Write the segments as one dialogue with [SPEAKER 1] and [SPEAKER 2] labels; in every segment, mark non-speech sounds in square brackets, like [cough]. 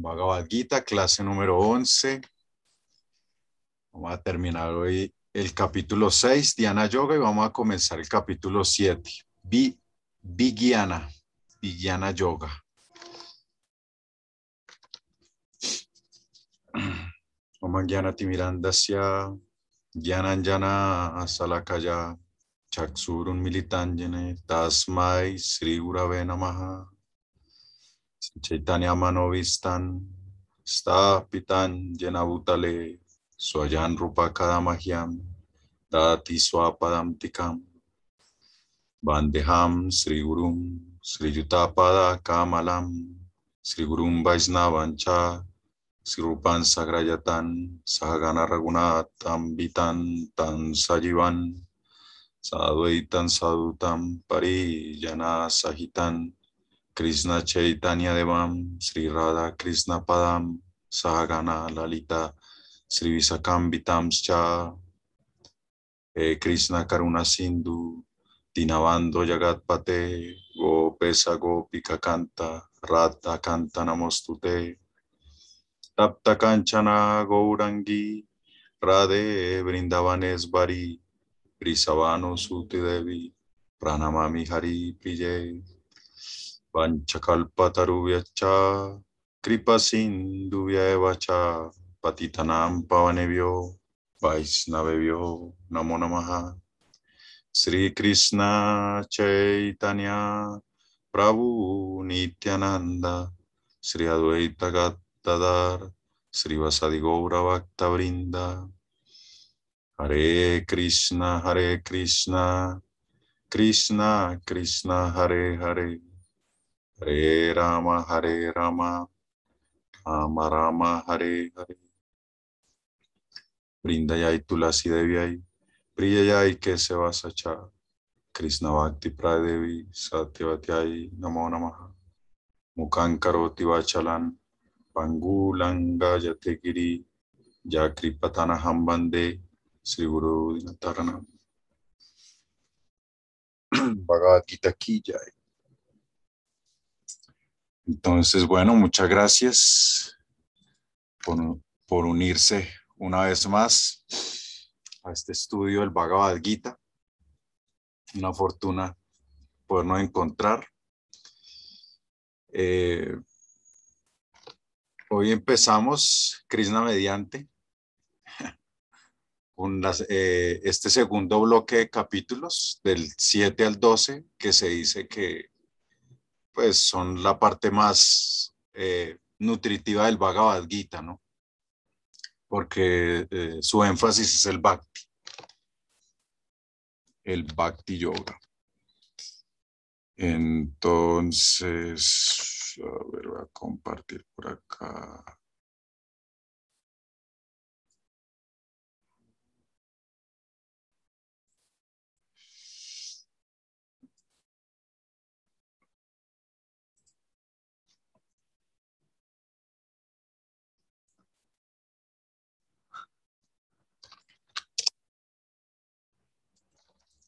[SPEAKER 1] Bhagavad Gita, clase número 11. Vamos a terminar hoy el capítulo 6, Diana Yoga, y vamos a comenzar el capítulo 7, Vigyana, Vigyana Yoga. Om Jnana Timirandasya Jnananjana Asalakaya Chaksurun Militanjane Tasmai Sri Urave Namaha Chaitanya Manovistan Stapitan Jenabutale Swajan Rupa Kadamahyam Dati Swapadam Tikam Bandeham Sri Gurum Sri Yutapada Kamalam Sri Gurum Vaisnavancha Sri Rupan Sagrayatan Sahagana Ragunatam Vitan Tan Sajivan Sadvaitan Sadutam Parijana Sahitan Krishna Chaitanya Devam Sri Radha Krishna Padam Sahagana Lalita Sri Visakam Vitamscha eh, Krishna Karuna Sindhu Dinabando Jagatpate Gopesa Gopika Kanta Radha Kanta Namostute Tapta Kanchana Gourangi Radhe Brindavaneshvari Brisavano Suti Devi Pranamami Hari Priye Vanchakalpatarubhyacha Kripa Sindhuvyaevacha Patitanam Pavanebhyo Vaisnavebhyo Namo Namaha Sri Krishna Chaitanya Prabhu Nityananda Sri Advaita Gattadar Sri Vasadi Gaura Bhakta Vrinda Hare Krishna Hare Krishna Krishna Krishna Hare Rama Hare Rama Rama Rama Hare Hare. Vrindayai Tulasi Devyai Priyayai Kesevasacha Krishna Bhakti Pradevi Satyavatiyai Namo Namaha. Mukhan Karoti Vachalan Pangulanga Yategiri Yakripatana Hambande Sri Guru Dinatarana [clears throat] Bhagavad Gita Ki Jai. Entonces, bueno, muchas gracias por, por, unirse una vez más a este estudio del Bhagavad Gita. Una fortuna podernos encontrar. Eh, hoy empezamos, Krishna mediante, [laughs] con las, eh, este segundo bloque de capítulos del 7 al 12, que se dice que pues son la parte más eh, nutritiva del Bhagavad Gita, ¿no? Porque eh, su énfasis es el Bhakti, el Bhakti Yoga. Entonces, a ver, voy a compartir por acá.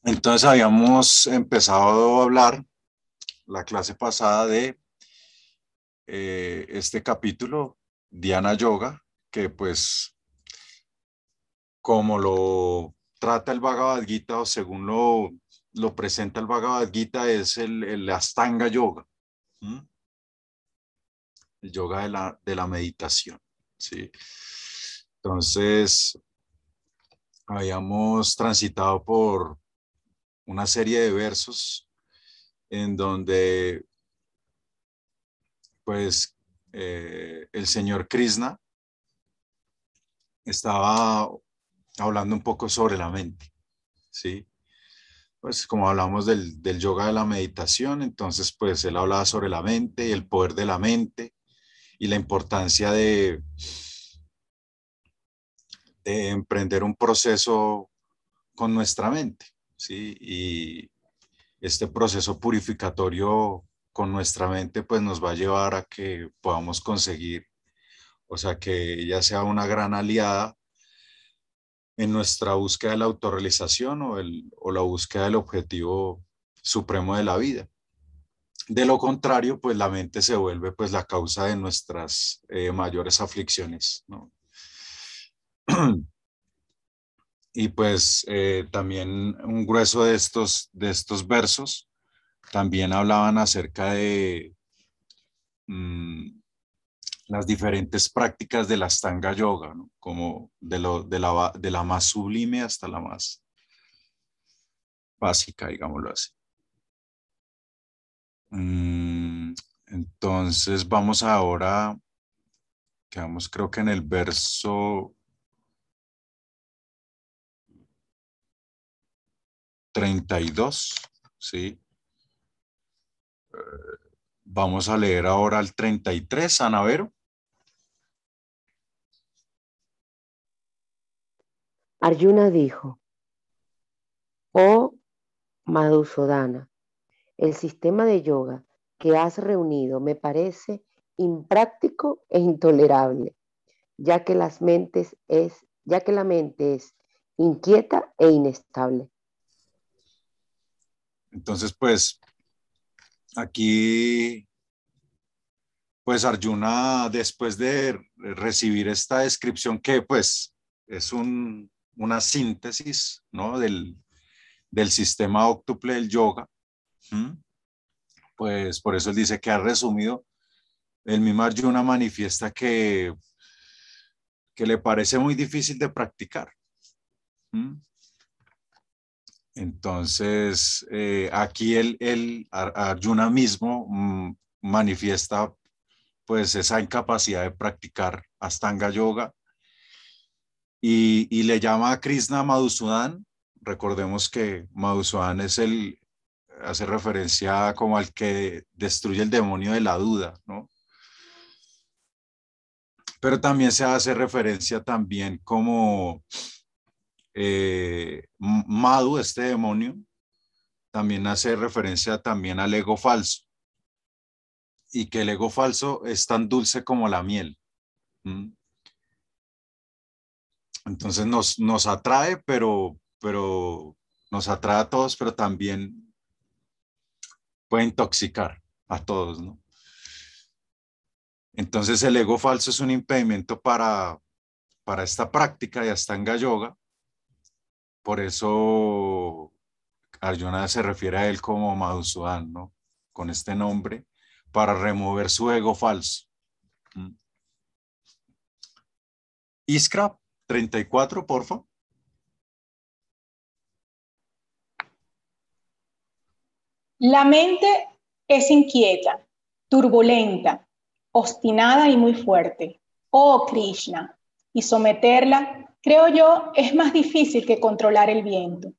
[SPEAKER 1] Entonces habíamos empezado a hablar la clase pasada de eh, este capítulo, Diana Yoga, que pues como lo trata el Bhagavad Gita o según lo, lo presenta el Bhagavad Gita es el, el Astanga Yoga, el yoga de la, de la meditación. ¿sí? Entonces, habíamos transitado por una serie de versos en donde pues eh, el señor Krishna estaba hablando un poco sobre la mente, ¿sí? Pues como hablamos del, del, yoga de la meditación, entonces pues él hablaba sobre la mente y el poder de la mente y la importancia de, de emprender un proceso con nuestra mente, ¿sí? Y este proceso purificatorio con nuestra mente pues nos va a llevar a que podamos conseguir, o sea, que ella sea una gran aliada en nuestra búsqueda de la autorrealización o, el, o la búsqueda del objetivo supremo de la vida. De lo contrario, pues la mente se vuelve pues la causa de nuestras eh, mayores aflicciones, ¿no? [clears throat] y pues eh, también un grueso de estos, de estos versos también hablaban acerca de mm, las diferentes prácticas de la Stanga Yoga, como de, lo, de, la, de la más sublime hasta la más básica, digámoslo así. Mm, entonces vamos ahora, quedamos creo que en el verso 32, ¿sí? Eh, vamos a leer ahora el 33, Anavero.
[SPEAKER 2] Arjuna dijo, oh Madhusudana, el sistema de yoga que has reunido me parece impráctico e intolerable, ya que, las mentes es, ya que la mente es inquieta e inestable.
[SPEAKER 1] Entonces, pues, aquí, pues Arjuna, después de recibir esta descripción que, pues, es una síntesis, ¿no? Del, del sistema óctuple del yoga, pues por eso él dice que ha resumido, el mismo Arjuna manifiesta que, que le parece muy difícil de practicar. Entonces, eh, aquí el, el, Arjuna mismo mm, manifiesta pues esa incapacidad de practicar Astanga Yoga y, y le llama a Krishna Madhusudan recordemos que Madhusudan es el, hace referencia como al que destruye el demonio de la duda, ¿no? Pero también se hace referencia también como eh, Madhu, este demonio, también hace referencia también al ego falso. Y que el ego falso es tan dulce como la miel. Entonces nos, nos atrae, pero, pero nos atrae a todos, pero también puede intoxicar a todos, ¿no? Entonces el ego falso es un impedimento para, para esta práctica de Astanga Yoga. Por eso Arjuna se refiere a él como Madhusudan, ¿no? Con este nombre, para remover su ego falso. ¿Mm? Iskra 34, por favor.
[SPEAKER 3] La mente es inquieta, turbulenta, obstinada y muy fuerte. Oh Krishna, y someterla, creo yo, es más difícil que controlar el viento.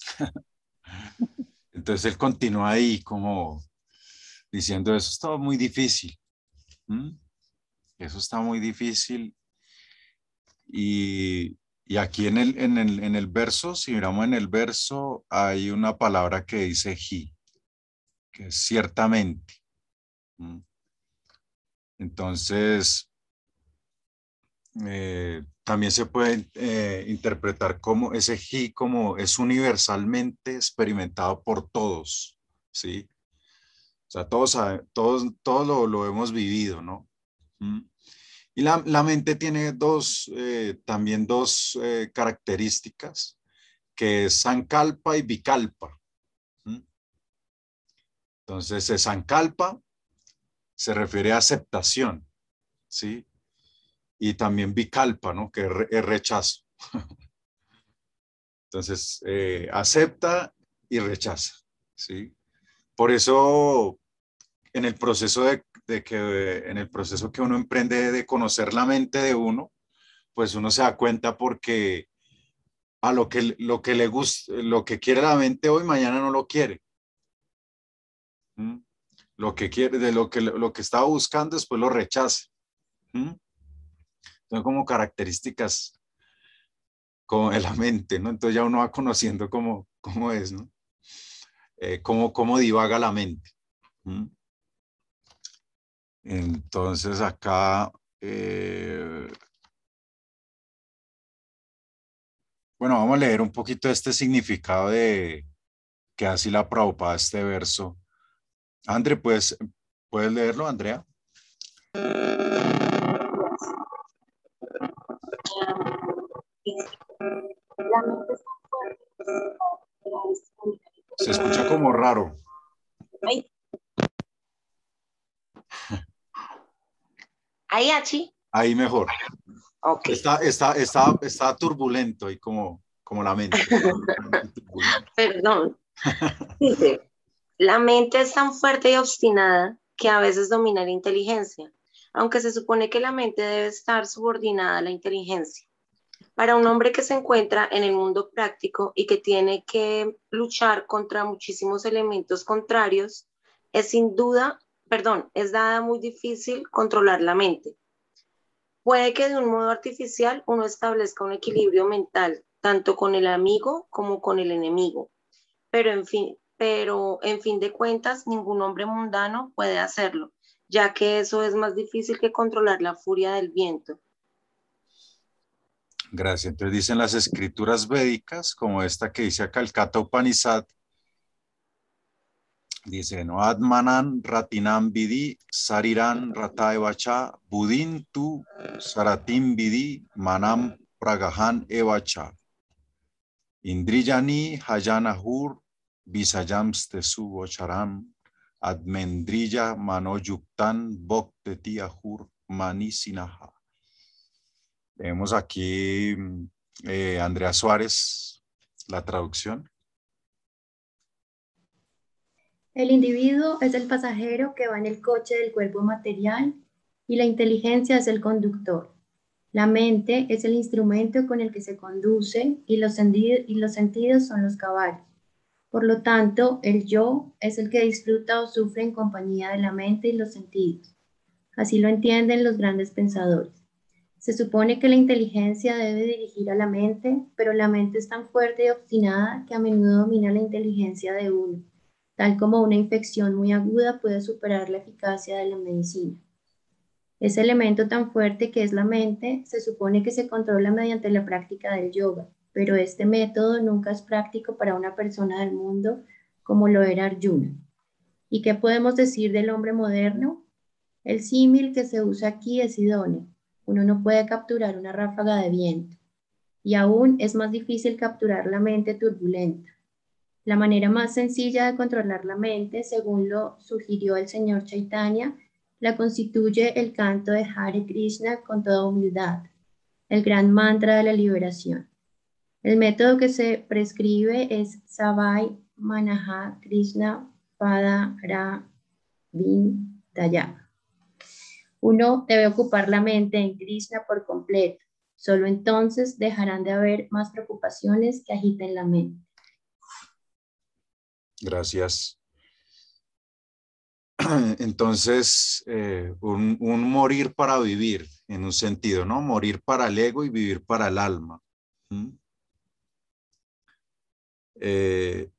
[SPEAKER 3] [laughs]
[SPEAKER 1] Entonces él continúa ahí como diciendo, eso está muy difícil. Eso está muy difícil. Y, y aquí en el, en, el, en el verso, si miramos en el verso, hay una palabra que dice he, que es ciertamente. Mm. Entonces, eh, también se puede eh, interpretar como ese he como es universalmente experimentado por todos, ¿sí? O sea, todos, todos, todos lo, lo hemos vivido, ¿no? Mm. Y la, mente tiene dos, eh, también dos características, que es Sankalpa y Vikalpa. Entonces, Sankalpa se refiere a aceptación, ¿sí? Y también Vikalpa, ¿no? Que es, rechazo. [laughs] Entonces, eh, acepta y rechaza, ¿sí? Por eso, en el proceso de que en el proceso que uno emprende de conocer la mente de uno, pues uno se da cuenta porque a lo que, lo que le gusta, lo que quiere la mente hoy, mañana no lo quiere. ¿Mm? Lo que quiere, de lo que, lo que estaba buscando, después lo rechaza. ¿Mm? Son como características como de la mente, ¿no? Entonces ya uno va conociendo cómo, cómo es, ¿no? Eh, cómo, cómo divaga la mente. Entonces acá, eh, bueno, vamos a leer un poquito este significado de que así la Prabhupada este verso André, pues, ¿puedes leerlo, Andrea? Se escucha como raro.
[SPEAKER 2] Ahí, Achi.
[SPEAKER 1] Ahí mejor.
[SPEAKER 2] Ok.
[SPEAKER 1] Está, está, está, está turbulento y como, como la mente.
[SPEAKER 2] Perdón. Dice, la mente es tan fuerte y obstinada que a veces domina la inteligencia, aunque se supone que la mente debe estar subordinada a la inteligencia. Para un hombre que se encuentra en el mundo práctico y que tiene que luchar contra muchísimos elementos contrarios, es sin duda, perdón, es dada muy difícil controlar la mente. Puede que de un modo artificial uno establezca un equilibrio mental, tanto con el amigo como con el enemigo. Pero en fin, pero en fin de cuentas, ningún hombre mundano puede hacerlo, ya que eso es más difícil que controlar la furia del viento.
[SPEAKER 1] Gracias. Entonces dicen las escrituras védicas, como esta que dice Kata Upanishad, dice, no Atmanan Ratinam Vidi, Sariran Rata Evacha, Budin tu Saratim Vidi, Manam Pragahan Evacha. Indriyani Hayanahur, Visayam Stesu Ocharam, Admendrilla Manoyuktan Boktetiahur Manisinaha. Vemos aquí eh, Andrea Suárez, la traducción.
[SPEAKER 4] El individuo es el pasajero que va en el coche del cuerpo material y la inteligencia es el conductor. La mente es el instrumento con el que se conduce y los sentidos son los caballos. Por lo tanto, el yo es el que disfruta o sufre en compañía de la mente y los sentidos. Así lo entienden los grandes pensadores. Se supone que la inteligencia debe dirigir a la mente, pero la mente es tan fuerte y obstinada que a menudo domina la inteligencia de uno, tal como una infección muy aguda puede superar la eficacia de la medicina. Ese elemento tan fuerte que es la mente se supone que se controla mediante la práctica del yoga, pero este método nunca es práctico para una persona del mundo como lo era Arjuna. ¿Y qué podemos decir del hombre moderno? El símil que se usa aquí es idóneo uno no puede capturar una ráfaga de viento y aún es más difícil capturar la mente turbulenta. La manera más sencilla de controlar la mente, según lo sugirió el señor Chaitanya, la constituye el canto de Hare Krishna con toda humildad, el gran mantra de la liberación. El método que se prescribe es Savai Manaha Krishna Pada Ra. Uno debe ocupar la mente en Krishna por completo. Solo entonces dejarán de haber más preocupaciones que agiten la mente.
[SPEAKER 1] Gracias. [clears throat] Entonces, eh, un, morir para vivir, en un sentido, ¿no? Morir para el ego y vivir para el alma. Eh,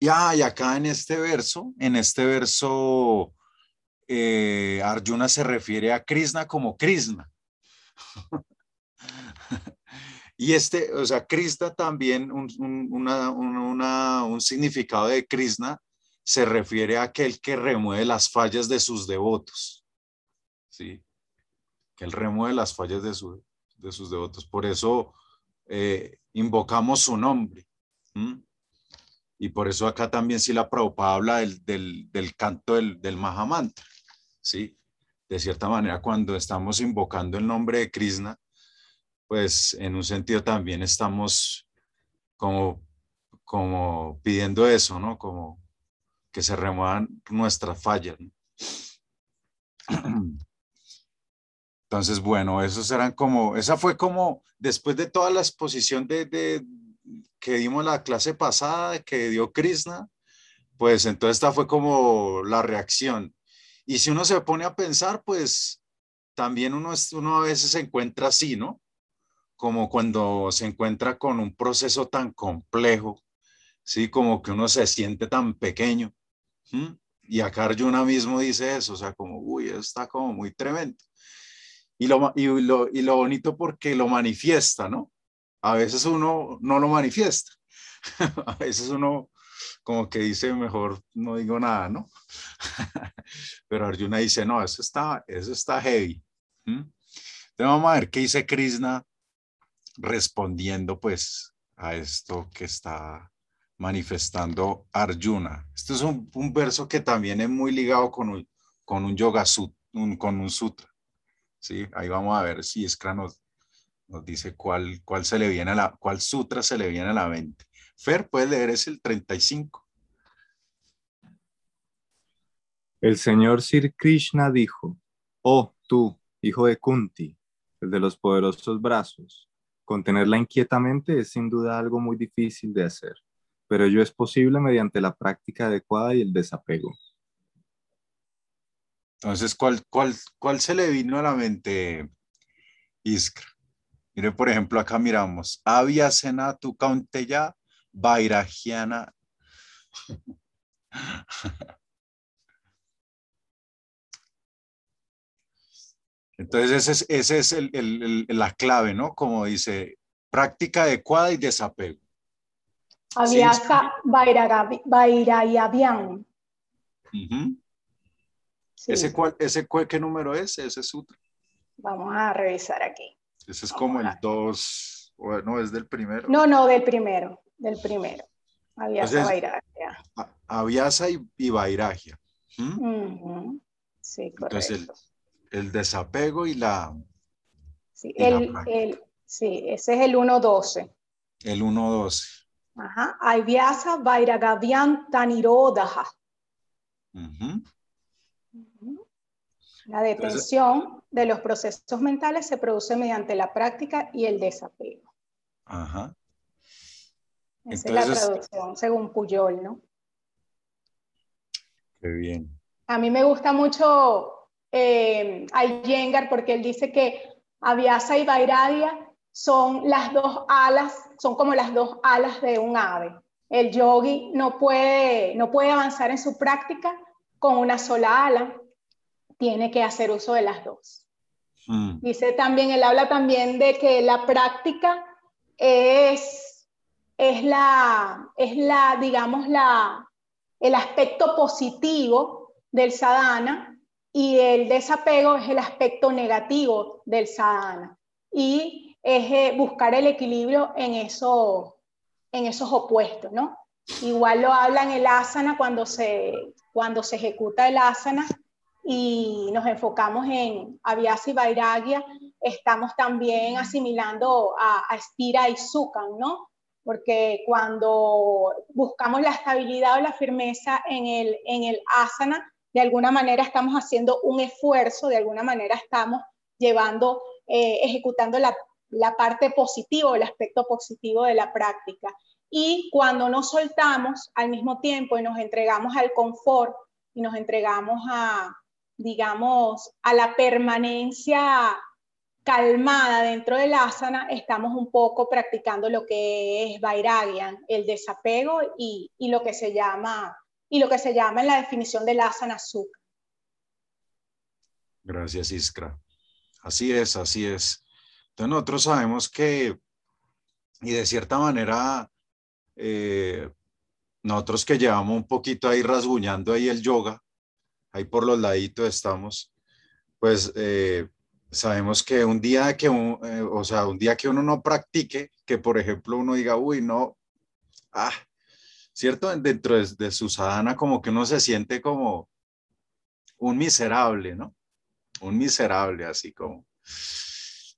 [SPEAKER 1] y acá en este verso, en este verso, eh, Arjuna se refiere a Krishna como Krishna. [laughs] y este, o sea, Krishna también, un, significado de Krishna se refiere a aquel que remueve las fallas de sus devotos. ¿Sí? Que él remueve las fallas de, de sus devotos. Por eso eh, invocamos su nombre. Y por eso acá también sí la Prabhupada habla del, del, canto del, del Mahamantra, ¿sí? De cierta manera, cuando estamos invocando el nombre de Krishna, pues en un sentido también estamos como, como pidiendo eso, ¿no? Como que se remuevan nuestras fallas. Entonces, bueno, esos eran como, esa fue como, después de toda la exposición de, que dimos la clase pasada, que dio Krishna, pues entonces esta fue como la reacción. Y si uno se pone a pensar, pues también uno, uno a veces se encuentra así, ¿no? Como cuando se encuentra con un proceso tan complejo, ¿sí? Como que uno se siente tan pequeño. Y acá Arjuna mismo dice eso, o sea, como, uy, está como muy tremendo. Y lo, y lo, y lo bonito porque lo manifiesta, ¿no? A veces uno no lo manifiesta. [laughs] a veces uno como que dice, mejor no digo nada, ¿no? [laughs] Pero Arjuna dice, no, eso está, eso está heavy. Entonces vamos a ver qué dice Krishna respondiendo pues a esto que está manifestando Arjuna. Este es un, verso que también es muy ligado con un, con un yoga con un sutra. ¿sí? Ahí vamos a ver si Iskra nos, nos dice cuál, cuál, se le viene a la, cuál sutra se le viene a la mente. Fer, puede leer, es el 35.
[SPEAKER 5] El señor Sir Krishna dijo, oh tú, hijo de Kunti, el de los poderosos brazos, contenerla inquietamente es sin duda algo muy difícil de hacer, pero ello es posible mediante la práctica adecuada y el desapego.
[SPEAKER 1] Entonces, ¿cuál, cuál, cuál se le vino a la mente, Iskra? Mire, por ejemplo, acá miramos, Avia Senatu ya Vairagiana. Entonces, ese es, ese es el, la clave, ¿no? Como dice, práctica adecuada y desapego.
[SPEAKER 3] Aviasa Vairayabian.
[SPEAKER 1] ¿Ese, cuál, ese qué número es? Ese sutra.
[SPEAKER 3] Vamos a revisar aquí.
[SPEAKER 1] Ese es como el 2, no, es del primero.
[SPEAKER 3] No, no, del primero, del primero. Aviasa Vairagya.
[SPEAKER 1] Aviasa y, y Vairagya.
[SPEAKER 3] Sí, correcto.
[SPEAKER 1] Entonces, el, desapego y la...
[SPEAKER 3] Sí, el, el, sí ese es el 1.12.
[SPEAKER 1] El 1.12.
[SPEAKER 3] Ajá. Aviasa Vairagavian Tanirodaha. Uh la detención de los procesos mentales se produce mediante la práctica y el desapego. Ajá. Esa es la traducción según Puyol, ¿no?
[SPEAKER 1] Qué bien.
[SPEAKER 3] A mí me gusta mucho eh, Iyengar porque él dice que Aviasa y Vairadia son las dos alas, son como las dos alas de un ave. El yogi no puede, no puede avanzar en su práctica con una sola ala, tiene que hacer uso de las dos. Mm. Dice también, él habla también de que la práctica es, es, la, es la, digamos, la, el aspecto positivo del sadhana y el desapego es el aspecto negativo del sadhana. Y es eh, buscar el equilibrio en, eso, en esos opuestos, ¿no? Igual lo habla en el asana cuando se, cuando se ejecuta el asana, y nos enfocamos en Avyasa y Vairagya, estamos también asimilando a, a y Sukhan, ¿no? Porque cuando buscamos la estabilidad o la firmeza en el, en el asana, de alguna manera estamos haciendo un esfuerzo, de alguna manera estamos llevando, eh, ejecutando la, la parte positiva, el aspecto positivo de la práctica. Y cuando nos soltamos al mismo tiempo y nos entregamos al confort y nos entregamos a, digamos, a la permanencia calmada dentro del asana, estamos un poco practicando lo que es Vairagyan, el desapego y, lo que se llama y lo que se llama en la definición del asana sukha.
[SPEAKER 1] Gracias, Iskra. Así es, así es. Entonces nosotros sabemos que, y de cierta manera, eh, nosotros que llevamos un poquito ahí rasguñando ahí el yoga, ahí por los laditos estamos, pues eh, sabemos que un día que, eh, o sea, un día que uno no practique, que por ejemplo uno diga, uy, no, ah, ¿cierto? Dentro de, su sadhana como que uno se siente como un miserable, ¿no? Un miserable, así como.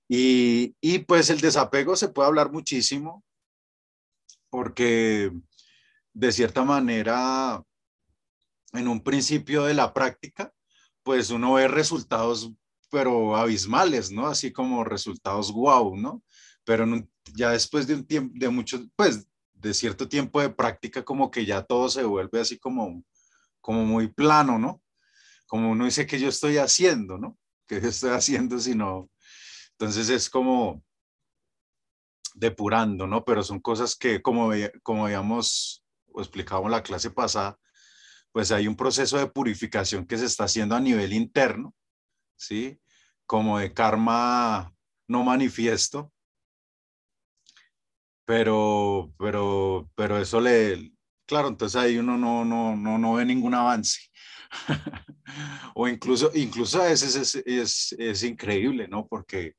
[SPEAKER 1] Y, y pues el desapego se puede hablar muchísimo porque de cierta manera en un principio de la práctica, pues uno ve resultados, pero abismales, ¿no? Así como resultados wow, ¿no? Pero ya después de un tiempo, de mucho, pues de cierto tiempo de práctica, como que ya todo se vuelve así como, como muy plano, ¿no? Como uno dice que yo estoy haciendo, ¿no? [laughs] Que yo estoy haciendo, sino, entonces es como depurando, ¿no? Pero son cosas que, como, como habíamos explicado en la clase pasada, pues hay un proceso de purificación que se está haciendo a nivel interno, ¿sí? Como de karma no manifiesto, pero, pero, pero eso le, Claro, entonces ahí uno no, no, no, no ve ningún avance. [laughs] o incluso, incluso a veces es, es, es increíble, ¿no? Porque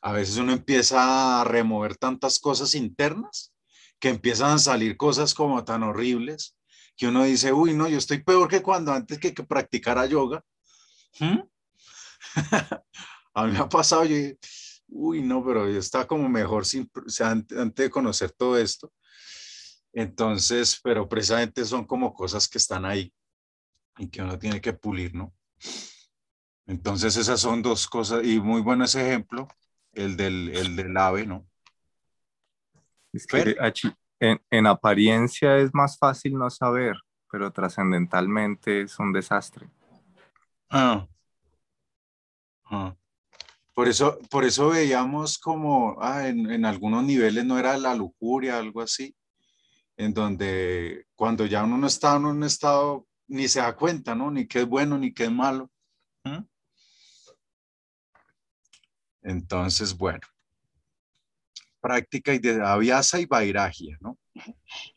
[SPEAKER 1] a veces uno empieza a remover tantas cosas internas que empiezan a salir cosas como tan horribles que uno dice, uy, no, yo estoy peor que cuando antes que, que practicara yoga. ¿Mm? [laughs] a mí me ha pasado, yo, uy, no, pero yo estaba como mejor sin, antes de conocer todo esto. Entonces, pero precisamente son como cosas que están ahí y que uno tiene que pulir, ¿no? Entonces esas son dos cosas, y muy bueno ese ejemplo, el del, el del ave, ¿no?
[SPEAKER 5] Es que en, en, apariencia es más fácil no saber, pero trascendentalmente es un desastre.
[SPEAKER 1] Ah. ah. Por, eso, por eso veíamos como ah, en, en, algunos niveles no era la lujuria, algo así, en donde cuando ya uno no está en un estado, ni se da cuenta, ¿no? Ni qué es bueno, ni qué es malo. ¿Mm? Entonces, bueno, práctica y de aviasa y vairagia, ¿no?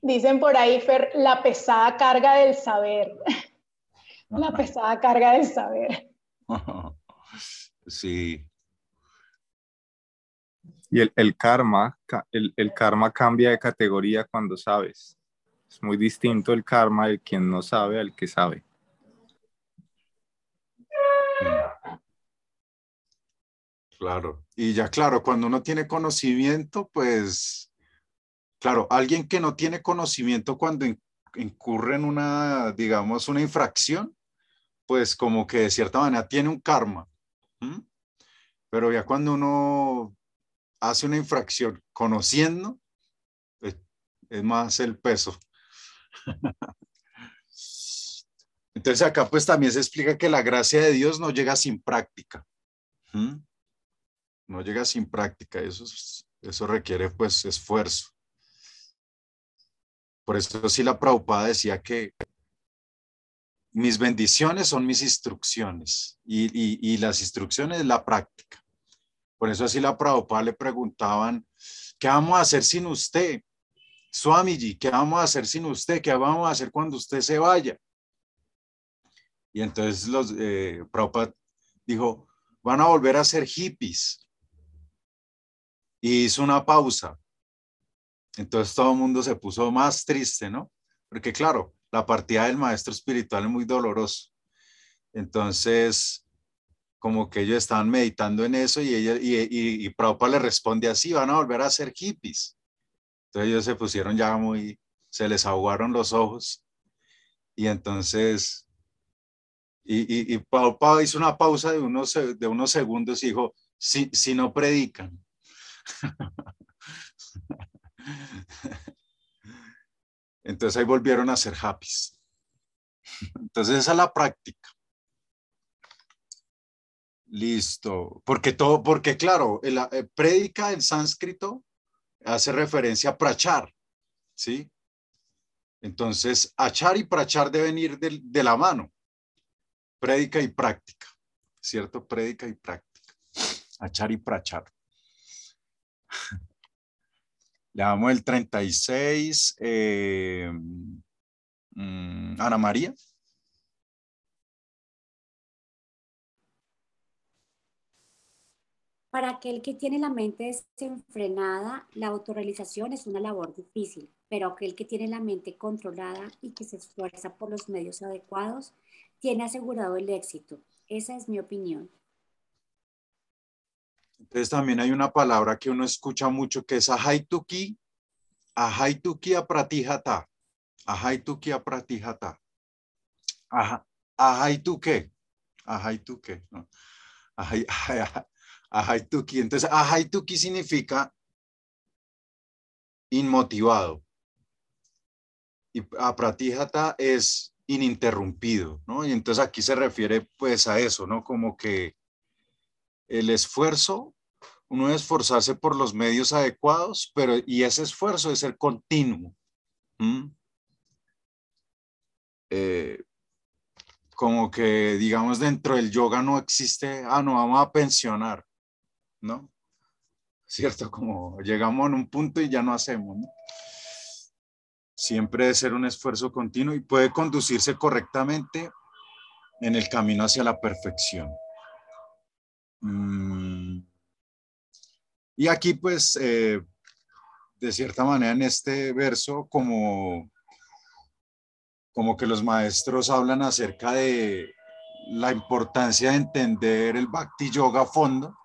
[SPEAKER 3] Dicen por ahí, Fer, la pesada carga del saber. La pesada carga del saber. [laughs]
[SPEAKER 1] Sí.
[SPEAKER 5] Y el, el karma, el, el, karma cambia de categoría cuando sabes. Es muy distinto el karma del quien no sabe al que sabe.
[SPEAKER 1] Claro. Y ya claro, cuando uno tiene conocimiento, pues, claro, alguien que no tiene conocimiento cuando incurre en una, digamos, una infracción, pues como que de cierta manera tiene un karma. Pero ya cuando uno hace una infracción conociendo, es, es más el peso. [laughs] Entonces acá pues también se explica que la gracia de Dios no llega sin práctica no llega sin práctica, eso, eso requiere pues esfuerzo. Por eso sí la Prabhupada decía que mis bendiciones son mis instrucciones y, las instrucciones la práctica. Por eso así la Prabhupada le preguntaban, ¿qué vamos a hacer sin usted? Swamiji, ¿qué vamos a hacer sin usted? ¿Qué vamos a hacer cuando usted se vaya? Y entonces los eh, Prabhupada dijo, van a volver a ser hippies y hizo una pausa. Entonces todo el mundo se puso más triste, ¿no? Porque claro, la partida del maestro espiritual es muy doloroso. Entonces, como que ellos estaban meditando en eso y, ella, y, y, y Prabhupada le responde así, van a volver a ser hippies. Entonces ellos se pusieron ya muy, se les aguaron los ojos y entonces, y, y, Prabhupada hizo una pausa de unos, de unos segundos y dijo, si, si no predican, [laughs] Entonces ahí volvieron a ser happy. Entonces esa es la práctica. Listo. Porque todo, porque claro, el, eh, prédica en sánscrito hace referencia a prachar, ¿sí? Entonces, achar y prachar deben ir de, de la mano. Prédica y práctica, ¿cierto? Prédica y práctica. Achar y prachar. [laughs] Le damos el 36. Eh, mm, Ana María.
[SPEAKER 6] Para aquel que tiene la mente desenfrenada, la autorrealización es una labor difícil, pero aquel que tiene la mente controlada y que se esfuerza por los medios adecuados, tiene asegurado el éxito. Esa es mi opinión.
[SPEAKER 1] Entonces también hay una palabra que uno escucha mucho que es ahaituki, ahaituki apratijata, ahaituki apratijata. Ahaituke, ahaituke, ¿no? [laughs] Ahaituki. Entonces, ahaituki significa inmotivado. Y apratijata es ininterrumpido, ¿no? Y entonces aquí se refiere pues a eso, ¿no? Como que el esfuerzo, uno debe esforzarse por los medios adecuados, pero y ese esfuerzo debe ser continuo. Eh, como que, digamos, dentro del yoga no existe, ah, no, vamos a pensionar, ¿no? ¿Cierto? Como llegamos a un punto y ya no hacemos, ¿no? siempre debe ser un esfuerzo continuo y puede conducirse correctamente en el camino hacia la perfección. Mm. Y aquí pues, eh, de cierta manera en este verso, como, como que los maestros hablan acerca de la importancia de entender el Bhakti Yoga a fondo.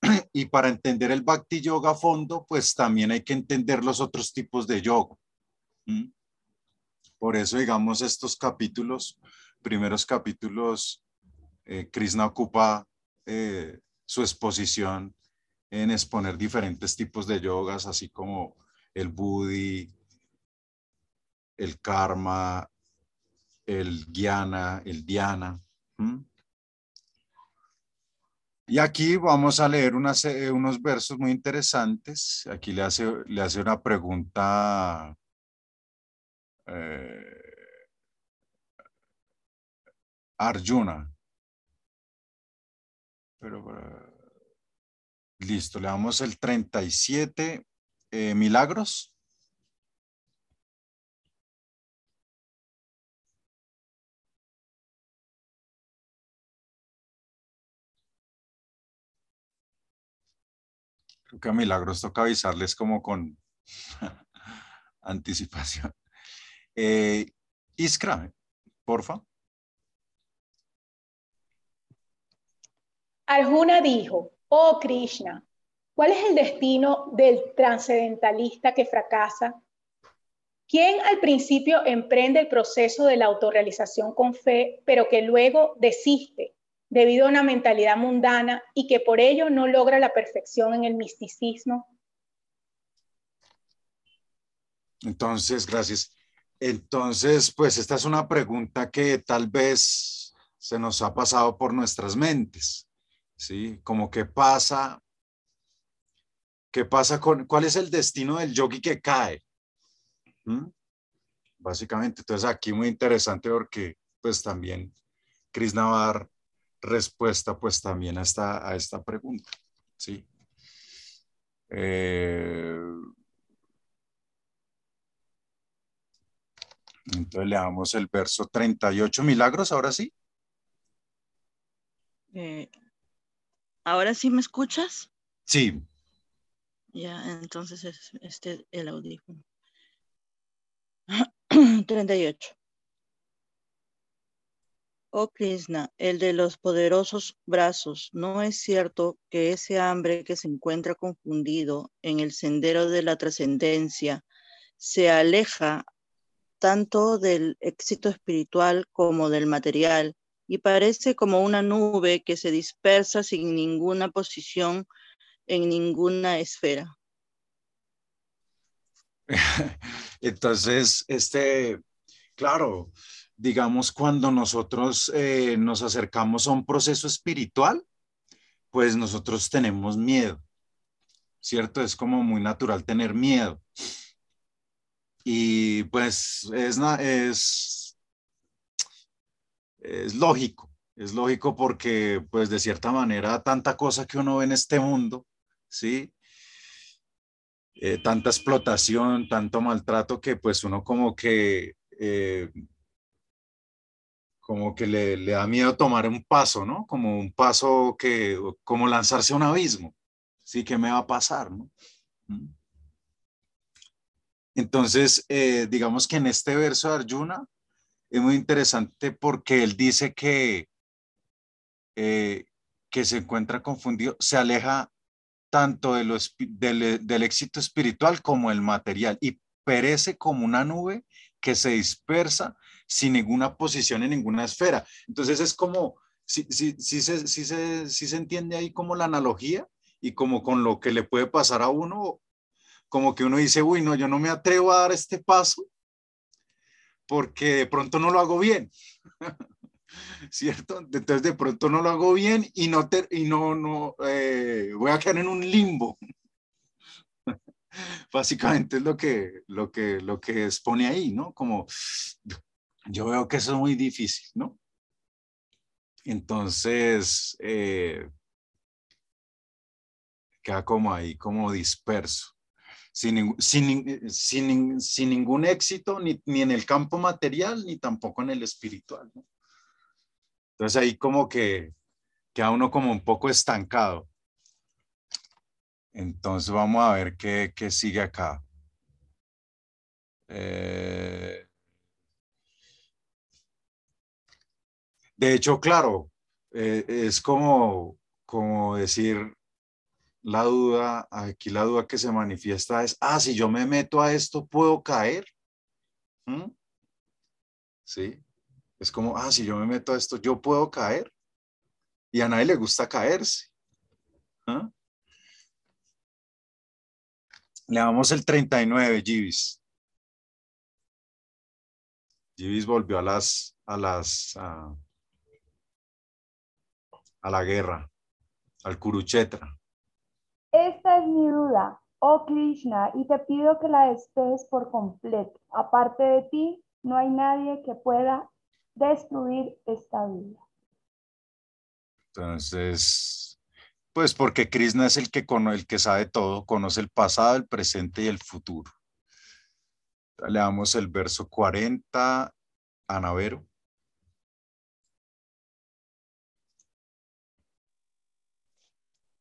[SPEAKER 1] [clears throat] Y para entender el Bhakti Yoga a fondo, pues también hay que entender los otros tipos de yoga. Por eso, digamos, estos capítulos, primeros capítulos, eh, Krishna ocupa eh, su exposición en exponer diferentes tipos de yogas, así como el buddhi, el karma, el guiana, el dhyana. Y aquí vamos a leer eh, unos versos muy interesantes. Aquí le hace, le hace una pregunta eh, Arjuna. Pero, listo, le damos el 37 eh, milagros. Creo que a Milagros toca avisarles como con [laughs] anticipación. Eh, Iskra, porfa.
[SPEAKER 3] Arjuna dijo, oh Krishna, ¿cuál es el destino del transcendentalista que fracasa? ¿Quién al principio emprende el proceso de la autorrealización con fe, pero que luego desiste debido a una mentalidad mundana y que por ello no logra la perfección en el misticismo?
[SPEAKER 1] Entonces, gracias. Entonces, pues esta es una pregunta que tal vez se nos ha pasado por nuestras mentes, ¿sí? Como qué pasa, qué pasa con, cuál es el destino del yogi que cae, ¿Mm? Básicamente, entonces aquí muy interesante porque pues también a dar respuesta pues también a esta, a esta pregunta, ¿sí? Eh, Entonces le damos el verso 38, milagros, ahora sí.
[SPEAKER 7] Eh, ¿Ahora sí me escuchas?
[SPEAKER 1] Sí.
[SPEAKER 7] Ya, entonces es este el audífono. [clears throat] 38. Oh Krishna, el de los poderosos brazos, ¿no es cierto que ese hambre que se encuentra confundido en el sendero de la trascendencia se aleja tanto del éxito espiritual como del material y parece como una nube que se dispersa sin ninguna posición en ninguna esfera. [laughs]
[SPEAKER 1] Entonces, este, claro, digamos, cuando nosotros eh, nos acercamos a un proceso espiritual, pues nosotros tenemos miedo, ¿cierto? Es como muy natural tener miedo. Y pues es, es, es lógico, es lógico porque pues de cierta manera tanta cosa que uno ve en este mundo, ¿sí? Eh, tanta explotación, tanto maltrato que pues uno como que, eh, como que le, le, da miedo tomar un paso, ¿no? Como un paso que, como lanzarse a un abismo, ¿sí? ¿Qué me va a pasar, no? ¿Mm? Entonces, eh, digamos que en este verso de Arjuna es muy interesante porque él dice que, eh, que se encuentra confundido, se aleja tanto de del, del éxito espiritual como el material y perece como una nube que se dispersa sin ninguna posición en ninguna esfera. Entonces es como, si, si, si, se, si, se, si se entiende ahí como la analogía y como con lo que le puede pasar a uno como que uno dice, uy, no, yo no me atrevo a dar este paso porque de pronto no lo hago bien. [laughs] ¿Cierto? Entonces de pronto no lo hago bien y no, te, y no, no eh, voy a quedar en un limbo. [laughs] Básicamente es lo que, lo, que, lo que expone ahí, ¿no? Como yo veo que eso es muy difícil, ¿no? Entonces, eh, queda como ahí, como disperso. Sin, sin, sin, sin ningún éxito, ni, ni, en el campo material, ni tampoco en el espiritual. Entonces ahí como que queda uno como un poco estancado. Entonces vamos a ver qué, qué sigue acá. Eh, de hecho, claro, eh, es como, como decir la duda, aquí la duda que se manifiesta es, ah, si yo me meto a esto, ¿puedo caer? ¿Mm? ¿Sí? Es como, ah, si yo me meto a esto, ¿yo puedo caer? Y a nadie le gusta caerse. ¿Ah? Le damos el 39, Givis. Givis volvió a las, a las, a, a la guerra, al Kuruchetra.
[SPEAKER 8] Es mi duda, oh Krishna, y te pido que la despejes por completo. Aparte de ti, no hay nadie que pueda destruir esta vida.
[SPEAKER 1] Entonces, pues porque Krishna es el que, el que sabe todo, conoce el pasado, el presente y el futuro. Le damos el verso 40 a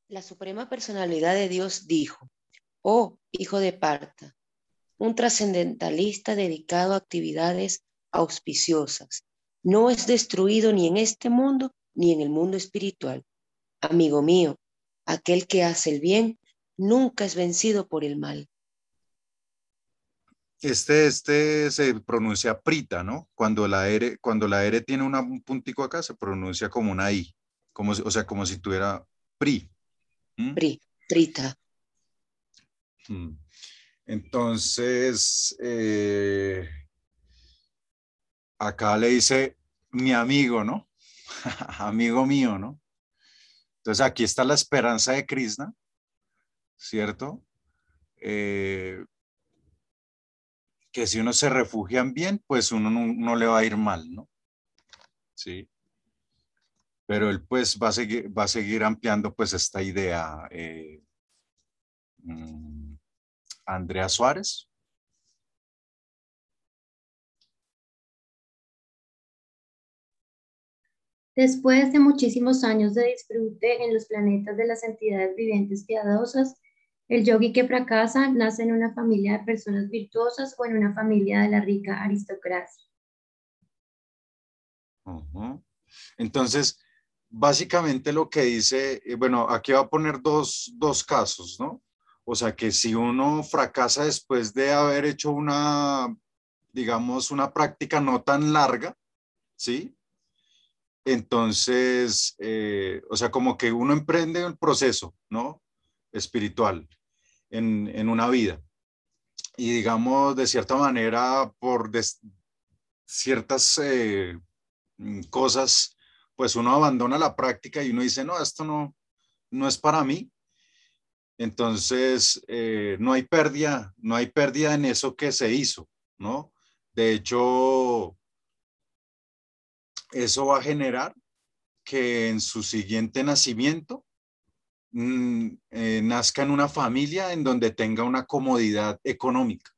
[SPEAKER 2] La Suprema Personalidad de Dios dijo, oh hijo de Parta, un trascendentalista dedicado a actividades auspiciosas, no es destruido ni en este mundo ni en el mundo espiritual Amigo mío, aquel que hace el bien nunca es vencido por el mal.
[SPEAKER 1] Este, este se pronuncia prita, ¿no? Cuando la R, cuando la R tiene un puntico acá, se pronuncia como una I, como, o sea, como si tuviera pri.
[SPEAKER 2] Pri, prita.
[SPEAKER 1] Mm. Entonces, eh, acá le dice mi amigo, ¿no? [laughs] amigo mío, ¿no? Entonces aquí está la esperanza de Krishna, ¿cierto? Eh, que si uno se refugia en bien, pues uno no, le va a ir mal, ¿no? Sí. Pero él pues va a seguir, va a seguir ampliando pues esta idea. Eh, mm, Andrea Suárez.
[SPEAKER 4] Después de muchísimos años de disfrute en los planetas de las entidades vivientes piadosas, el yogi que fracasa nace en una familia de personas virtuosas o en una familia de la rica aristocracia.
[SPEAKER 1] Entonces, básicamente lo que dice, eh, bueno, aquí va a poner dos, dos casos, ¿no? O sea, que si uno fracasa después de haber hecho una, digamos, una práctica no tan larga, ¿sí? Entonces, eh, o sea, como que uno emprende el proceso, ¿no? Espiritual en, una vida. Y digamos, de cierta manera, por ciertas eh, mm, cosas, pues uno abandona la práctica y uno dice, no, esto no, no es para mí. Entonces, eh, no hay pérdida, no hay pérdida en eso que se hizo, ¿no? De hecho, eso va a generar que en su siguiente nacimiento mm, eh, nazca en una familia en donde tenga una comodidad económica.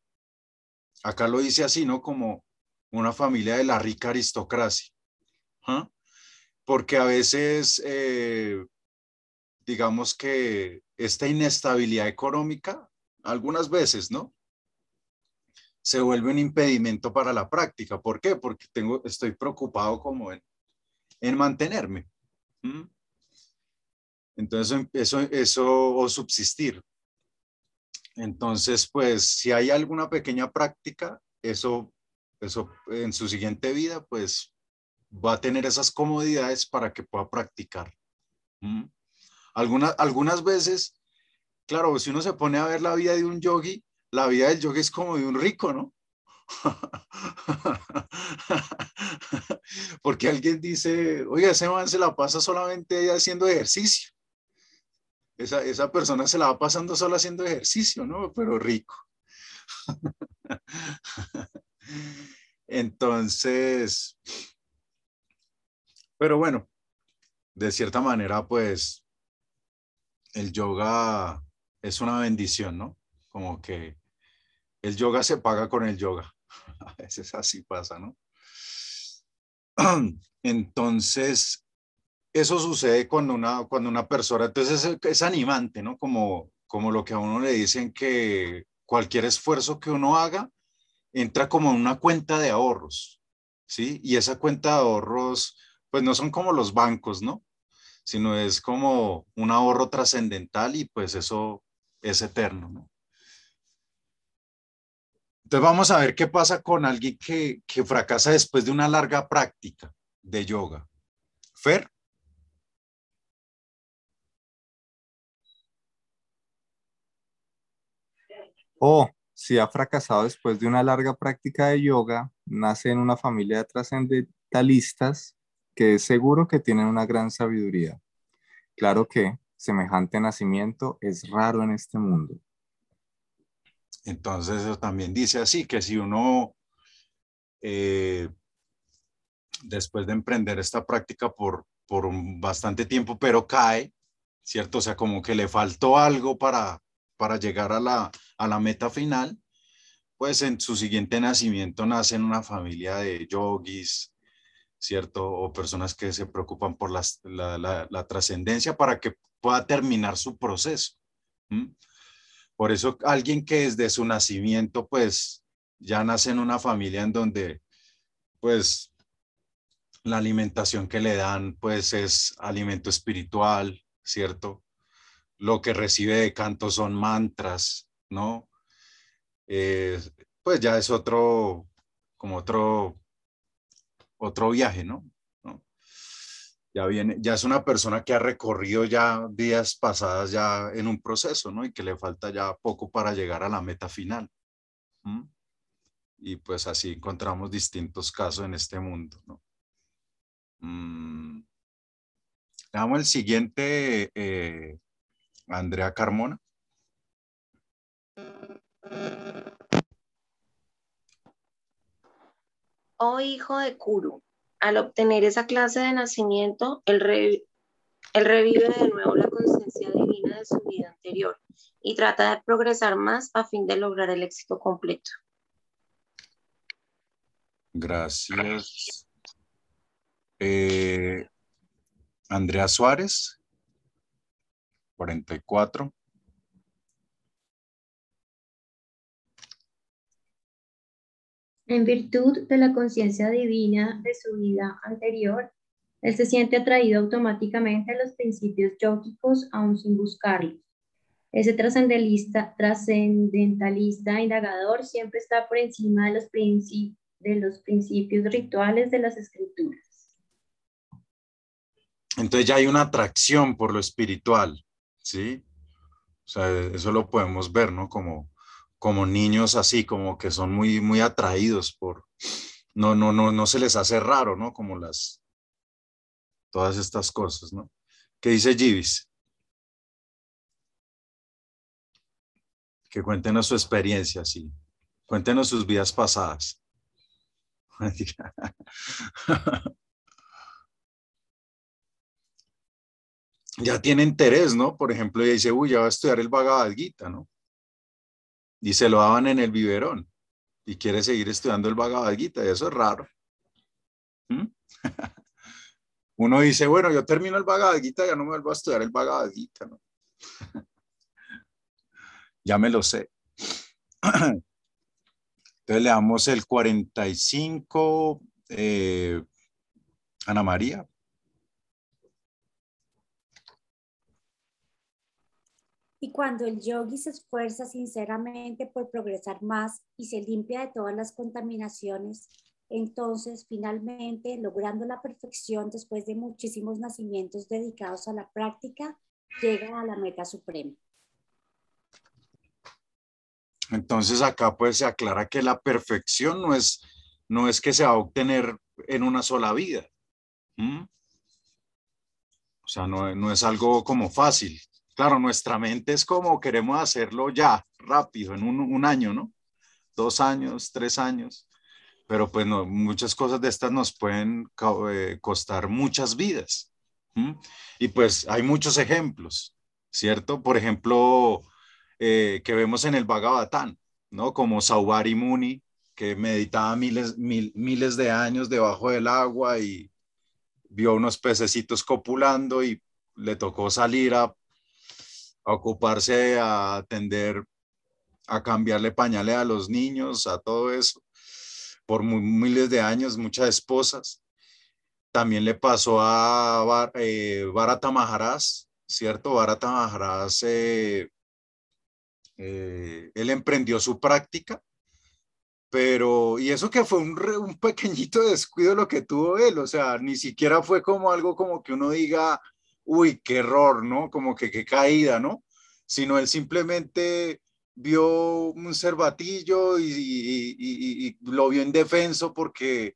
[SPEAKER 1] Acá lo dice así, ¿no? Como una familia de la rica aristocracia. ¿ah? Porque a veces, eh, digamos que esta inestabilidad económica, algunas veces, ¿no? se vuelve un impedimento para la práctica. ¿Por qué? Porque tengo, estoy preocupado como en, en mantenerme. Entonces, eso, eso, o subsistir. Entonces, pues, si hay alguna pequeña práctica, eso, eso en su siguiente vida, pues, va a tener esas comodidades para que pueda practicar. Algunas, algunas veces, claro, si uno se pone a ver la vida de un yogi, la vida del yogi es como de un rico, ¿no? [laughs] Porque alguien dice, oye, ese man se la pasa solamente haciendo ejercicio. Esa, esa persona se la va pasando solo haciendo ejercicio, ¿no? Pero rico. [laughs] Entonces, pero bueno, de cierta manera, pues el yoga es una bendición, ¿no? Como que el yoga se paga con el yoga. [laughs] A veces así pasa, ¿no? [clears throat] Entonces, eso sucede cuando una, cuando una persona, entonces es, es, animante, ¿no? Como, como lo que a uno le dicen que cualquier esfuerzo que uno haga entra como en una cuenta de ahorros, ¿sí? Y esa cuenta de ahorros, pues no son como los bancos, ¿no? Sino es como un ahorro trascendental y pues eso es eterno, ¿no? Entonces vamos a ver qué pasa con alguien que, que fracasa después de una larga práctica de yoga. Fer.
[SPEAKER 5] O si ha fracasado después de una larga práctica de yoga, nace en una familia de trascendentalistas que es seguro que tienen una gran sabiduría. Claro que semejante nacimiento es raro en este mundo.
[SPEAKER 1] Entonces eso también dice así, que si uno, eh, después de emprender esta práctica por, por bastante tiempo, pero cae, ¿cierto? O sea, como que le faltó algo para, para llegar a la, a la meta final, pues en su siguiente nacimiento nace en una familia de yogis, ¿cierto? O personas que se preocupan por la, la, la, trascendencia para que pueda terminar su proceso. Por eso alguien que desde su nacimiento, pues ya nace en una familia en donde, pues, la alimentación que le dan, pues es alimento espiritual, ¿cierto? Lo que recibe de canto son mantras, ¿no? Eh, pues ya es otro, como otro, otro viaje, ¿no? ya viene, ya es una persona que ha recorrido ya días pasadas ya en un proceso, ¿no? Y que le falta ya poco para llegar a la meta final. Y pues así encontramos distintos casos en este mundo, ¿no? Mm. Damos el siguiente, eh, Andrea Carmona.
[SPEAKER 9] Oh hijo de Kuru, al obtener esa clase de nacimiento, él, revive de nuevo la conciencia divina de su vida anterior y trata de progresar más a fin de lograr el éxito completo.
[SPEAKER 1] Gracias. Eh, Andrea Suárez, 44.
[SPEAKER 4] En virtud de la conciencia divina de su vida anterior, él se siente atraído automáticamente a los principios yógicos aún sin buscarlos. Ese trascendentalista, trascendentalista indagador siempre está por encima de los, de los principios rituales de las escrituras.
[SPEAKER 1] Entonces ya hay una atracción por lo espiritual, ¿sí? O sea, eso lo podemos ver, ¿no? Como como niños así, como que son muy, muy atraídos por, no, no, no, no se les hace raro, ¿no? Como las, todas estas cosas, ¿no? ¿Qué dice Givis? Que cuéntenos su experiencia, sí. Cuéntenos sus vidas pasadas. [laughs] ya tiene interés, ¿no? Por ejemplo, ella dice, uy, ya va a estudiar el Bhagavad Gita, ¿no? Y se lo daban en el biberón y quiere seguir estudiando el Bhagavad y eso es raro. ¿Mm? [laughs] Uno dice, bueno, yo termino el Bhagavad ya no me vuelvo a estudiar el Bhagavad ¿no? [laughs] ya me lo sé. [clears throat] Entonces le damos el 45, eh, Ana María.
[SPEAKER 6] Y cuando el yogi se esfuerza sinceramente por progresar más y se limpia de todas las contaminaciones, entonces finalmente, logrando la perfección después de muchísimos nacimientos dedicados a la práctica, llega a la meta suprema.
[SPEAKER 1] Entonces acá pues se aclara que la perfección no es, no es que se va a obtener en una sola vida. O sea, no, no es algo como fácil, Claro, nuestra mente es como queremos hacerlo ya, rápido, en un, año, ¿no? Dos años, tres años. Pero pues no, muchas cosas de estas nos pueden eh, costar muchas vidas. Y pues hay muchos ejemplos, ¿cierto? Por ejemplo, eh, que vemos en el Bhagavatam, ¿no? Como Saubari Muni, que meditaba miles, miles de años debajo del agua y vio unos pececitos copulando y le tocó salir a, a ocuparse, a atender, a cambiarle pañales a los niños, a todo eso, por miles de años, muchas esposas. También le pasó a eh, Bharata Maharaj, ¿cierto? Bharata Maharaj, eh, eh, él emprendió su práctica, pero, y eso que fue un, un pequeñito descuido lo que tuvo él, o sea, ni siquiera fue como algo como que uno diga, uy, qué error, ¿no? Como que qué caída, ¿no? Sino él simplemente vio un cervatillo y, lo vio indefenso porque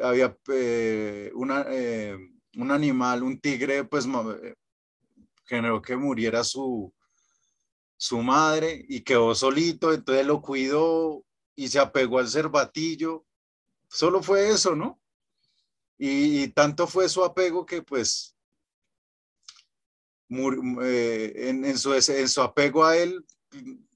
[SPEAKER 1] había eh, una, eh, un animal, un tigre, pues eh, generó que muriera su, su madre y quedó solito, entonces lo cuidó y se apegó al cervatillo. Solo fue eso, ¿no? Y, tanto fue su apego que pues en, su, en su apego a él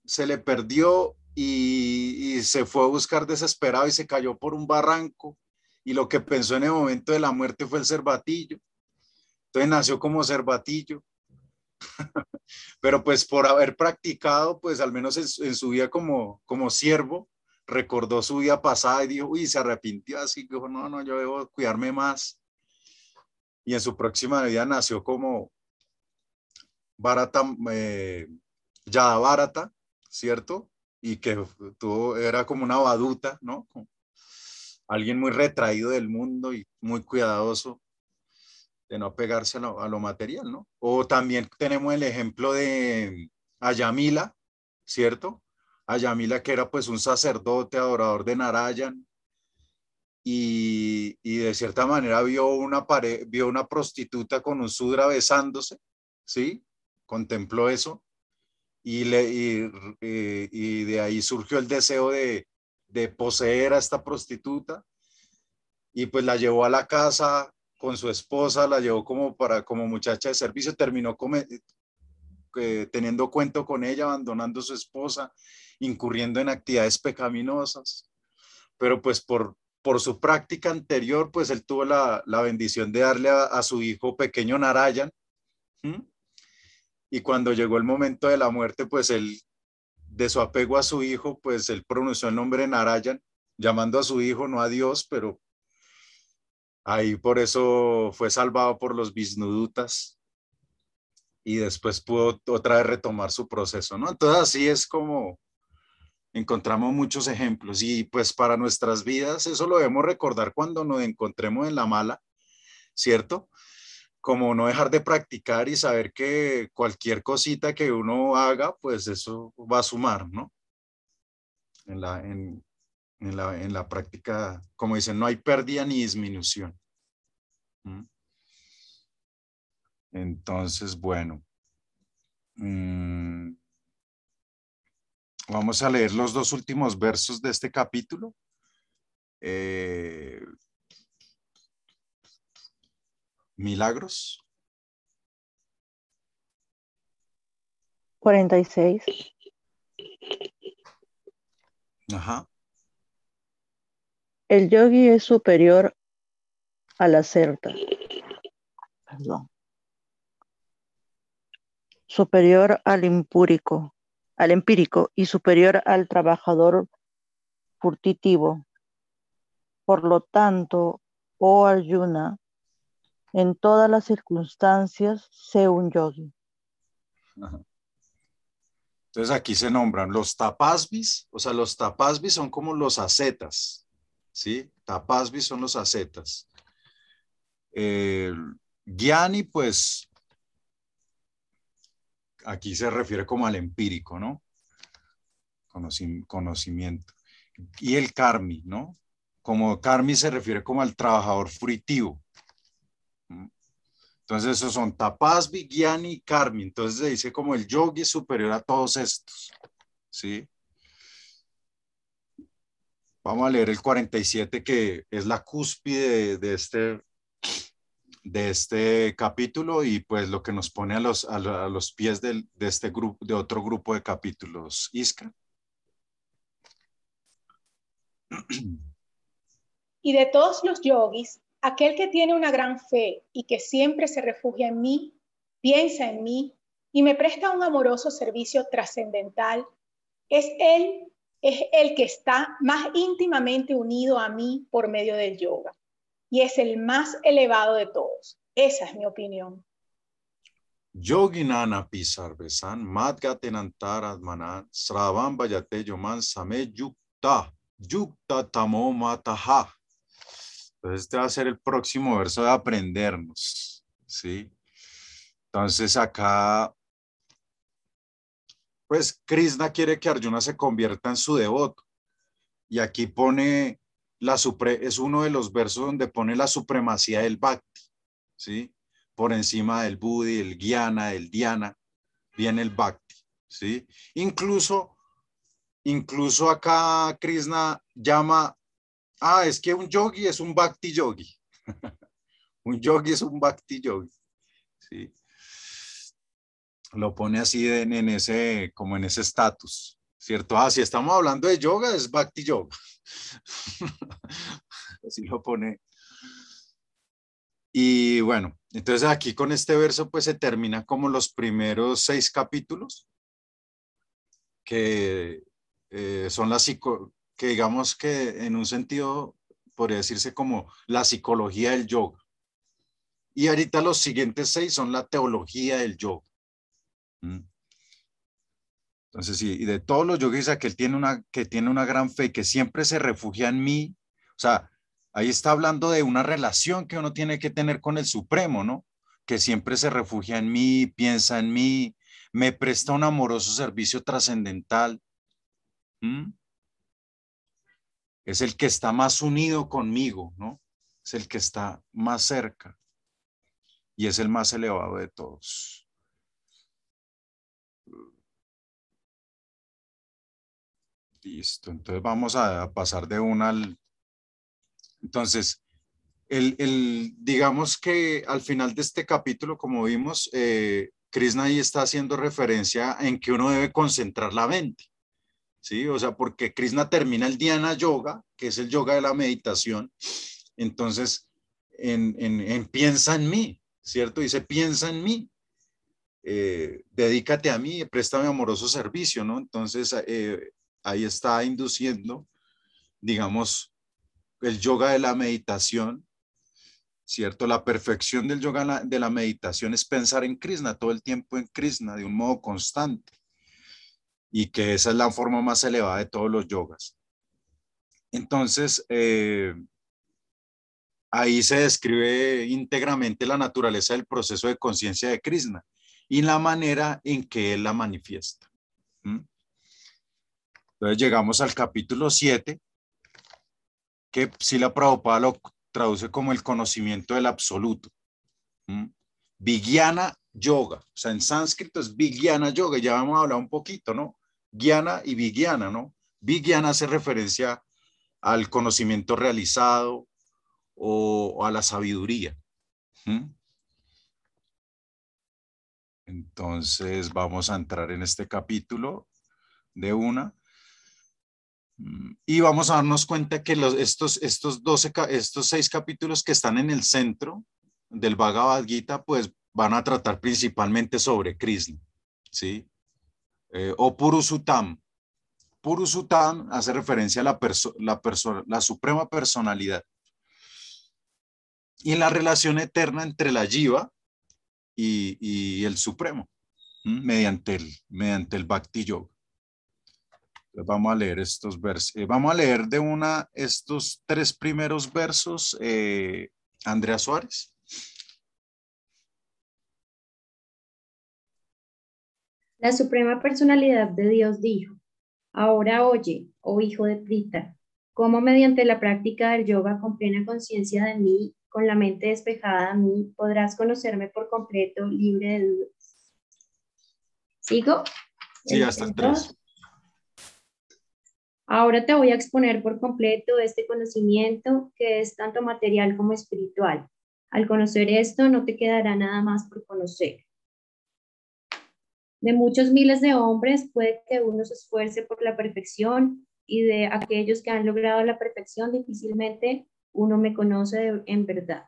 [SPEAKER 1] se le perdió y, y, se fue a buscar desesperado y se cayó por un barranco y lo que pensó en el momento de la muerte fue el cervatillo. Entonces nació como cervatillo. [laughs] Pero pues por haber practicado, pues al menos en, su vida como, como siervo, recordó su vida pasada y dijo, uy, se arrepintió así, dijo, no, no, yo debo cuidarme más. Y en su próxima vida nació como Barata, eh, Yada Barata, ¿cierto? Y que era como una baduta, ¿no? alguien muy retraído del mundo y muy cuidadoso de no pegarse a lo, material, ¿no? O también tenemos el ejemplo de Ayamila, ¿cierto? Ayamila que era pues un sacerdote adorador de Narayan y, y de cierta manera vio una, vio una prostituta con un sudra besándose, ¿sí? Contempló eso y, le, eh, y de ahí surgió el deseo de, de poseer a esta prostituta y pues la llevó a la casa con su esposa, la llevó como para como muchacha de servicio, terminó eh, teniendo cuento con ella, abandonando a su esposa, incurriendo en actividades pecaminosas. Pero pues por, por su práctica anterior, pues él tuvo la, bendición de darle a, su hijo pequeño Narayan. Y cuando llegó el momento de la muerte, pues él de su apego a su hijo, pues él pronunció el nombre Narayan, llamando a su hijo, no a Dios, pero ahí por eso fue salvado por los Visnudutas y después pudo otra vez retomar su proceso, ¿no? Entonces así es como encontramos muchos ejemplos y pues para nuestras vidas eso lo debemos recordar cuando nos encontremos en la mala, ¿cierto? Como no dejar de practicar y saber que cualquier cosita que uno haga, pues eso va a sumar, ¿no? En la, en, la, en la práctica, como dicen, no hay pérdida ni disminución. Entonces, bueno. Mm, vamos a leer los dos últimos versos de este capítulo. Eh, Milagros.
[SPEAKER 7] 46.
[SPEAKER 1] Ajá.
[SPEAKER 7] El yogi es superior a la certa. Perdón. Superior al impúrico, al empírico y superior al trabajador furtitivo. Por lo tanto, oh Arjuna, en todas las circunstancias, sé un yogi.
[SPEAKER 1] Entonces aquí se nombran los tapasvis, o sea, los tapasvis son como los acetas, ¿sí? Tapasvis son los acetas. Eh, pues, aquí se refiere como al empírico, ¿no? conocimiento. Y el karmi, ¿no? Como karmi se refiere como al trabajador frutivo. Entonces, esos son Tapas, Vigyani y Karmi. Entonces, se dice como el yogi superior a todos estos. ¿Sí? Vamos a leer el 47, que es la cúspide de, este, de este capítulo y pues lo que nos pone a los, a, los pies de este grupo, de otro grupo de capítulos. Iskra.
[SPEAKER 3] Y de todos los yogis, aquel que tiene una gran fe y que siempre se refugia en mí, piensa en mí y me presta un amoroso servicio trascendental, es él, es el que está más íntimamente unido a mí por medio del yoga y es el más elevado de todos. Esa es mi opinión.
[SPEAKER 1] Yoginana vayate yoman same yukta, yukta tamo. Entonces este va a ser el próximo verso de aprendernos, ¿sí? Entonces acá, pues Krishna quiere que Arjuna se convierta en su devoto. Y aquí pone la es uno de los versos donde pone la supremacía del Bhakti, ¿sí? Por encima del Buddhi, el Gyana, el Dhyana, viene el Bhakti, ¿sí? Incluso, incluso acá Krishna llama, ah, es que un yogi es un Bhakti yogi. [laughs] un yogi es un Bhakti yogi, ¿sí? Lo pone así en, ese, como en ese estatus, ¿cierto? Ah, si estamos hablando de yoga, es Bhakti yoga. [laughs] Así lo pone. Y bueno, entonces aquí con este verso pues se termina como los primeros seis capítulos que eh, son las que digamos que en un sentido podría decirse como la psicología del yoga. Y ahorita los siguientes seis son la teología del yoga. ¿Mm? Entonces, sí, y de todos los yogis, aquel tiene una, que tiene una gran fe, que siempre se refugia en mí, o sea, ahí está hablando de una relación que uno tiene que tener con el Supremo, ¿no? Que siempre se refugia en mí, piensa en mí, me presta un amoroso servicio trascendental. Es el que está más unido conmigo, ¿no? Es el que está más cerca y es el más elevado de todos. Listo, entonces vamos a pasar de una al... Entonces, el, digamos que al final de este capítulo, como vimos, eh, Krishna ahí está haciendo referencia en que uno debe concentrar la mente, ¿sí? O sea, porque Krishna termina el Dhyana Yoga, que es el yoga de la meditación, entonces, en, piensa en mí, ¿cierto? Dice, piensa en mí, eh, dedícate a mí, préstame amoroso servicio, ¿no? Entonces, eh, ahí está induciendo, digamos, el yoga de la meditación, ¿cierto? La perfección del yoga de la meditación es pensar en Krishna, todo el tiempo en Krishna, de un modo constante. Y que esa es la forma más elevada de todos los yogas. Entonces, eh, ahí se describe íntegramente la naturaleza del proceso de conciencia de Krishna y la manera en que él la manifiesta. Entonces llegamos al capítulo 7, que si la Prabhupada lo traduce como el conocimiento del absoluto. Vigyana Yoga, o sea, en sánscrito es Vigyana Yoga, ya vamos a hablar un poquito, ¿no? Gyana y Vigyana, ¿no? Vigyana hace referencia al conocimiento realizado o, a la sabiduría. Entonces vamos a entrar en este capítulo de una. Y vamos a darnos cuenta que los, estos, estos, 12, estos seis capítulos que están en el centro del Bhagavad Gita, pues van a tratar principalmente sobre Krishna, ¿sí? Eh, o Purusutam. Purusutam hace referencia a la, la, la suprema personalidad y la relación eterna entre la Jiva y, y el Supremo, mediante el, mediante el Bhakti Yoga vamos a leer estos versos. Eh, vamos a leer de una estos tres primeros versos, eh, Andrea Suárez.
[SPEAKER 4] La Suprema Personalidad de Dios dijo, ahora oye, oh hijo de Prita, cómo mediante la práctica del yoga con plena conciencia de mí, con la mente despejada a mí, podrás conocerme por completo, libre de dudas. ¿Sigo?
[SPEAKER 1] Sí, hasta el.
[SPEAKER 4] Ahora te voy a exponer por completo este conocimiento que es tanto material como espiritual. Al conocer esto, no te quedará nada más por conocer. De muchos miles de hombres puede que uno se esfuerce por la perfección y de aquellos que han logrado la perfección difícilmente uno me conoce en verdad.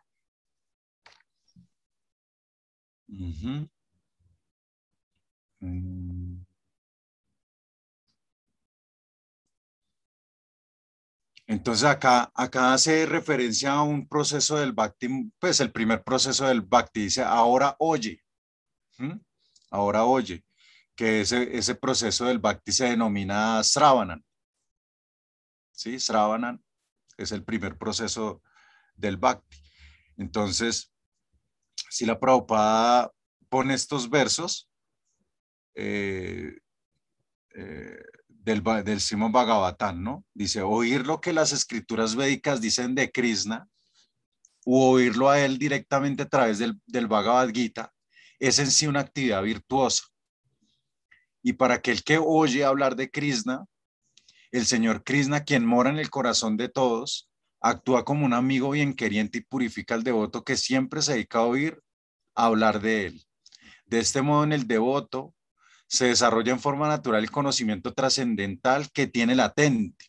[SPEAKER 1] Entonces acá, acá hace referencia a un proceso del Bhakti, pues el primer proceso del Bhakti, dice, ahora oye, ahora oye, que ese, ese proceso del Bhakti se denomina Sravanan. ¿Sí? Sravanan es el primer proceso del Bhakti. Entonces, si la Prabhupada pone estos versos eh, eh, del, del Simón Bhagavatam, ¿no? Dice, oír lo que las escrituras védicas dicen de Krishna, o oírlo a él directamente a través del, del Bhagavad Gita, es en sí una actividad virtuosa. Y para aquel que oye hablar de Krishna, el Señor Krishna, quien mora en el corazón de todos, actúa como un amigo bien queriente y purifica al devoto que siempre se dedica a oír hablar de él. De este modo, en el devoto se desarrolla en forma natural el conocimiento trascendental que tiene latente.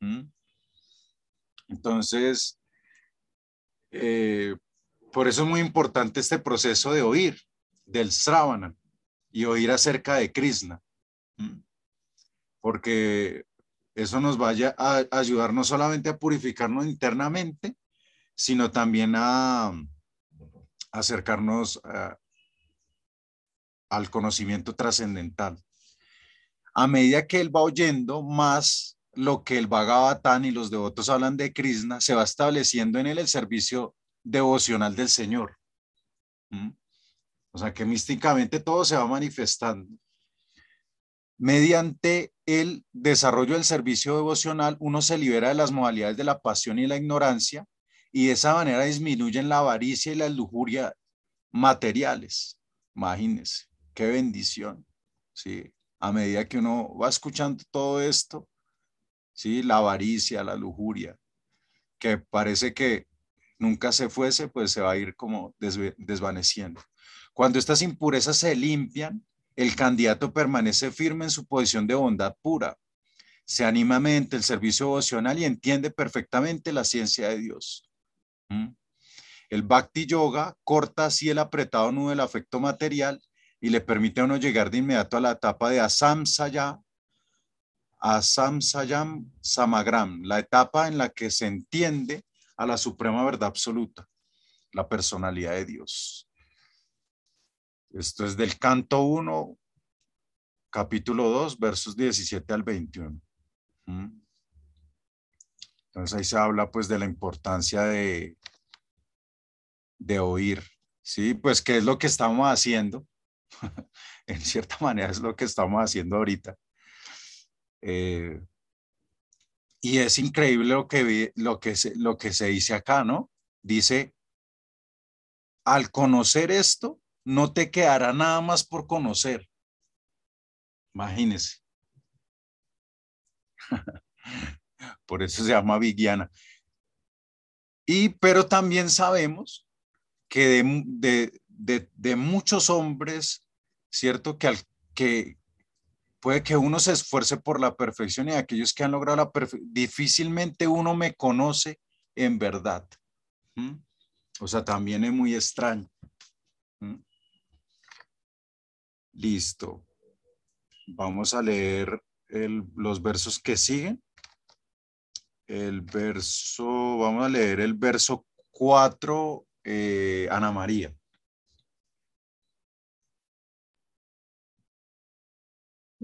[SPEAKER 1] ¿Mm? Entonces, eh, por eso es muy importante este proceso de oír del Sravana y oír acerca de Krishna. ¿Mm? Porque eso nos vaya a ayudar no solamente a purificarnos internamente, sino también a, acercarnos a, al conocimiento trascendental. A medida que él va oyendo más lo que el Bhagavatam y los devotos hablan de Krishna, se va estableciendo en él el servicio devocional del Señor. ¿Mm? O sea que místicamente todo se va manifestando. Mediante el desarrollo del servicio devocional, uno se libera de las modalidades de la pasión y la ignorancia y de esa manera disminuyen la avaricia y la lujuria materiales. Imagínense qué bendición, ¿sí? A medida que uno va escuchando todo esto, ¿sí? La avaricia, la lujuria, que parece que nunca se fuese, pues se va a ir como desvaneciendo. Cuando estas impurezas se limpian, el candidato permanece firme en su posición de bondad pura. Se anima mente el servicio devocional y entiende perfectamente la ciencia de Dios. ¿Mm? El Bhakti Yoga corta así el apretado nudo del afecto material y le permite a uno llegar de inmediato a la etapa de Asam Sayam, Asam Sayam Samagram, la etapa en la que se entiende a la suprema verdad absoluta, la personalidad de Dios. Esto es del canto 1, capítulo 2, versos 17 al 21. ¿Mm? Entonces ahí se habla pues de la importancia de, de oír, ¿sí? Pues qué es lo que estamos haciendo [laughs] en cierta manera es lo que estamos haciendo ahorita. Eh, y es increíble lo que, lo, que se, lo que se dice acá, ¿no? Dice, al conocer esto, no te quedará nada más por conocer. Imagínese. [laughs] por eso se llama Vigiana. Y, pero también sabemos que de, de, de, muchos hombres, ¿cierto? Que, al, que puede que uno se esfuerce por la perfección y aquellos que han logrado la perfección, difícilmente uno me conoce en verdad. O sea, también es muy extraño. Listo. Vamos a leer los versos que siguen. El verso, vamos a leer el verso 4, eh, Ana María.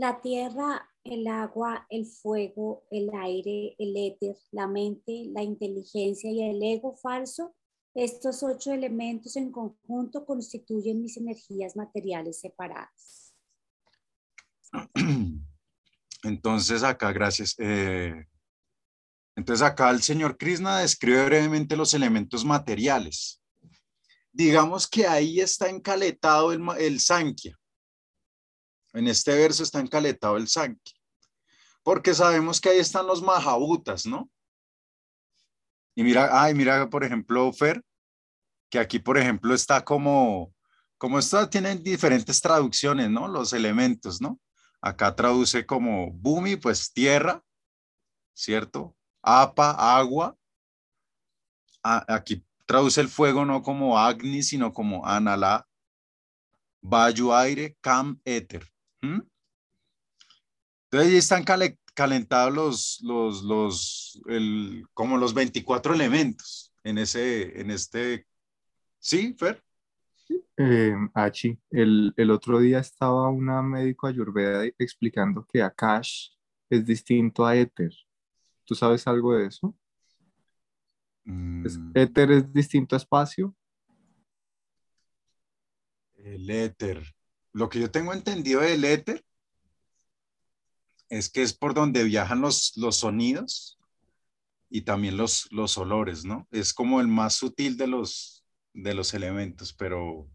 [SPEAKER 6] La tierra, el agua, el fuego, el aire, el éter, la mente, la inteligencia y el ego falso, estos ocho elementos en conjunto constituyen mis energías materiales separadas. [clears throat]
[SPEAKER 1] Entonces acá, gracias. Eh, entonces acá el señor Krishna describe brevemente los elementos materiales. Digamos que ahí está encaletado el, el Sankhya. En este verso está encaletado el Sankhya. Porque sabemos que ahí están los Mahabutas, ¿no? Y mira, ay, mira, por ejemplo, Fer, que aquí, por ejemplo, está como, como esto tienen diferentes traducciones, ¿no? Los elementos, ¿no? Acá traduce como bumi, pues tierra, ¿cierto? Apa, agua. aquí traduce el fuego no como agni, sino como anala, bayu aire, cam, éter. Entonces ahí están calentados los, los, los, el, como los 24 elementos en ese, en este, ¿sí, Fer?
[SPEAKER 5] Eh, Achi, el, el, otro día estaba una médico ayurveda explicando que Akash es distinto a Éter. ¿Tú sabes algo de eso? Mm. ¿Éter es distinto a espacio?
[SPEAKER 1] El éter. Lo que yo tengo entendido del éter es que es por donde viajan los, los sonidos y también los, los olores, ¿no? Es como el más sutil de los, de los elementos, pero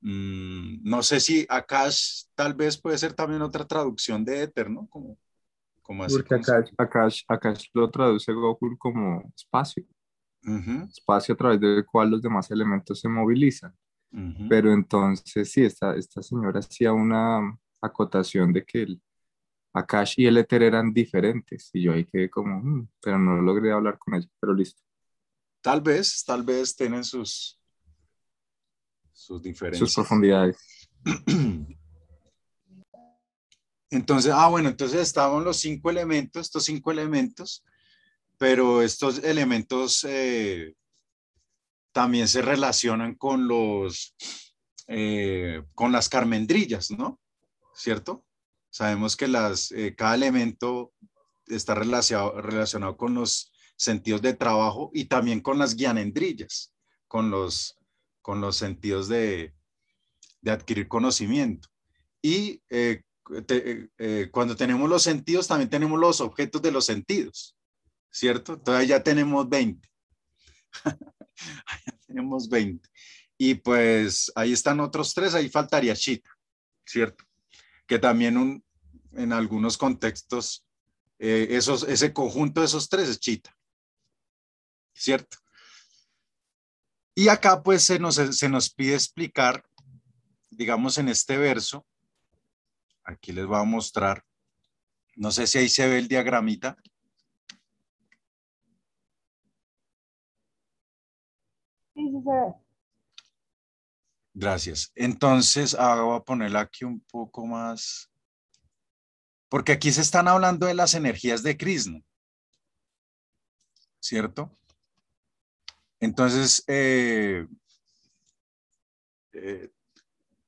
[SPEAKER 1] mm, no sé si Akash tal vez puede ser también otra traducción de éter, ¿no? Como, como así.
[SPEAKER 5] Porque Akash, Akash, lo traduce Goku como espacio. Espacio a través del cual los demás elementos se movilizan. Pero entonces sí, esta, esta señora hacía una acotación de que el Akash y el éter eran diferentes y yo ahí quedé como, mm", pero no logré hablar con ella, pero listo.
[SPEAKER 1] Tal vez, tal vez tienen sus, sus diferencias.
[SPEAKER 5] Sus profundidades. [clears throat]
[SPEAKER 1] Entonces, ah, bueno, entonces estaban los cinco elementos, estos cinco elementos, pero estos elementos eh, también se relacionan con los, eh, con las carmendrillas, ¿no? ¿Cierto? Sabemos que las, eh, cada elemento está relacionado, relacionado con los sentidos de trabajo y también con las guianendrillas, con los, con los sentidos de, de adquirir conocimiento. Y eh, cuando tenemos los sentidos, también tenemos los objetos de los sentidos, ¿cierto? Entonces ya tenemos 20. [laughs] [laughs] tenemos 20. Y pues ahí están otros tres, ahí faltaría Chita, ¿cierto? Que también un, en algunos contextos, eh, esos, ese conjunto de esos tres es Chita, ¿cierto? Y acá pues se nos, se nos pide explicar, digamos en este verso, aquí les voy a mostrar, no sé si ahí se ve el diagramita. Gracias. Entonces, ahora voy a ponerla aquí un poco más, porque aquí se están hablando de las energías de Krishna, ¿cierto? Entonces, eh, eh,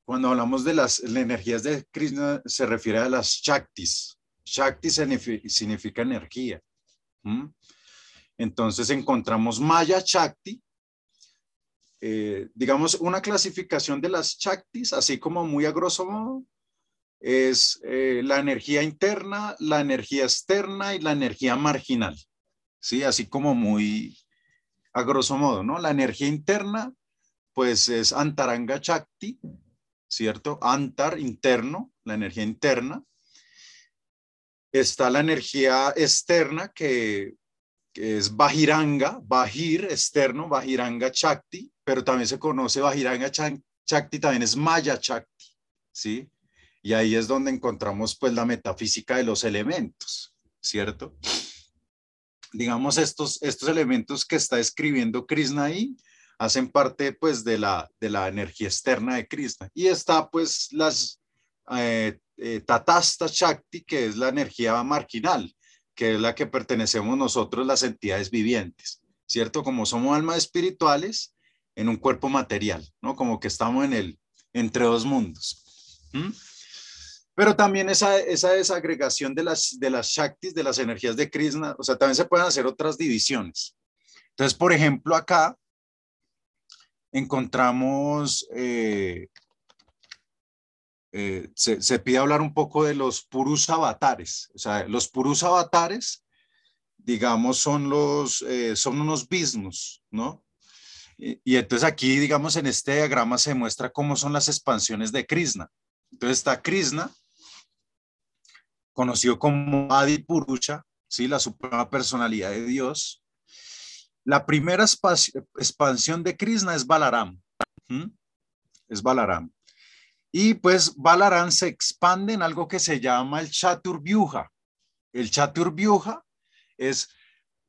[SPEAKER 1] cuando hablamos de las, energías de Krishna, se refiere a las Shaktis. Shakti significa, energía. Entonces encontramos Maya Shakti, eh, digamos, una clasificación de las Shaktis, así como muy a grosso modo, es eh, la energía interna, la energía externa y la energía marginal. Sí, así como muy a grosso modo, ¿no? La energía interna, pues es Antaranga Shakti, ¿cierto? Antar interno, la energía interna. Está la energía externa que es Bajiranga, Bajir externo, Bajiranga Chakti, pero también se conoce Bajiranga Chakti, también es Maya Chakti, ¿sí? Y ahí es donde encontramos pues la metafísica de los elementos, ¿cierto? Digamos, estos, estos elementos que está escribiendo Krishna ahí hacen parte pues de la, de la energía externa de Krishna. Y está pues las eh, eh, Tatasta Chakti, que es la energía marginal, que es la que pertenecemos nosotros, las entidades vivientes, ¿cierto? Como somos almas espirituales en un cuerpo material, ¿no? Como que estamos en el, entre dos mundos. Pero también esa, esa desagregación de las, de las Shaktis, de las energías de Krishna, o sea, también se pueden hacer otras divisiones. Entonces, por ejemplo, acá encontramos eh, eh, se, pide hablar un poco de los purus avatares. O sea, los purus avatares, digamos, son, los, eh, son unos bisnos, ¿no? Y, entonces aquí, digamos, en este diagrama se muestra cómo son las expansiones de Krishna. Entonces está Krishna, conocido como Adi Purusha, ¿sí? la suprema personalidad de Dios. La primera expansión de Krishna es Balaram. Es Balaram. Y pues Balaram se expande en algo que se llama el Chaturvyuha. El Chaturvyuha es,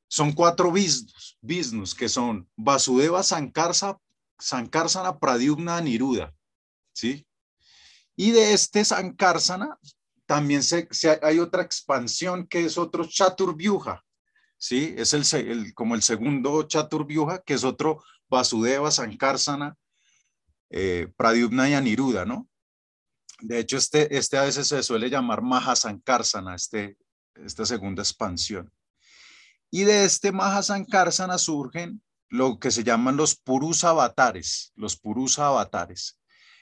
[SPEAKER 1] son cuatro Visnus que son Vasudeva, Sankarsa, Sankarsana, Pradyumna, Niruda. ¿Sí? Y de este Sankarsana también se, hay otra expansión que es otro Chaturvyuha. ¿Sí? Es el, como el segundo Chaturvyuha, que es otro Vasudeva, Sankarsana, eh, Pradyumna y Aniruda, ¿no? De hecho, este, este a veces se suele llamar Mahasankarsana, este, esta segunda expansión. Y de este Mahasankarsana surgen lo que se llaman los Purus avatares, los Purus avatares.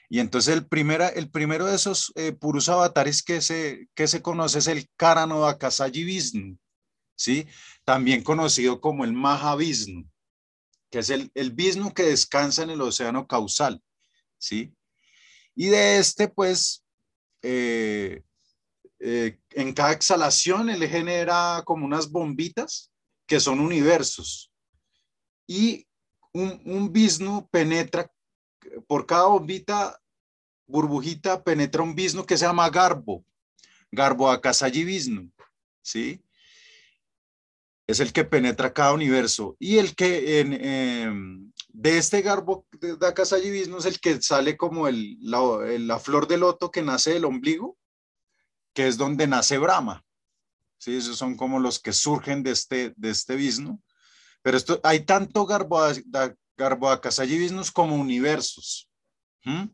[SPEAKER 1] Y entonces el, primera, el primero de esos eh, avatares que se, que se conoce es el Karanodakasayi Vishnu, ¿sí? También conocido como el Mahavishnu, que es el, el Vishnu que descansa en el océano causal, ¿sí? Y de este, pues, eh, eh, en cada exhalación él genera como unas bombitas que son universos. Y un, un penetra, por cada bombita, burbujita, penetra un bisno que se llama Garbo. Garbo Akasayi Vishnu, ¿sí? Es el que penetra cada universo. Y el que en, em, de este garbo de Akasayivismo es el que sale como el, la, flor de loto que nace del ombligo, que es donde nace Brahma. Sí, esos son como los que surgen de este, de este Pero esto, hay tanto garbo, garbo como universos.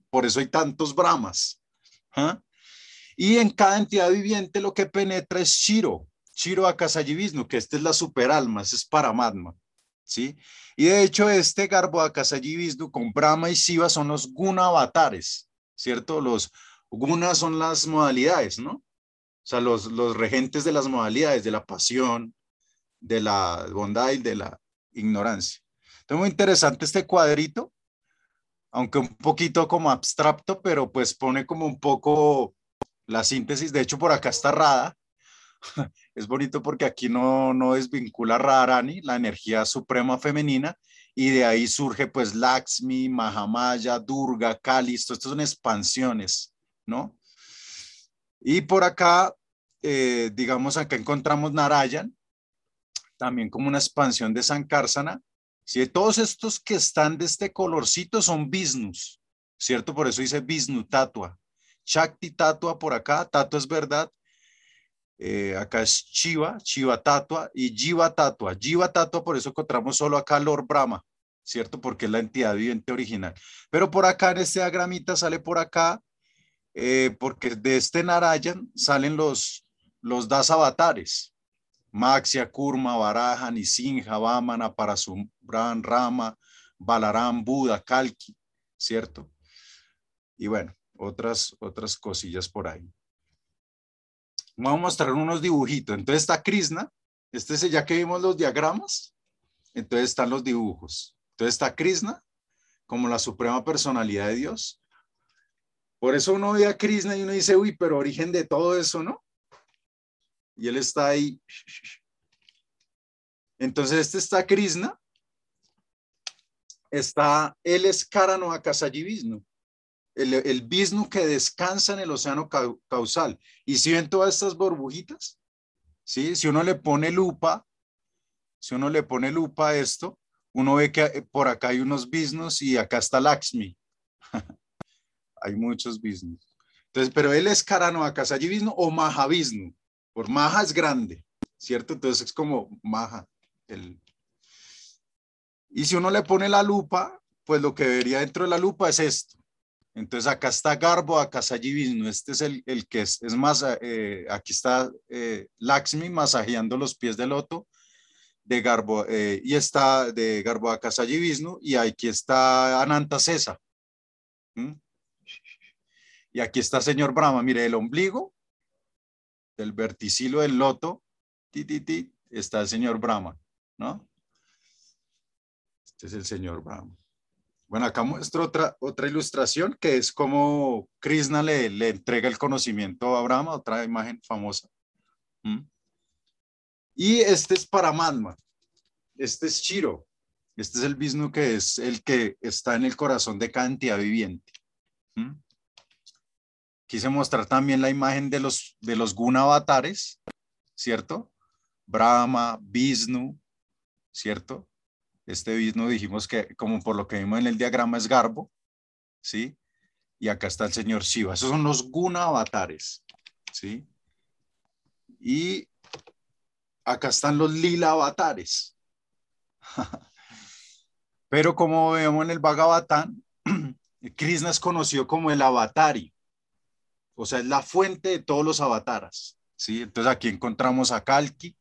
[SPEAKER 1] Por eso hay tantos Brahmas. Y en cada entidad viviente lo que penetra es Shiro, Shiro Akasayivismo, que esta es la superalma, ese es Paramatma. ¿Sí? Y de hecho, este Garbo Akasayi con Brahma y Shiva son los guna avatares, ¿cierto? Los gunas son las modalidades, ¿no? O sea, los, los regentes de las modalidades, de la pasión, de la bondad y de la ignorancia. Entonces, muy interesante este cuadrito, aunque un poquito como abstracto, pero pues pone como un poco la síntesis. De hecho, por acá está Rada, es bonito porque aquí no, no desvincula Radharani, la energía suprema femenina, y de ahí surge pues Lakshmi, Mahamaya, Durga, Kali, estas son expansiones, ¿no? Y por acá, eh, digamos, acá encontramos Narayan, también como una expansión de Sankarsana. ¿sí? Todos estos que están de este colorcito son Visnus, ¿cierto? Por eso dice Visnu Tatua. Shakti Tatua por acá, Tatua es verdad, eh, acá es Chiva, Chiva Tatua y Jiva Tatua. Jiva Tatua, por eso encontramos solo acá Lord Brahma, ¿cierto? Porque es la entidad viviente original. Pero por acá en este diagramita sale por acá, eh, porque de este Narayan salen los, los das avatares. Maxia, Kurma, Varaja, Nisinja, Vamana, Parasumbran, Rama, Balaram, Buda, Kalki, ¿cierto? Y bueno, otras, otras cosillas por ahí vamos a mostrar unos dibujitos. Entonces está Krishna, este es ya que vimos los diagramas, entonces están los dibujos. Entonces está Krishna como la suprema personalidad de Dios. Por eso uno ve a Krishna y uno dice, uy, pero origen de todo eso, ¿no? Y él está ahí. Entonces este está Krishna. Está, él es Karano Akasayi Vishnu el, el que descansa en el océano causal. Y si ven todas estas burbujitas, ¿sí? si uno le pone lupa, si uno le pone lupa a esto, uno ve que eh, por acá hay unos bisnos y acá está Lakshmi. [laughs] hay muchos bisnos. Entonces, pero él es Karano Akasayi Vishnu o Mahavishnu. Por Maha es grande, ¿cierto? Entonces es como Maha. El... Y si uno le pone la lupa, pues lo que vería dentro de la lupa es esto. Entonces acá está Garbo, acá está este es el, el que es, es más, eh, aquí está eh, Lakshmi masajeando los pies del loto de Garbo, eh, y está de Garbo acá está y aquí está Ananta Cesa. Y aquí está señor Brahma, mire el ombligo, del verticilo del loto, ti, ti, ti, está el señor Brahma, ¿no? Este es el señor Brahma. Bueno, acá muestro otra, otra ilustración que es como Krishna le, le entrega el conocimiento a Abraham, otra imagen famosa. ¿Mm? Y este es Paramatma, este es Shiro. Este es el Vishnu que es el que está en el corazón de cada entidad viviente. ¿Mm? Quise mostrar también la imagen de los, de los guna avatares, ¿cierto? Brahma, Vishnu, ¿cierto? Este Vishnu dijimos que, como por lo que vimos en el diagrama, es Garbo, ¿sí? Y acá está el señor Shiva. Esos son los guna avatares, ¿sí? Y acá están los lila avatares. [laughs] Pero como vemos en el Bhagavatam, [clears throat] Krishna es conocido como el avatari, o sea, es la fuente de todos los avataras, ¿sí? Entonces aquí encontramos a Kalki.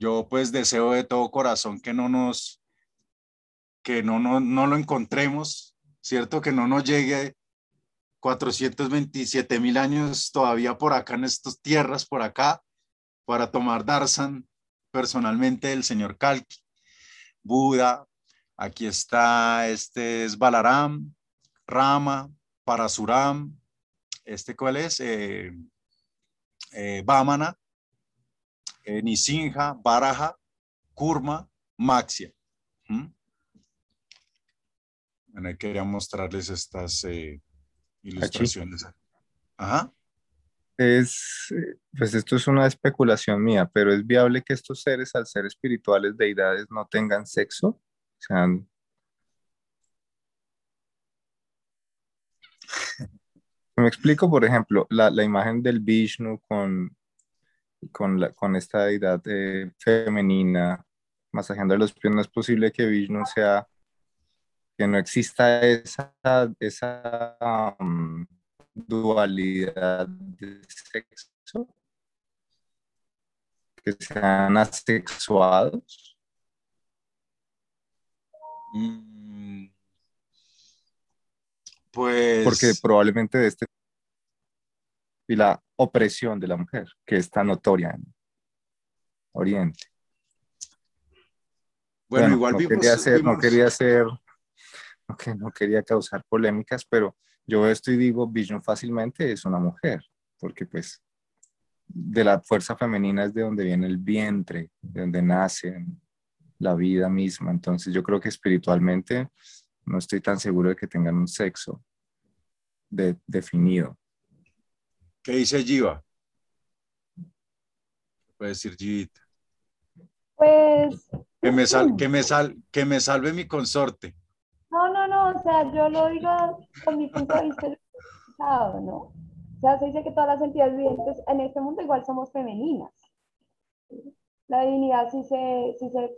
[SPEAKER 1] Yo pues deseo de todo corazón que no nos, que no, no, no lo encontremos, ¿cierto? Que no nos llegue 427 mil años todavía por acá en estas tierras, por acá, para tomar Darsan personalmente del señor Kalki. Buda, aquí está, este es Balaram, Rama, Parasuram, este cuál es, eh, eh, eh, Nisinja, Baraja, Kurma, Maxia. ¿Mm? Bueno, quería mostrarles estas eh, ilustraciones. Ajá.
[SPEAKER 5] Es, pues esto es una especulación mía, pero es viable que estos seres, al ser espirituales, deidades, no tengan sexo, o sea, [laughs] Me explico, por ejemplo, la, la imagen del Vishnu con, con, la, con esta deidad eh, femenina masajeando los pies. No es posible que Vishnu sea, que no exista esa, esa um, dualidad de sexo, que sean asexuados.
[SPEAKER 1] Mm. Pues.
[SPEAKER 5] Porque probablemente de este. Y la opresión de la mujer, que es tan notoria en Oriente.
[SPEAKER 1] Bueno, igual
[SPEAKER 5] no
[SPEAKER 1] vimos,
[SPEAKER 5] quería hacer, no quería hacer, no, que no quería causar polémicas, pero yo esto y digo, Vision fácilmente es una mujer, porque pues de la fuerza femenina es de donde viene el vientre, de donde nace la vida misma. Entonces yo creo que espiritualmente no estoy tan seguro de que tengan un sexo de- definido.
[SPEAKER 1] ¿Qué dice Jiva? ¿Qué puede decir Jivita?
[SPEAKER 8] Pues
[SPEAKER 1] Que me, sal, que, me sal, que me salve mi consorte.
[SPEAKER 8] No, no, no, o sea, yo lo digo con mi punto de vista ¿no? O sea, se dice que todas las entidades vivientes en este mundo igual somos femeninas. La divinidad sí, se, sí, se,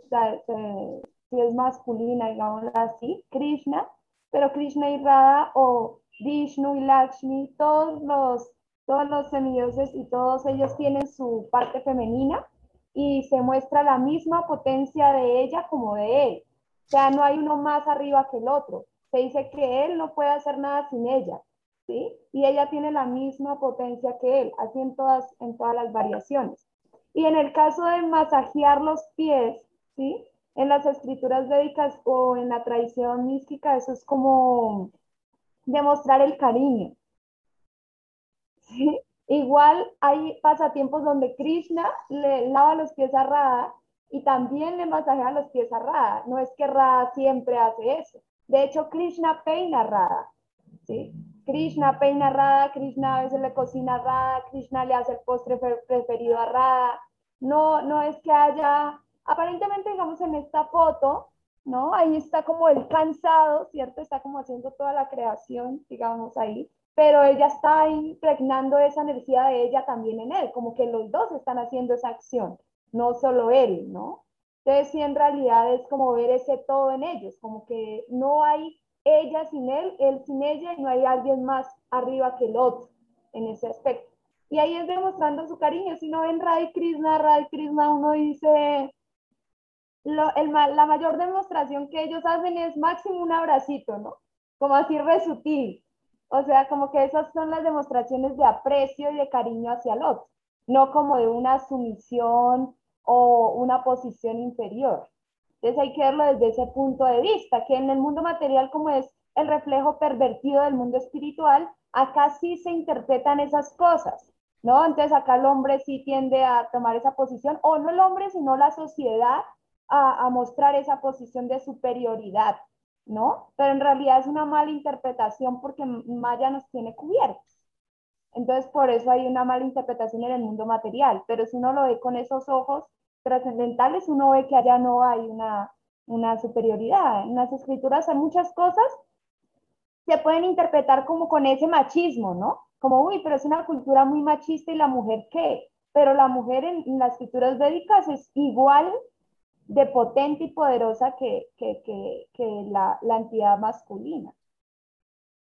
[SPEAKER 8] sí es masculina, digámoslo así, Krishna, pero Krishna y Radha o Vishnu y Lakshmi, todos los, todos los semidioses y todos ellos tienen su parte femenina y se muestra la misma potencia de ella como de él. O sea, no hay uno más arriba que el otro. Se dice que él no puede hacer nada sin ella, ¿sí? Y ella tiene la misma potencia que él, así en todas, en todas las variaciones. Y en el caso de masajear los pies, ¿sí? En las escrituras védicas o en la tradición mística, eso es como demostrar el cariño, ¿sí? Igual hay pasatiempos donde Krishna le lava los pies a Radha y también le masajea los pies a Radha. No es que Radha siempre hace eso. De hecho, Krishna peina a Radha. ¿sí? Krishna peina a Radha, Krishna a veces le cocina a Radha, Krishna le hace el postre pre- preferido a Radha. No, no es que haya, aparentemente, digamos, en esta foto, ¿no? Ahí está como el cansado, ¿cierto? Está como haciendo toda la creación, digamos, ahí pero ella está impregnando esa energía de ella también en él, como que los dos están haciendo esa acción, no solo él, ¿no? Entonces sí, en realidad es como ver ese todo en ellos, como que no hay ella sin él, él sin ella, y no hay alguien más arriba que el otro en ese aspecto. Y ahí es demostrando su cariño, si no ven Radha Krishna, Radha Krishna, uno dice, la mayor demostración que ellos hacen es máximo un abracito, ¿no? Como así re sutil. O sea, como que esas son las demostraciones de aprecio y de cariño hacia el otro, no como de una sumisión o una posición inferior. Entonces hay que verlo desde ese punto de vista, que en el mundo material como es el reflejo pervertido del mundo espiritual, acá sí se interpretan esas cosas, ¿no? Entonces acá el hombre sí tiende a tomar esa posición, o no el hombre, sino la sociedad a, a mostrar esa posición de superioridad, ¿no? Pero en realidad es una mala interpretación porque Maya nos tiene cubiertos. Entonces, por eso hay una mala interpretación en el mundo material, pero si uno lo ve con esos ojos trascendentales, uno ve que allá no hay una, una superioridad. En las escrituras hay muchas cosas se pueden interpretar como con ese machismo, ¿no? Como, uy, pero es una cultura muy machista y la mujer qué? Pero la mujer en, las escrituras védicas es igual de potente y poderosa que, que, que, la, la entidad masculina.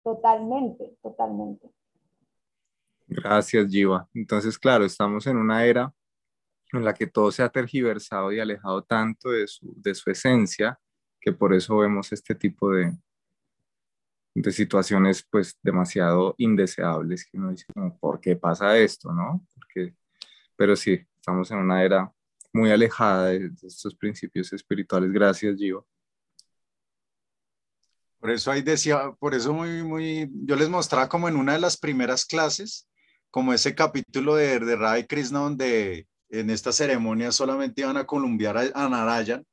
[SPEAKER 8] Totalmente, totalmente.
[SPEAKER 5] Gracias, Jiva. Entonces, claro, estamos en una era en la que todo se ha tergiversado y alejado tanto de su, de su esencia, que por eso vemos este tipo de, de situaciones pues demasiado indeseables que uno dice, ¿por qué pasa esto? ¿no? Porque, pero sí, estamos en una era muy alejada de, estos principios espirituales. Gracias, Gio.
[SPEAKER 1] Por eso ahí decía, por eso muy, muy, yo les mostraba como en una de las primeras clases, como ese capítulo de, de Radha Krishna donde en esta ceremonia solamente iban a columbiar a, Narayan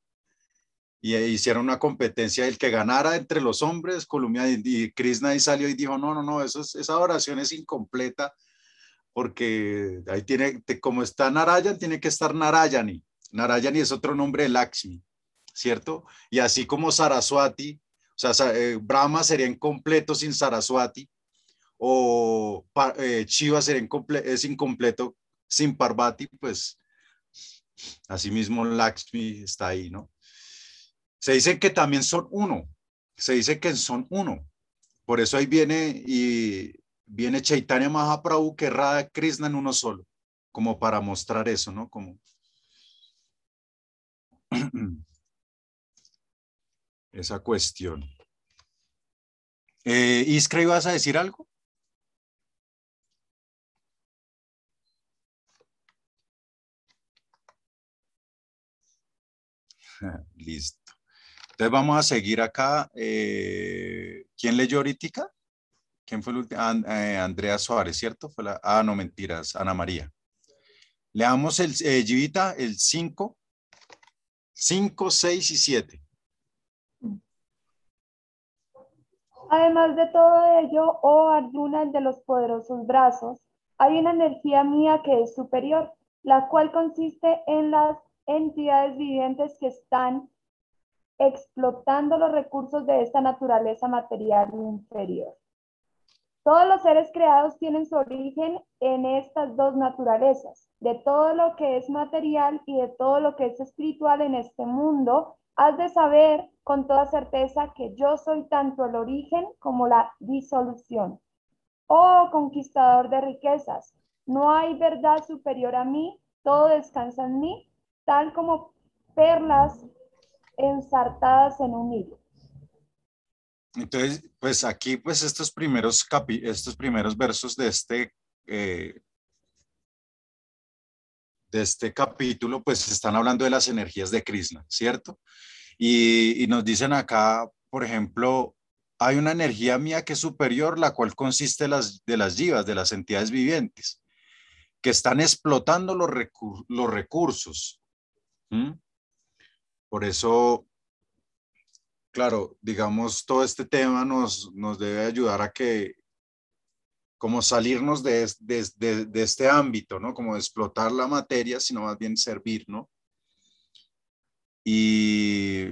[SPEAKER 1] y hicieron una competencia, el que ganara entre los hombres, Colombia y, Krishna ahí salió y dijo, no, no, no, eso esa oración es incompleta porque ahí tiene, como está Narayan, tiene que estar Narayani. Narayani es otro nombre de Lakshmi, ¿cierto? Y así como Saraswati, o sea, eh, Brahma sería incompleto sin Saraswati, o eh, Shiva sería es incompleto sin Parvati, pues asimismo Lakshmi está ahí, ¿no? Se dice que también son uno, se dice que son uno. Por eso ahí viene y viene Chaitanya Mahaprabhu que Radha Krishna en uno solo, como para mostrar eso, ¿no? Como [clears throat] esa cuestión. Eh, Iskra, ¿ibas a decir algo? [laughs] Listo. Entonces vamos a seguir acá. Eh, ¿Quién leyó ahorita? ¿Quién fue el último? Eh, Andrea Suárez, ¿cierto? Ah, no, mentiras, Ana María. Leamos el, eh, el 5, 5, 6 y 7.
[SPEAKER 8] Además de todo ello, oh Arjuna, de los poderosos brazos, hay una energía mía que es superior, la cual consiste en las entidades vivientes que están explotando los recursos de esta naturaleza material inferior. Todos los seres creados tienen su origen en estas dos naturalezas. De todo lo que es material y de todo lo que es espiritual en este mundo, has de saber con toda certeza que yo soy tanto el origen como la disolución. Oh conquistador de riquezas, no hay verdad superior a mí, todo descansa en mí tal como perlas ensartadas en un hilo.
[SPEAKER 1] Entonces, pues aquí, pues estos primeros, capi estos primeros versos de este, eh, de este capítulo, pues están hablando de las energías de Krishna, ¿cierto? Y, nos dicen acá, por ejemplo, hay una energía mía que es superior, la cual consiste las, de las yivas, de las entidades vivientes, que están explotando los, los recursos. Por eso, claro, digamos, todo este tema nos, nos debe ayudar a que, como salirnos de, de, este ámbito, ¿no? Como explotar la materia, sino más bien servir, ¿no? Y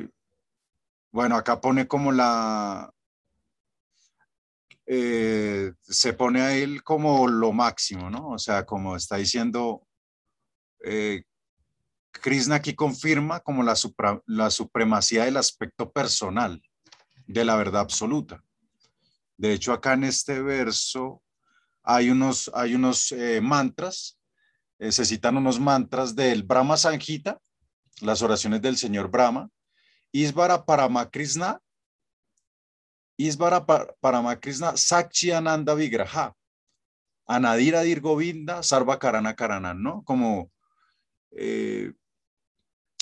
[SPEAKER 1] bueno, acá pone como la, eh, se pone a él como lo máximo, ¿no? O sea, como está diciendo, eh, Krishna aquí confirma como la, la supremacía del aspecto personal de la verdad absoluta. De hecho, acá en este verso hay unos, hay unos eh, mantras, eh, se citan unos mantras del Brahma Sanjita, las oraciones del señor Brahma, Isvara Parama Krishna, Isvara Parama Krishna, Sakchi Ananda Vigraha, Anadira Dir Govinda, Sarva Karana Karanan, ¿no? Como eh,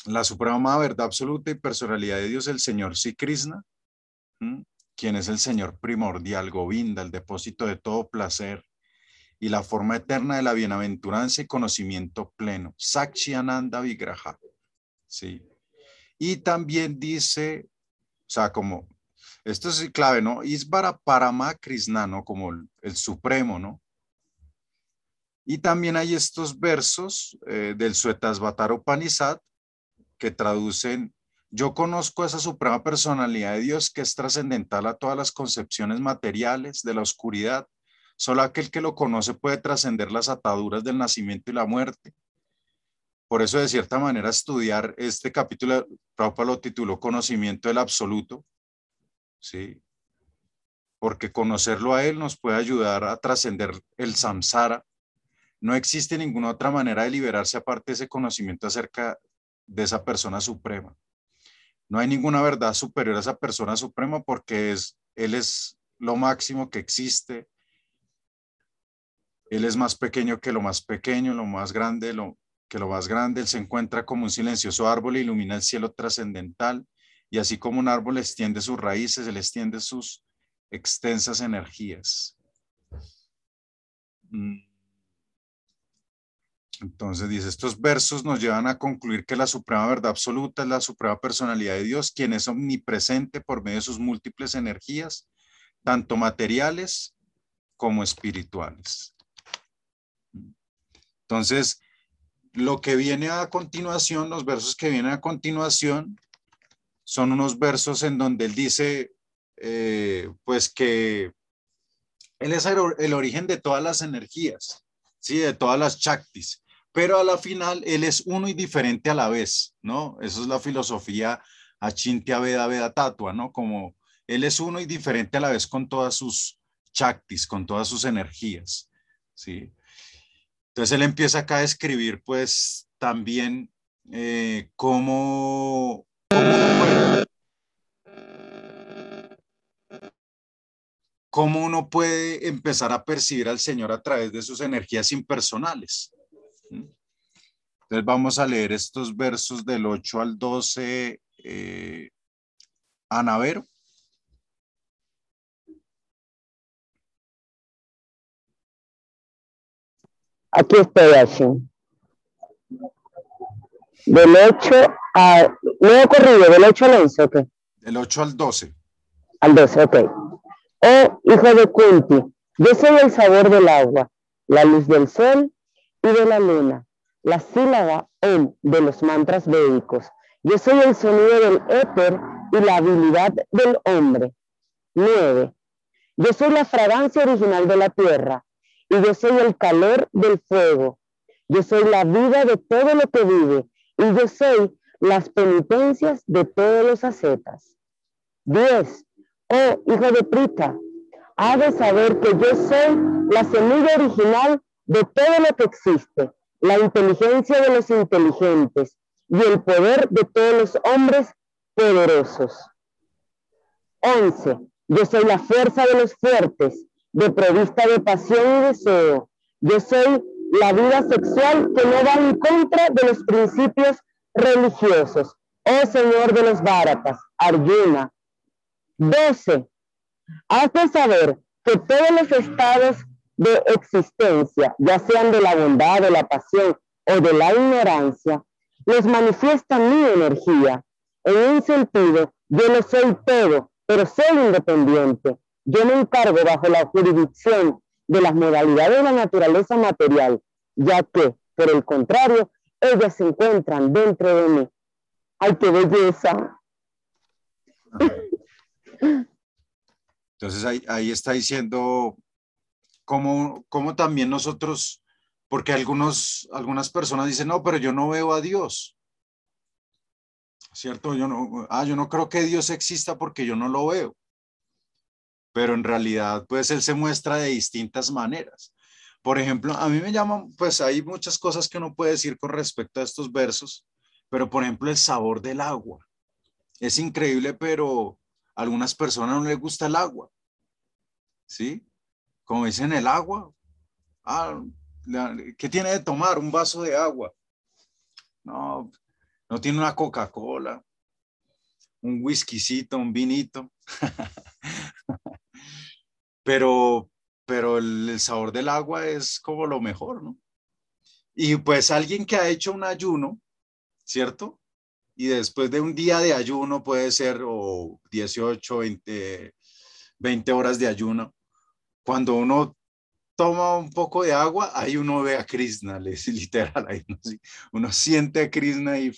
[SPEAKER 1] la suprema verdad absoluta y personalidad de Dios, el Señor Sri Krishna, quien es el Señor primordial, Govinda, el depósito de todo placer y la forma eterna de la bienaventuranza y conocimiento pleno, Sakshi Ananda Vigraha. Sí. Y también dice, o sea, como, esto es clave, ¿no? Isvara Parama Krishna, ¿no? Como el, el supremo, ¿no? Y también hay estos versos eh, del Suetasvatara Upanishad que traducen, yo conozco esa suprema personalidad de Dios que es trascendental a todas las concepciones materiales de la oscuridad. Solo aquel que lo conoce puede trascender las ataduras del nacimiento y la muerte. Por eso, de cierta manera, estudiar este capítulo, Prabhupada lo tituló Conocimiento del Absoluto, ¿sí? Porque conocerlo a él nos puede ayudar a trascender el samsara, no existe ninguna otra manera de liberarse aparte de ese conocimiento acerca de esa persona suprema. No hay ninguna verdad superior a esa persona suprema porque es, Él es lo máximo que existe. Él es más pequeño que lo más pequeño, lo más grande que lo más grande. Él se encuentra como un silencioso árbol e ilumina el cielo trascendental. Y así como un árbol extiende sus raíces, él extiende sus extensas energías. Mm. Entonces dice, estos versos nos llevan a concluir que la suprema verdad absoluta es la suprema personalidad de Dios, quien es omnipresente por medio de sus múltiples energías, tanto materiales como espirituales. Entonces, lo que viene a continuación, los versos que vienen a continuación, son unos versos en donde él dice, eh, pues que él es el, origen de todas las energías, ¿sí? de todas las chaktis pero a la final él es uno y diferente a la vez, ¿no? Esa es la filosofía Achintya Veda Veda Tatua, ¿no? Como él es uno y diferente a la vez con todas sus chaktis, con todas sus energías, ¿sí? Entonces él empieza acá a escribir, pues, también eh, cómo, cómo uno puede empezar a percibir al Señor a través de sus energías impersonales. Entonces vamos a leer estos versos del 8 al 12, eh, Anavero.
[SPEAKER 2] Aquí estoy así. Del 8 a... No he corrido, del 8 al 11, ok.
[SPEAKER 1] Del 8 al 12.
[SPEAKER 2] Al 12, ok. Oh, hijo de Kunti, yo soy el sabor del agua, la luz del sol de la luna, la sílaba Om de los mantras védicos. Yo soy el sonido del éter y la habilidad del hombre. 9. Yo soy la fragancia original de la tierra y yo soy el calor del fuego. Yo soy la vida de todo lo que vive y yo soy las penitencias de todos los ascetas. 10. Oh, hijo de Prita, ha de saber que yo soy la semilla original de todo lo que existe, la inteligencia de los inteligentes y el poder de todos los hombres poderosos. 11. Yo soy la fuerza de los fuertes, de provista de pasión y deseo. Yo soy la vida sexual que no va en contra de los principios religiosos. Oh Señor de los Bharatas, Arjuna. 12. Haz de saber que todos los estados de existencia, ya sean de la bondad, de la pasión o de la ignorancia, les manifiesta mi energía. En un sentido, yo no soy todo, pero soy independiente. Yo me encargo bajo la jurisdicción de las modalidades de la naturaleza material, ya que, por el contrario, ellas se encuentran dentro de mí. ¡Ay, qué belleza!
[SPEAKER 1] Entonces ahí, ahí está diciendo como, como también nosotros, porque algunos, algunas personas dicen, no, pero yo no veo a Dios. ¿Cierto? Yo no, ah, yo no creo que Dios exista porque yo no lo veo. Pero en realidad, pues Él se muestra de distintas maneras. Por ejemplo, a mí me llaman, pues hay muchas cosas que uno puede decir con respecto a estos versos, pero por ejemplo, el sabor del agua. Es increíble, pero a algunas personas no les gusta el agua. ¿Sí? Como dicen, el agua. Ah, ¿Qué tiene de tomar? Un vaso de agua. No, no tiene una Coca-Cola, un whiskycito, un vinito. [laughs] pero, pero el, sabor del agua es como lo mejor, ¿no? Y pues alguien que ha hecho un ayuno, ¿cierto? y después de un día de ayuno puede ser o 18, 20, 20 horas de ayuno, cuando uno toma un poco de agua, ahí uno ve a Krishna, [laughs] literal, ahí uno, siente a Krishna y...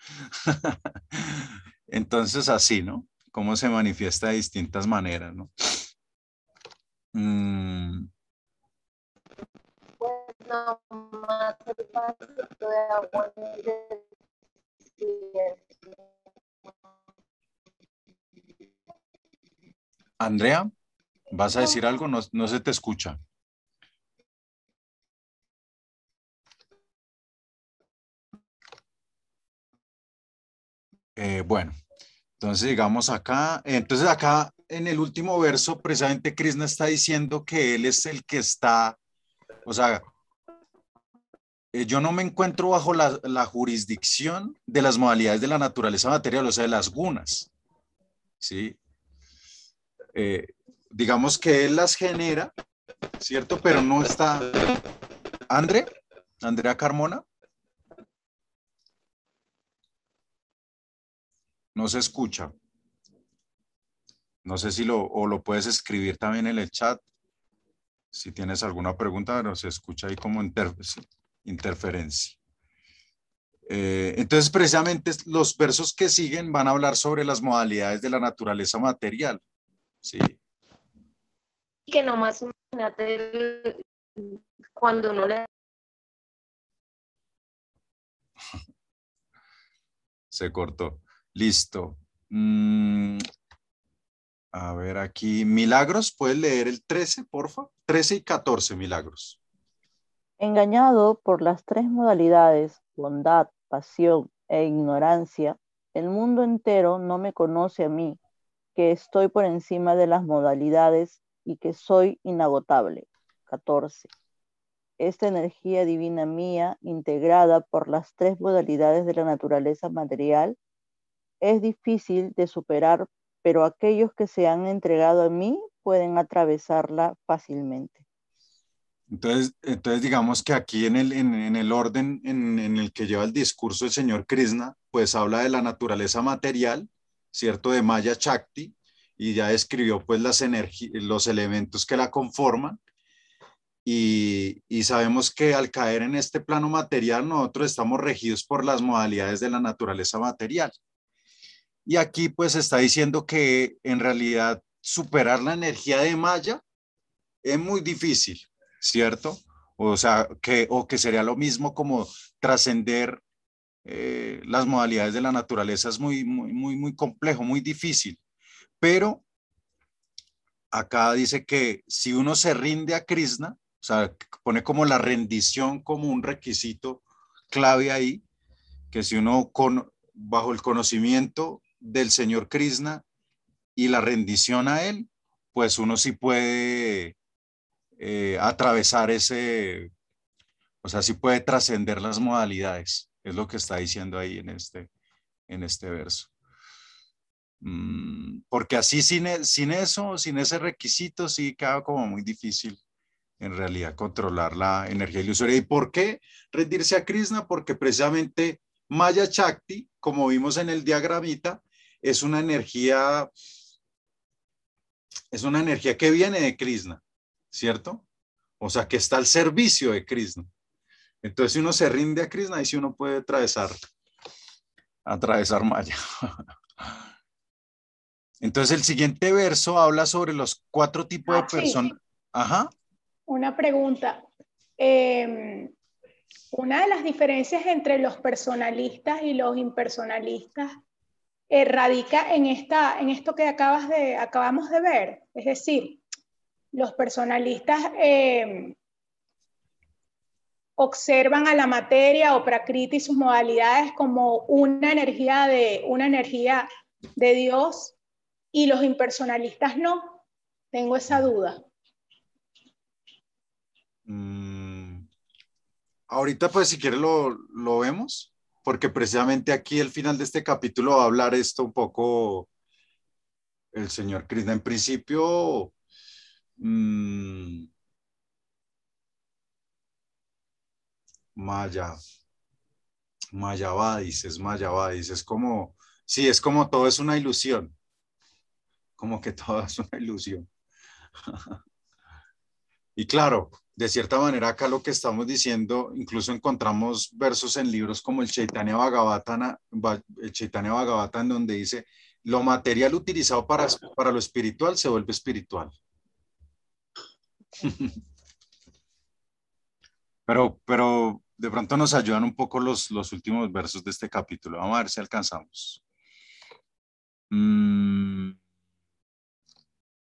[SPEAKER 1] [laughs] Entonces así, ¿no? Cómo se manifiesta de distintas maneras, ¿no? Mm. Andrea, ¿vas a decir algo? No, no se te escucha. Eh, bueno, entonces llegamos acá. Entonces acá en el último verso, precisamente Krishna está diciendo que él es el que está, o sea, eh, yo no me encuentro bajo la, jurisdicción de las modalidades de la naturaleza material, o sea, de las gunas. ¿Sí? Eh, digamos que él las genera, ¿cierto? Pero no está. ¿Andre? ¿Andrea Carmona? No se escucha. No sé si lo, o lo puedes escribir también en el chat. Si tienes alguna pregunta, pero se escucha ahí como interferencia. Eh, entonces, precisamente los versos que siguen van a hablar sobre las modalidades de la naturaleza material. Sí.
[SPEAKER 9] Que nomás imagínate cuando uno le...
[SPEAKER 1] Se cortó. Listo. Mm, a ver aquí, Milagros, ¿puedes leer el 13, porfa? 13 y 14, Milagros.
[SPEAKER 7] Engañado por las tres modalidades, bondad, pasión e ignorancia, el mundo entero no me conoce a mí, que estoy por encima de las modalidades y que soy inagotable. 14. Esta energía divina mía, integrada por las tres modalidades de la naturaleza material, es difícil de superar, pero aquellos que se han entregado a mí pueden atravesarla fácilmente.
[SPEAKER 1] Entonces, entonces digamos que aquí en el, en, el orden en, en, el que lleva el discurso el señor Krishna, pues habla de la naturaleza material, ¿cierto? De Maya Chakti, y ya describió pues las los elementos que la conforman. Y, y sabemos que al caer en este plano material, nosotros estamos regidos por las modalidades de la naturaleza material. Y aquí pues está diciendo que en realidad superar la energía de Maya es muy difícil, ¿cierto? O sea, que, o que sería lo mismo como trascender eh, las modalidades de la naturaleza es muy, muy, muy, muy complejo, muy difícil. Pero acá dice que si uno se rinde a Krishna, o sea, pone como la rendición como un requisito clave ahí, que si uno con, bajo el conocimiento del Señor Krishna y la rendición a Él, pues uno sí puede eh, atravesar ese, o sea, sí puede trascender las modalidades, es lo que está diciendo ahí en este, en este verso. Mm, porque así sin, e, sin eso, sin ese requisito, sí queda como muy difícil en realidad controlar la energía ilusoria. ¿Y por qué rendirse a Krishna? Porque precisamente Maya Chakti, como vimos en el diagramita, es una energía, es una energía que viene de Krishna, ¿cierto? O sea, que está al servicio de Krishna. Entonces, si uno se rinde a Krishna, ahí sí uno puede atravesar, atravesar Maya. [laughs] Entonces, el siguiente verso habla sobre los cuatro tipos de ah, personas. Ajá.
[SPEAKER 3] Una pregunta. Em, una de las diferencias entre los personalistas y los impersonalistas eh, radica en, esta, en esto que acabas de, acabamos de ver. Es decir, los personalistas eh, observan a la materia o Prakriti y sus modalidades como una energía de, una energía de Dios y los impersonalistas no. Tengo esa duda.
[SPEAKER 1] Mm, ahorita pues si quieres lo, lo vemos porque precisamente aquí el final de este capítulo va a hablar esto un poco el señor Krishna. En principio, mmm, Maya, Mayavadis, es Mayavadis, es como, sí, es como todo es una ilusión, como que todo es una ilusión. y claro, de cierta manera acá lo que estamos diciendo, incluso encontramos versos en libros como el Chaitanya Bhagavatam, el Chaitanya Bhagavatam donde dice, lo material utilizado para, para lo espiritual se vuelve espiritual. [laughs] pero, pero de pronto nos ayudan un poco los, los últimos versos de este capítulo. Vamos a ver si alcanzamos. Mm.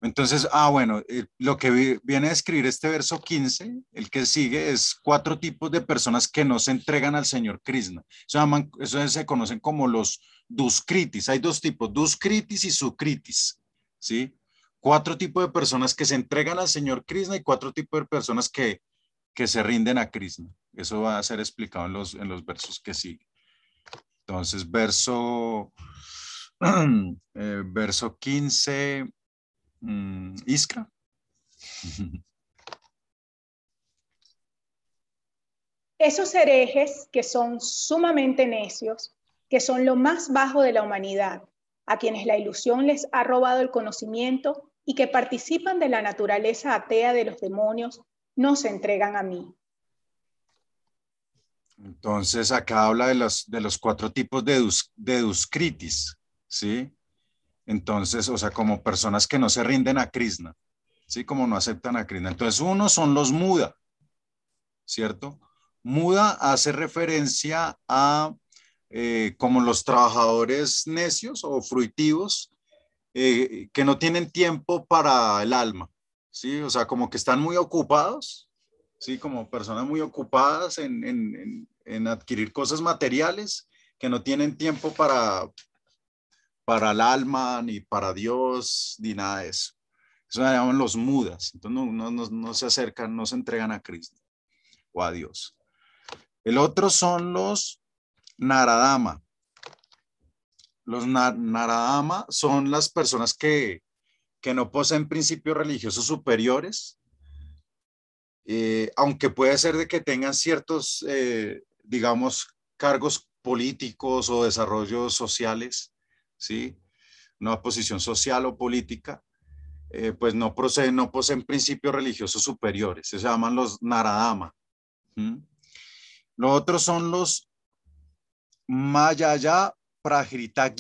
[SPEAKER 1] Entonces, ah, bueno, eh, lo que viene a escribir este verso 15, el que sigue, es cuatro tipos de personas que no se entregan al Señor Krishna. Eso, eso se conocen como los duskritis. Hay dos tipos, duskritis y sukritis, ¿sí? Cuatro tipos de personas que se entregan al Señor Krishna y cuatro tipos de personas que, que se rinden a Krishna. Eso va a ser explicado en los, en los versos que siguen. Entonces, verso, [clears throat] eh, verso 15, mm, Iskra. [laughs]
[SPEAKER 3] Esos herejes que son sumamente necios, que son lo más bajo de la humanidad, a quienes la ilusión les ha robado el conocimiento y que participan de la naturaleza atea de los demonios, no se entregan a mí.
[SPEAKER 1] Entonces, acá habla de los, de los cuatro tipos de, de duscritis, ¿sí? Entonces, o sea, como personas que no se rinden a Krishna, ¿sí? Como no aceptan a Krishna. Entonces, uno son los muda, ¿cierto? Muda hace referencia a eh, como los trabajadores necios o fruitivos eh, que no tienen tiempo para el alma, ¿sí? O sea, como que están muy ocupados, ¿sí? Como personas muy ocupadas en, adquirir cosas materiales que no tienen tiempo para, para el alma, ni para Dios, ni nada de eso. Eso se llaman los mudas. Entonces no, se acercan, no se entregan a Cristo o a Dios. El otro son los Naradama. Los Naradama son las personas que, que no poseen principios religiosos superiores, eh, aunque puede ser de que tengan ciertos, eh, digamos, cargos políticos o desarrollos sociales, ¿sí? Una posición social o política, eh, pues no, no poseen principios religiosos superiores, se llaman los Naradama. Los otros son los Mayaya Prajrita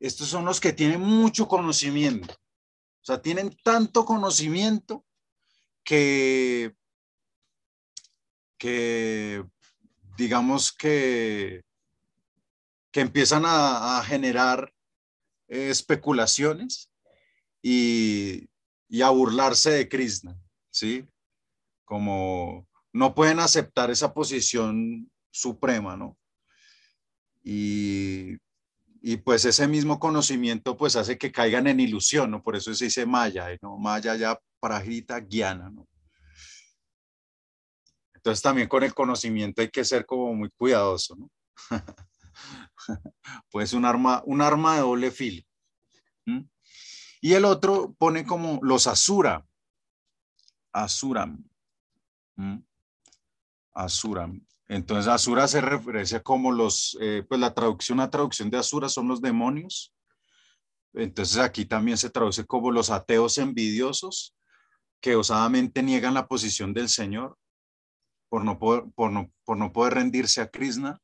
[SPEAKER 1] Estos son los que tienen mucho conocimiento, o sea, tienen tanto conocimiento que, que digamos que, que empiezan a, generar eh, especulaciones y, y, a burlarse de Krishna, ¿sí? Como no pueden aceptar esa posición suprema, ¿no? Y, y pues ese mismo conocimiento pues hace que caigan en ilusión, ¿no? Por eso se dice Maya, ¿no? Maya ya Prajita Guiana, ¿no? Entonces también con el conocimiento hay que ser como muy cuidadoso, ¿no? [laughs] [laughs] pues un arma, un arma de doble filo. Y el otro pone como los Asura. Asuram. Asuram. Entonces Asura se refiere como los, eh, pues la traducción, una traducción de Asura son los demonios. Entonces aquí también se traduce como los ateos envidiosos que osadamente niegan la posición del Señor por no por no, por no poder rendirse a Krishna.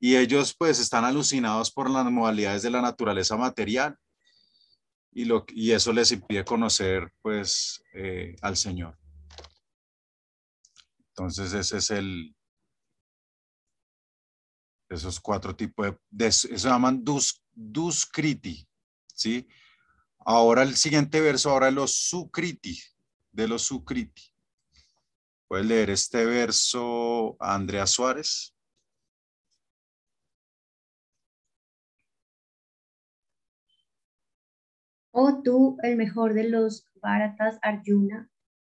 [SPEAKER 1] Y ellos pues están alucinados por las modalidades de la naturaleza material y, lo, y eso les impide conocer pues eh, al Señor. Entonces ese es el, esos cuatro tipos de, eso se llaman dus, duskriti, ¿sí? Ahora el siguiente verso, ahora los sukriti, de los Sukriti. Puedes leer este verso Andrea Suárez.
[SPEAKER 4] Oh tú, el mejor de los Bharatas Arjuna,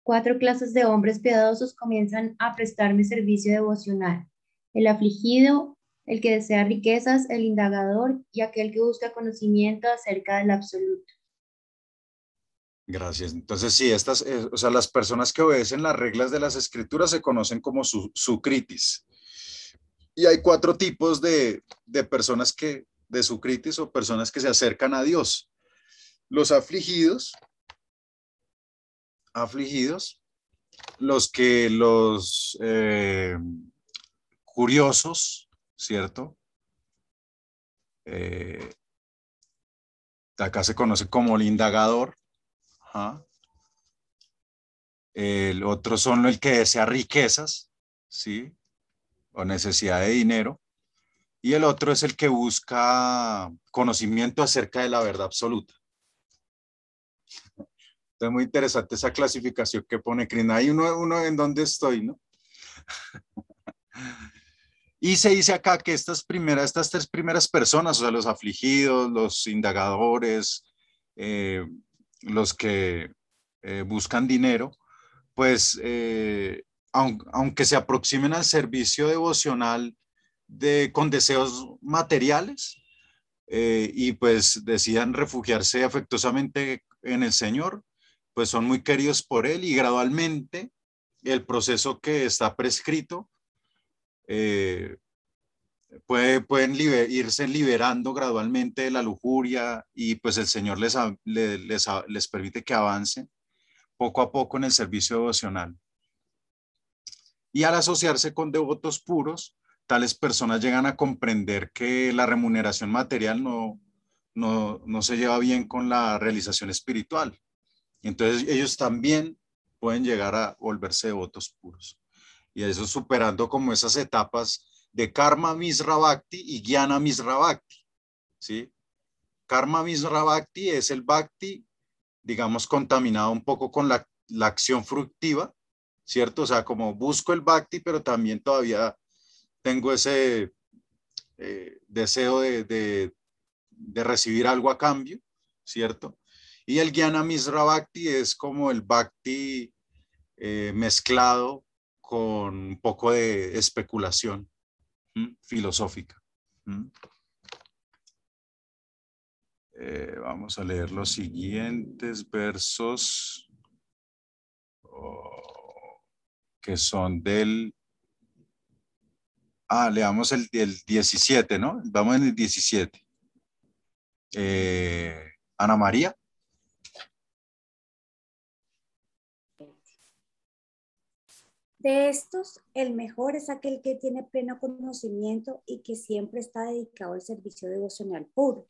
[SPEAKER 4] cuatro clases de hombres piadosos comienzan a prestarme servicio devocional. El afligido, el que desea riquezas, el indagador y aquel que busca conocimiento acerca del absoluto.
[SPEAKER 1] Gracias. Entonces, sí, estas, eh, o sea, las personas que obedecen las reglas de las escrituras se conocen como su, sucritis. Y hay cuatro tipos de, de personas que, de sucritis o personas que se acercan a Dios. Los afligidos, afligidos, los que los eh, curiosos, ¿cierto? Eh, acá se conoce como el indagador. El otro son el que desea riquezas, ¿sí? O necesidad de dinero. Y el otro es el que busca conocimiento acerca de la verdad absoluta. Es muy interesante esa clasificación que pone Krishna. Hay uno, uno en donde estoy, ¿no? [laughs] Y se dice acá que estas primeras, estas tres primeras personas, o sea, los afligidos, los indagadores, eh, los que eh, buscan dinero, pues eh, aunque, se aproximen al servicio devocional de, con deseos materiales y pues decidan refugiarse afectuosamente en el Señor, pues son muy queridos por Él y gradualmente el proceso que está prescrito eh, pueden irse liberando gradualmente de la lujuria y pues el Señor les, les, les, permite que avancen poco a poco en el servicio devocional. Y al asociarse con devotos puros, tales personas llegan a comprender que la remuneración material no, no, no se lleva bien con la realización espiritual. Entonces ellos también pueden llegar a volverse devotos puros. Y eso superando como esas etapas de Karma Misra Bhakti y Jnana Misra Bhakti. ¿sí? Karma Misra Bhakti es el Bhakti, digamos, contaminado un poco con la, acción fructiva, ¿cierto? O sea, como busco el Bhakti, pero también todavía tengo ese eh, deseo de, de, recibir algo a cambio, ¿cierto? Y el Jnana Misra Bhakti es como el Bhakti eh, mezclado con un poco de especulación filosófica. Eh, vamos a leer los siguientes versos oh, que son del... Ah, leamos el, el 17, ¿no? Vamos en el 17. Eh, Ana María.
[SPEAKER 6] De estos, el mejor es aquel que tiene pleno conocimiento y que siempre está dedicado al servicio devocional puro,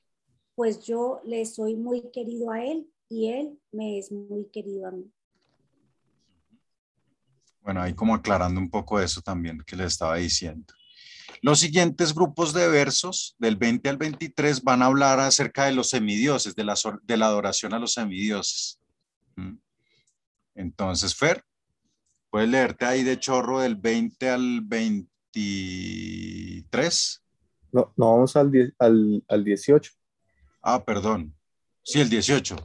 [SPEAKER 6] pues yo le soy muy querido a él y él me es muy querido a mí.
[SPEAKER 1] Bueno, ahí como aclarando un poco eso también que le estaba diciendo. Los siguientes grupos de versos, del 20 al 23, van a hablar acerca de los semidioses, de la, adoración a los semidioses. ¿Mm? Entonces, Fer. Puedes leerte ahí de chorro del 20 al 23.
[SPEAKER 5] No, no vamos al, al, al 18.
[SPEAKER 1] Ah, perdón. Sí, el 18.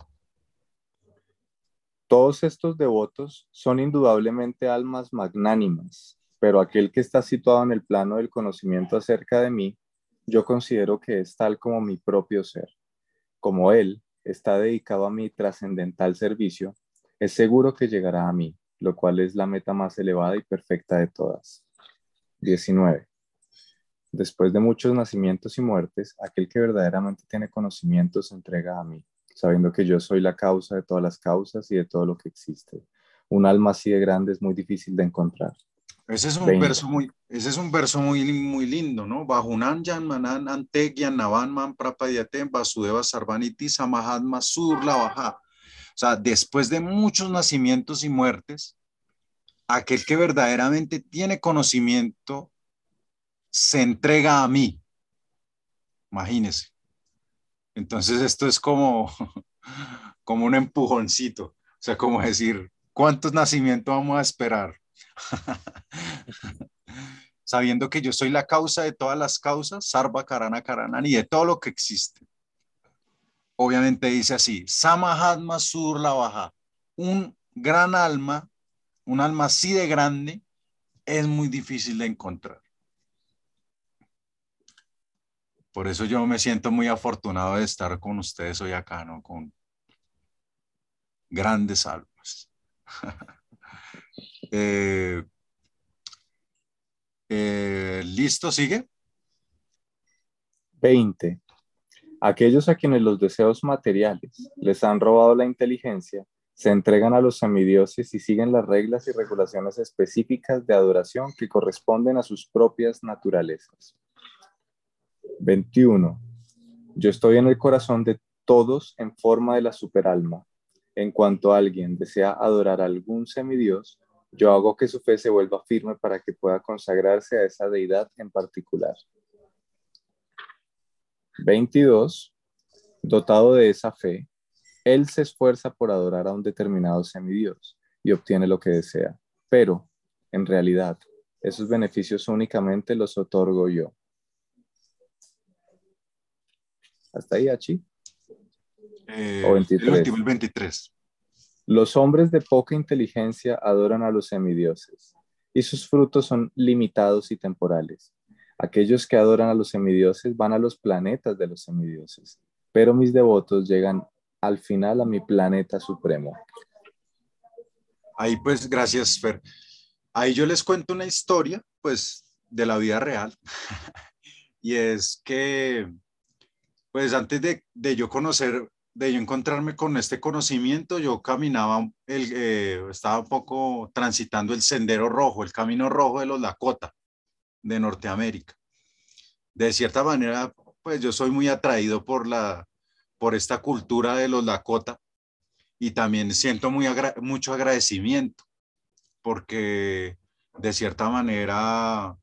[SPEAKER 5] Todos estos devotos son indudablemente almas magnánimas, pero aquel que está situado en el plano del conocimiento acerca de mí, yo considero que es tal como mi propio ser. Como él está dedicado a mi trascendental servicio, es seguro que llegará a mí lo cual es la meta más elevada y perfecta de todas. 19. Después de muchos nacimientos y muertes, aquel que verdaderamente tiene conocimiento se entrega a mí, sabiendo que yo soy la causa de todas las causas y de todo lo que existe. Un alma así de grande es muy difícil de encontrar.
[SPEAKER 1] Ese es un verso muy, ese es un verso muy, muy lindo, ¿no? Bajunan manan ante man prapadyatem vasudeva sarvaniti samahatma sur la baja. O sea, después de muchos nacimientos y muertes, aquel que verdaderamente tiene conocimiento se entrega a mí. Imagínese. Entonces esto es como, [laughs] como un empujoncito. O sea, como decir, ¿cuántos nacimientos vamos a esperar? [laughs] Sabiendo que yo soy la causa de todas las causas, Sarva Karana Karana, y de todo lo que existe obviamente dice así, Samahatma Sur la baja, un gran alma, un alma así de grande, es muy difícil de encontrar. Por eso yo me siento muy afortunado de estar con ustedes hoy acá, ¿no? Con grandes almas. [laughs] Eh, Eh, Listo, sigue.
[SPEAKER 5] 20. Aquellos a quienes los deseos materiales les han robado la inteligencia se entregan a los semidioses y siguen las reglas y regulaciones específicas de adoración que corresponden a sus propias naturalezas. 21. Yo estoy en el corazón de todos en forma de la superalma. En cuanto alguien desea adorar a algún semidios, yo hago que su fe se vuelva firme para que pueda consagrarse a esa deidad en particular. 22. Dotado de esa fe, él se esfuerza por adorar a un determinado semidios y obtiene lo que desea. Pero, en realidad, esos beneficios únicamente los otorgo yo. Hasta ahí, Achi.
[SPEAKER 1] Eh,
[SPEAKER 5] O 23.
[SPEAKER 1] El último, el 23.
[SPEAKER 5] Los hombres de poca inteligencia adoran a los semidioses y sus frutos son limitados y temporales. Aquellos que adoran a los semidioses van a los planetas de los semidioses, pero mis devotos llegan al final a mi planeta supremo.
[SPEAKER 1] Ahí pues, gracias, Fer. Ahí yo les cuento una historia, pues, de la vida real. [laughs] y es que, pues, antes de, de yo conocer, de yo encontrarme con este conocimiento, yo caminaba, el, eh, estaba un poco transitando el sendero rojo, el camino rojo de los Lakota, de Norteamérica. De cierta manera, pues yo soy muy atraído por la, por esta cultura de los Lakota y también siento muy mucho agradecimiento porque de cierta manera,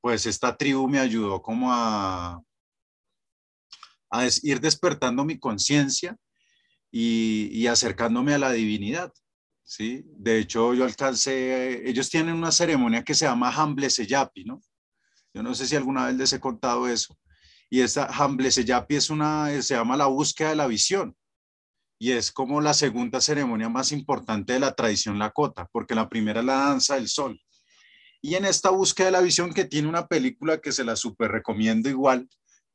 [SPEAKER 1] pues esta tribu me ayudó como a, a ir despertando mi conciencia y, acercándome a la divinidad. ¿Sí? De hecho, yo alcancé, ellos tienen una ceremonia que se llama Hamble Seyapi, ¿no? Yo no sé si alguna vez les he contado eso. Y esta Hamble Seyapi es una, se llama la búsqueda de la visión y es como la segunda ceremonia más importante de la tradición lakota, porque la primera es la danza del sol. Y en esta búsqueda de la visión, que tiene una película que se la súper recomiendo igual,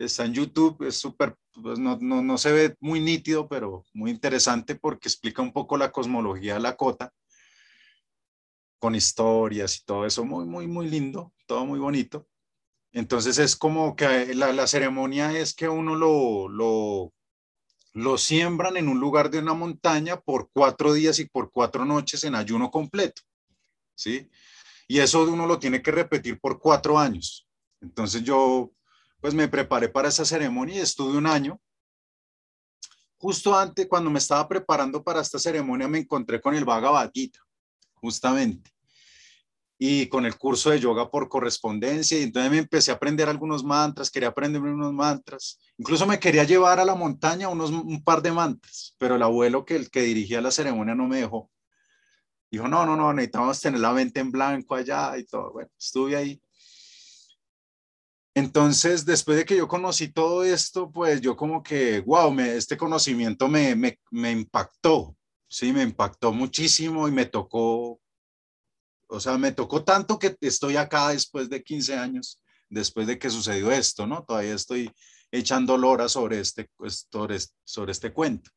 [SPEAKER 1] está en YouTube, es súper, pues no, no, no, se ve muy nítido, pero muy interesante porque explica un poco la cosmología lakota, con historias y todo eso, muy, muy, muy lindo, todo muy bonito. Entonces es como que la, la ceremonia es que uno lo, lo lo siembran en un lugar de una montaña por cuatro días y por cuatro noches en ayuno completo, ¿sí? Y eso uno lo tiene que repetir por cuatro años. Entonces yo, pues me preparé para esa ceremonia y estuve un año. Justo antes, cuando me estaba preparando para esta ceremonia, me encontré con el Bhagavad Gita, justamente y con el curso de yoga por correspondencia. Y entonces me empecé a aprender algunos mantras, quería aprenderme unos mantras. Incluso me quería llevar a la montaña unos, un par de mantras, pero el abuelo que, el que dirigía la ceremonia no me dejó. Dijo, no, no, no, necesitamos tener la mente en blanco allá y todo. Bueno, estuve ahí. Entonces, después de que yo conocí todo esto, pues yo como que, wow, me, este conocimiento me, me, me impactó, sí, me impactó muchísimo y me tocó o sea, me tocó tanto que estoy acá después de 15 años, después de que sucedió esto, ¿no? Todavía estoy echando lora sobre este, pues, sobre, sobre este cuento.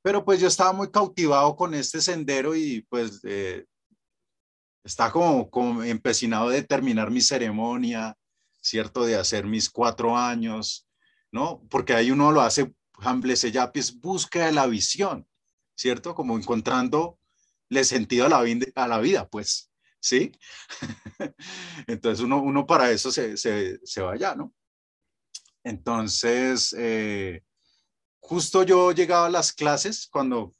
[SPEAKER 1] Pero pues yo estaba muy cautivado con este sendero y pues eh, está como, como empecinado de terminar mi ceremonia, ¿cierto? De hacer mis cuatro años, ¿no? Porque ahí uno lo hace, Hamble búsqueda de la visión, ¿cierto? Como encontrando le sentido a la, a la vida, pues. ¿sí? [laughs] Entonces uno, uno para eso se, se, se va allá, ¿no? Entonces, eh, justo yo llegaba a las clases, cuando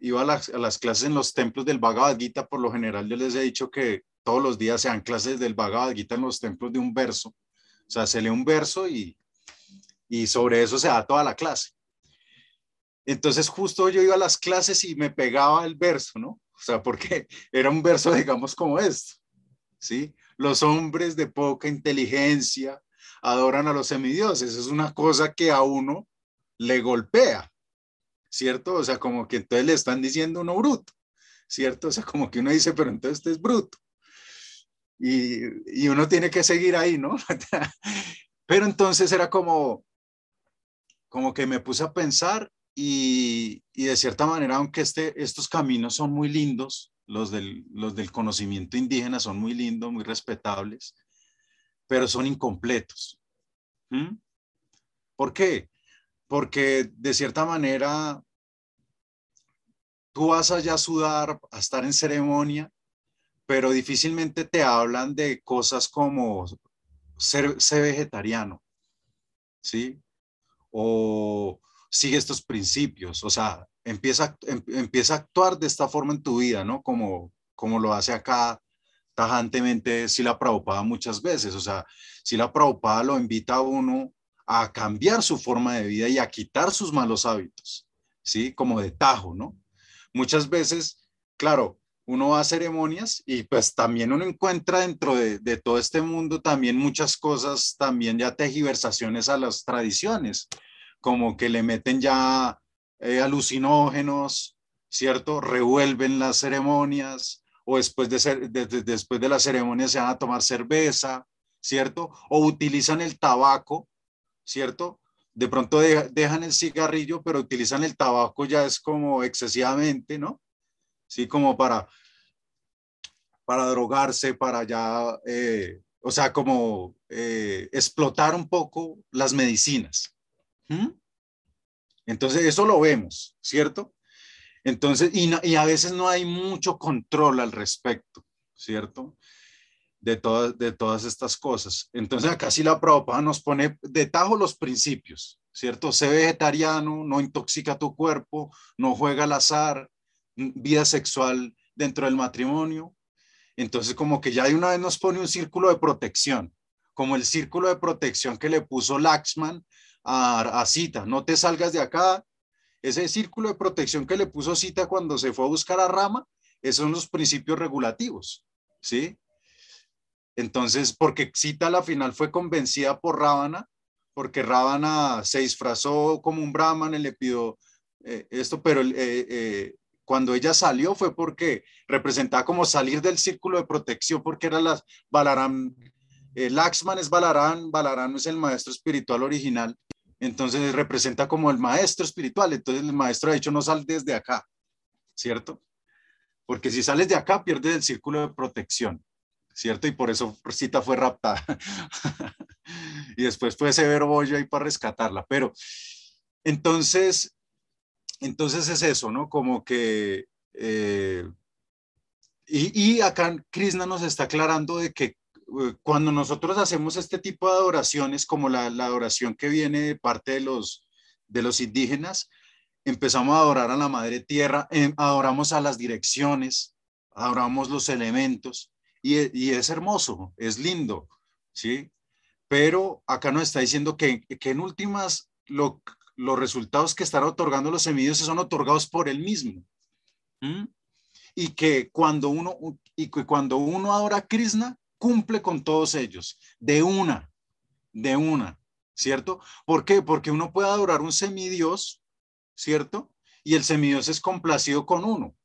[SPEAKER 1] iba a las, a las, clases en los templos del Bhagavad Gita, por lo general yo les he dicho que todos los días sean clases del Bhagavad Gita en los templos de un verso. O sea, se lee un verso y, y sobre eso se da toda la clase. Entonces justo yo iba a las clases y me pegaba el verso, ¿no? O sea, porque [laughs] era un verso, digamos, como esto, ¿sí? Los hombres de poca inteligencia adoran a los semidioses. Es una cosa que a uno le golpea, ¿cierto? O sea, como que entonces le están diciendo uno bruto, ¿cierto? O sea, como que uno dice, pero entonces este es bruto. Y, y uno tiene que seguir ahí, ¿no? [laughs] pero entonces era como, como que me puse a pensar y, y, de cierta manera, aunque este, estos caminos son muy lindos, los del, los del conocimiento indígena son muy lindos, muy respetables, pero son incompletos. ¿Por qué? Porque de cierta manera tú vas allá a sudar, a estar en ceremonia, pero difícilmente te hablan de cosas como ser, vegetariano, ¿sí? O sigue estos principios, o sea, empieza, em, empieza a actuar de esta forma en tu vida, ¿no? Como, como lo hace acá tajantemente Sila Prabhupada muchas veces, o sea, Sila Prabhupada lo invita a uno a cambiar su forma de vida y a quitar sus malos hábitos, ¿sí? Como de tajo, ¿no? Muchas veces, claro, uno va a ceremonias y pues también uno encuentra dentro de, de todo este mundo también muchas cosas, también ya tejiversaciones a las tradiciones, como que le meten ya eh, alucinógenos, ¿cierto? Revuelven las ceremonias o después de, ser, después de la ceremonia se van a tomar cerveza, ¿cierto? O utilizan el tabaco, ¿cierto? De pronto dejan el cigarrillo, pero utilizan el tabaco ya es como excesivamente, ¿no? Sí, como para, para drogarse, para ya, eh, o sea, como eh, explotar un poco las medicinas. ¿Mm? Entonces, eso lo vemos, ¿cierto? Entonces, y, a veces no hay mucho control al respecto, ¿cierto? De todas, de todas estas cosas. Entonces, acá sí la Prabhupada nos pone de tajo los principios, ¿cierto? Sé vegetariano, no intoxica tu cuerpo, no juega al azar, vida sexual dentro del matrimonio. Entonces, como que ya de una vez nos pone un círculo de protección, como el círculo de protección que le puso Laxman a, Cita, no te salgas de acá. Ese círculo de protección que le puso Cita cuando se fue a buscar a Rama, esos son los principios regulativos, ¿sí? Entonces, porque Cita a la final fue convencida por Rábana, porque Rábana se disfrazó como un brahman y le pidió eh, esto, pero eh, eh, cuando ella salió fue porque representaba como salir del círculo de protección, porque era la Balaram, Laxman es Balarán, Balarán es el maestro espiritual original, entonces representa como el maestro espiritual. Entonces el maestro ha dicho, no sal desde acá, ¿cierto? Porque si sales de acá, pierdes el círculo de protección, ¿cierto? Y por eso Cita fue raptada. [laughs] y después fue Severo Bollo ahí para rescatarla. Pero entonces, entonces es eso, ¿no? Como que... Eh, y, y acá Krishna nos está aclarando de que eh, cuando nosotros hacemos este tipo de adoraciones, como la, adoración que viene de parte de los, de los indígenas, empezamos a adorar a la Madre Tierra, em, adoramos a las direcciones, adoramos los elementos, y, es hermoso, es lindo, ¿sí? Pero acá nos está diciendo que, en últimas los resultados que están otorgando los semidioses son otorgados por él mismo. Y que cuando uno, y que cuando uno adora a Krishna, cumple con todos ellos, de una, de una, ¿cierto? ¿Por qué? Porque uno puede adorar un semidios, ¿cierto? Y el semidios es complacido con uno.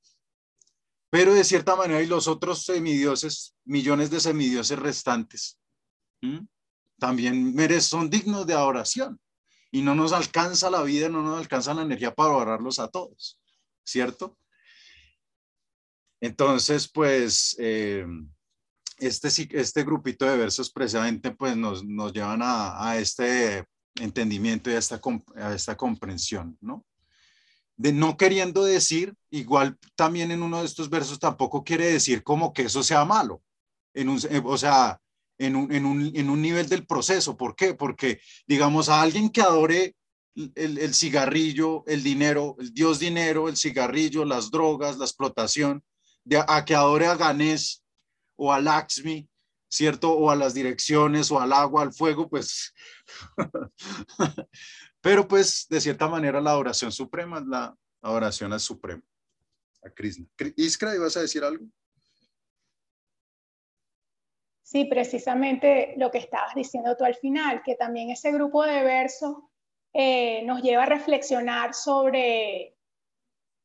[SPEAKER 1] Pero de cierta manera, y los otros semidioses, millones de semidioses restantes, también merecen, son dignos de adoración. Y no nos alcanza la vida, no nos alcanza la energía para adorarlos a todos, ¿cierto? Entonces, pues, eh, este, este grupito de versos precisamente pues nos, nos llevan a, este entendimiento y a esta, a esta comprensión, ¿no? De no queriendo decir, igual también en uno de estos versos tampoco quiere decir como que eso sea malo, en un, eh, o sea, en un, en, un, en un nivel del proceso. ¿Por qué? Porque, digamos, a alguien que adore el, el, cigarrillo, el dinero, el dios dinero, el cigarrillo, las drogas, la explotación, de, a que adore a Ganés o al Laxmi, ¿cierto? O a las direcciones o al agua, al fuego, pues. [laughs] Pero pues de cierta manera la adoración suprema es la adoración al supremo, a Krishna. Iskra, ¿ibas a decir algo?
[SPEAKER 3] Sí, precisamente lo que estabas diciendo tú al final, que también ese grupo de versos eh, nos lleva a reflexionar sobre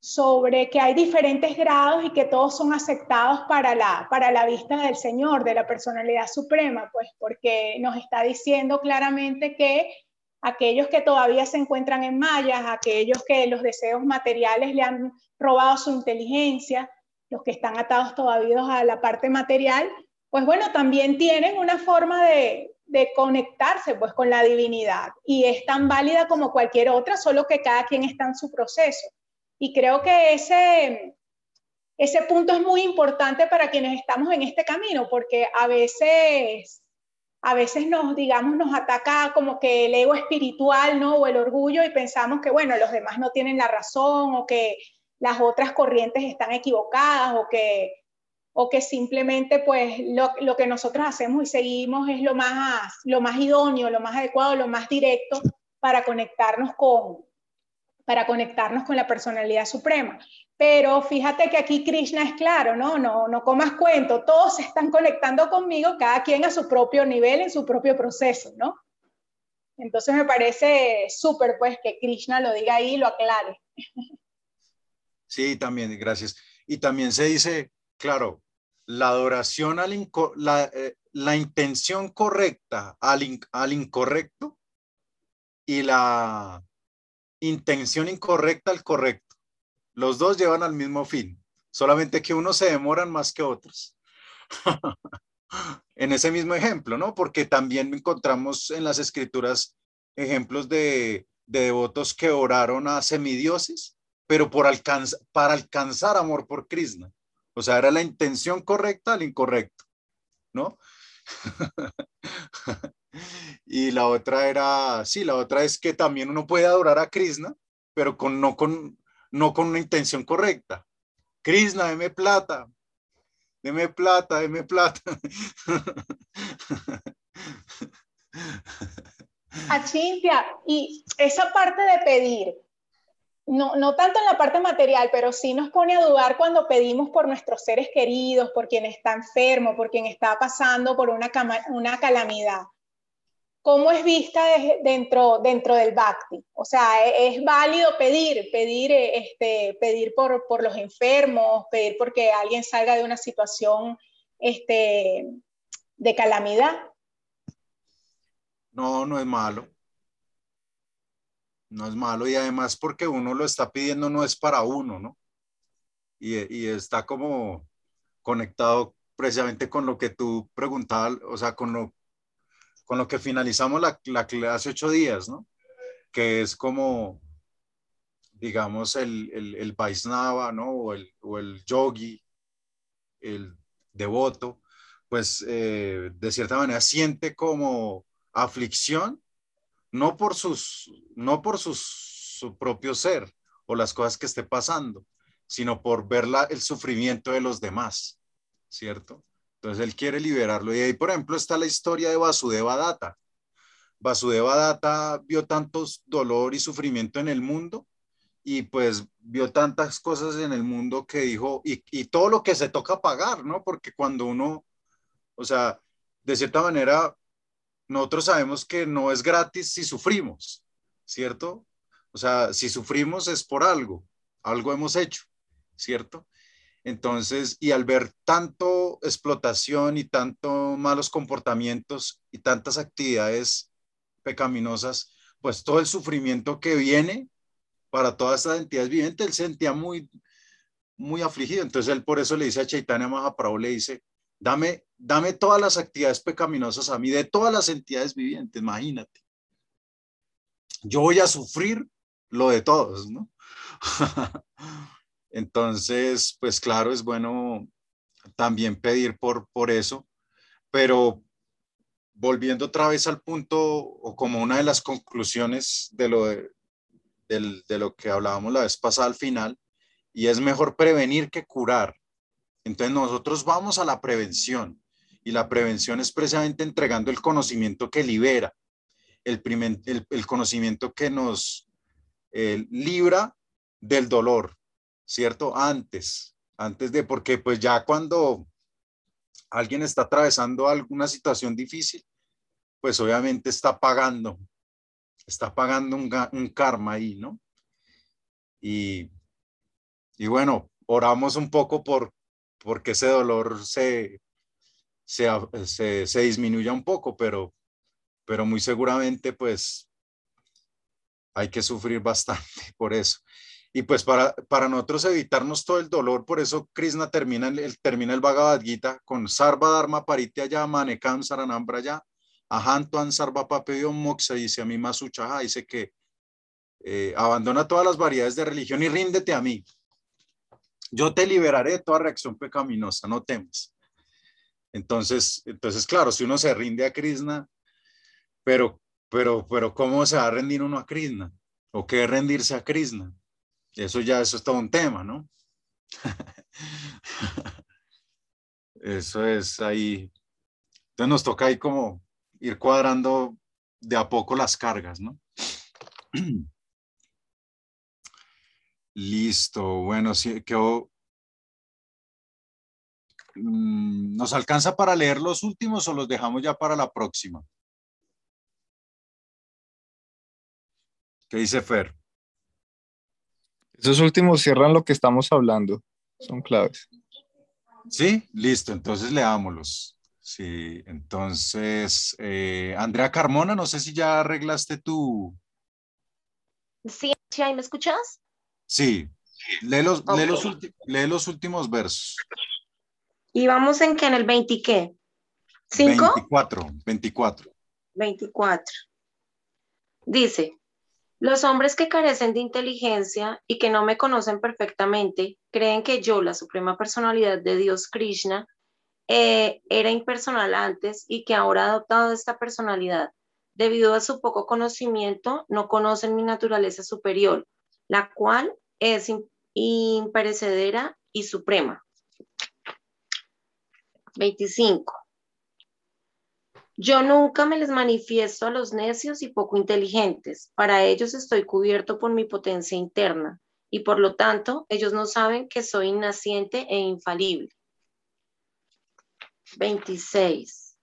[SPEAKER 3] sobre que hay diferentes grados y que todos son aceptados para la, para la vista del Señor, de la personalidad suprema, pues porque nos está diciendo claramente que aquellos que todavía se encuentran en mallas, aquellos que los deseos materiales le han robado su inteligencia, los que están atados todavía a la parte material, pues bueno, también tienen una forma de, de conectarse pues con la divinidad y es tan válida como cualquier otra, solo que cada quien está en su proceso. Y creo que ese, ese punto es muy importante para quienes estamos en este camino, porque a veces, a veces nos, digamos, nos ataca como que el ego espiritual, ¿no? O el orgullo y pensamos que, bueno, los demás no tienen la razón o que las otras corrientes están equivocadas o que, o que simplemente pues lo, lo que nosotros hacemos y seguimos es lo más, lo más idóneo, lo más adecuado, lo más directo para conectarnos con, para conectarnos con la personalidad suprema. Pero fíjate que aquí Krishna es claro, ¿no? No, no comas cuento, todos se están conectando conmigo, cada quien a su propio nivel, en su propio proceso, ¿no? Entonces me parece súper, pues, que Krishna lo diga ahí y lo aclare.
[SPEAKER 1] Sí, también, gracias. Y también se dice, claro, la adoración al la, eh, la, intención correcta al, al incorrecto y la intención incorrecta al correcto los dos llevan al mismo fin, solamente que unos se demoran más que otros. [laughs] en ese mismo ejemplo, ¿no? Porque también encontramos en las escrituras ejemplos de, devotos que oraron a semidioses, pero por para alcanzar amor por Krishna. O sea, era la intención correcta al incorrecto, ¿no? [laughs] y la otra era, sí, la otra es que también uno puede adorar a Krishna, pero con, no con, no con una intención correcta. Krishna, deme plata, deme plata, deme plata. [laughs]
[SPEAKER 3] Achintya, y esa parte de pedir, no, no tanto en la parte material, pero sí nos pone a dudar cuando pedimos por nuestros seres queridos, por quien está enfermo, por quien está pasando por una, calamidad. ¿Cómo es vista dentro, del Bhakti? O sea, ¿e-, ¿es, válido pedir, pedir, este, pedir por, por, los enfermos, pedir porque alguien salga de una situación este, de calamidad?
[SPEAKER 1] No, no es malo. No es malo y además porque uno lo está pidiendo no es para uno, ¿no? Y, y está como conectado precisamente con lo que tú preguntabas, o sea, con lo con lo que finalizamos la, la clase ocho días, ¿no? Que es como, digamos, el, el, el Vaisnava, ¿no? O el, o el yogi, el devoto, pues eh, de cierta manera siente como aflicción, no por, sus, no por sus, su propio ser o las cosas que esté pasando, sino por ver la, el sufrimiento de los demás, ¿cierto? Entonces él quiere liberarlo. Y ahí, por ejemplo, está la historia de Vasudeva Data. Vasudeva Data vio tantos dolor y sufrimiento en el mundo y pues vio tantas cosas en el mundo que dijo, y, y todo lo que se toca pagar, ¿no? Porque cuando uno, o sea, de cierta manera, nosotros sabemos que no es gratis si sufrimos, ¿cierto? O sea, si sufrimos es por algo, algo hemos hecho, ¿cierto? Entonces, y al ver tanto explotación y tanto malos comportamientos y tantas actividades pecaminosas, pues todo el sufrimiento que viene para todas estas entidades vivientes, él se sentía muy, muy afligido. Entonces él por eso le dice a Chaitanya Mahaprabhu, le dice, dame, dame todas las actividades pecaminosas a mí, de todas las entidades vivientes, imagínate. Yo voy a sufrir lo de todos, ¿no? [laughs] Entonces, pues claro, es bueno también pedir por, por eso, pero volviendo otra vez al punto o como una de las conclusiones de lo, de, de lo que hablábamos la vez pasada al final, y es mejor prevenir que curar. Entonces nosotros vamos a la prevención y la prevención es precisamente entregando el conocimiento que libera, el, el, conocimiento que nos eh, libra del dolor, ¿cierto? Antes, antes de, porque pues ya cuando alguien está atravesando alguna situación difícil, pues obviamente está pagando, está pagando un, karma ahí, ¿no? Y, y, bueno, oramos un poco por, porque ese dolor se, se, se disminuya un poco, pero, pero muy seguramente pues hay que sufrir bastante [laughs] por eso. Y pues para, para nosotros evitarnos todo el dolor, por eso Krishna termina el, termina el Bhagavad Gita con Sarva Dharma Paritya Manekam Saranambra ya, Ahantuan Sarva Papedion Moksha, dice a mí Masuchaha, dice que eh, abandona todas las variedades de religión y ríndete a mí. Yo te liberaré de toda reacción pecaminosa, no temas. Entonces, entonces, claro, si uno se rinde a Krishna, pero, pero, pero, ¿cómo se va a rendir uno a Krishna? ¿O qué es rendirse a Krishna? Eso ya, eso es todo un tema, ¿no? [laughs] eso es ahí. Entonces nos toca ahí como ir cuadrando de a poco las cargas, ¿no? [clears throat] Listo, bueno, sí, quedó. Mm, ¿Nos alcanza para leer los últimos o los dejamos ya para la próxima? ¿Qué dice Fer?
[SPEAKER 5] Esos últimos cierran lo que estamos hablando. Son claves.
[SPEAKER 1] Sí, listo. Entonces leámoslos. Sí, entonces, eh, Andrea Carmona, no sé si ya arreglaste tu...
[SPEAKER 9] Sí, ¿ahí me escuchas?
[SPEAKER 1] Sí, lee los, lee los, últimos versos.
[SPEAKER 9] ¿Y vamos en que en el 20 qué? ¿Cinco?
[SPEAKER 1] 24, 24.
[SPEAKER 9] 24. Dice, los hombres que carecen de inteligencia y que no me conocen perfectamente creen que yo, la suprema personalidad de Dios Krishna, eh, era impersonal antes y que ahora ha adoptado esta personalidad. Debido a su poco conocimiento, no conocen mi naturaleza superior, la cual es imperecedera y suprema. 25. Yo nunca me les manifiesto a los necios y poco inteligentes. Para ellos estoy cubierto por mi potencia interna y por lo tanto ellos no saben que soy naciente e infalible. 26.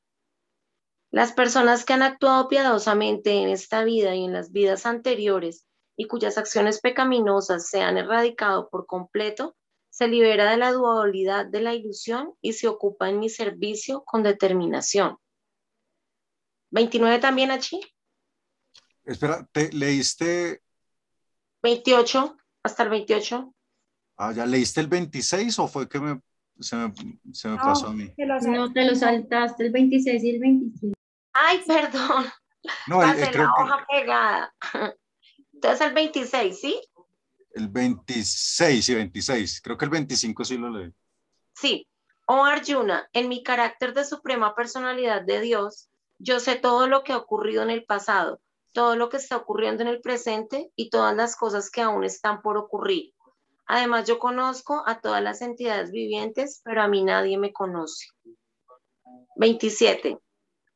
[SPEAKER 9] Las personas que han actuado piadosamente en esta vida y en las vidas anteriores y cuyas acciones pecaminosas se han erradicado por completo, se libera de la dualidad de la ilusión y se ocupa en mi servicio con determinación. 29 también allí.
[SPEAKER 1] Espera, ¿te leíste?
[SPEAKER 9] 28, hasta el 28.
[SPEAKER 1] Ah, ¿ya leíste el 26 o fue que me, se me, se me pasó a mí?
[SPEAKER 4] no, te lo saltaste el 26 y el 27.
[SPEAKER 9] Ay, perdón. No, Pasé la hoja pegada. Entonces el 26, ¿sí?
[SPEAKER 1] El 26 y 26. Creo que el 25 sí lo leí.
[SPEAKER 9] Sí. Oh Arjuna, en mi carácter de suprema personalidad de Dios, yo sé todo lo que ha ocurrido en el pasado, todo lo que está ocurriendo en el presente y todas las cosas que aún están por ocurrir. Además, yo conozco a todas las entidades vivientes, pero a mí nadie me conoce. 27.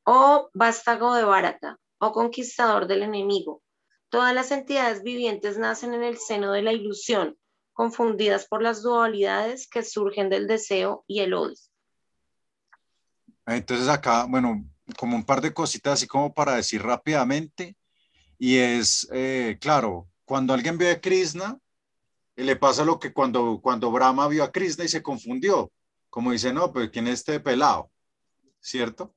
[SPEAKER 9] Oh vástago de Bharata, oh conquistador del enemigo. Todas las entidades vivientes nacen en el seno de la ilusión, confundidas por las dualidades que surgen del deseo y el odio.
[SPEAKER 1] Entonces acá, bueno, como un par de cositas así como para decir rápidamente. Y es, eh, claro, cuando alguien ve a Krishna, le pasa lo que cuando, cuando Brahma vio a Krishna y se confundió. Como dice, no, pues ¿quién es este pelado? ¿Cierto?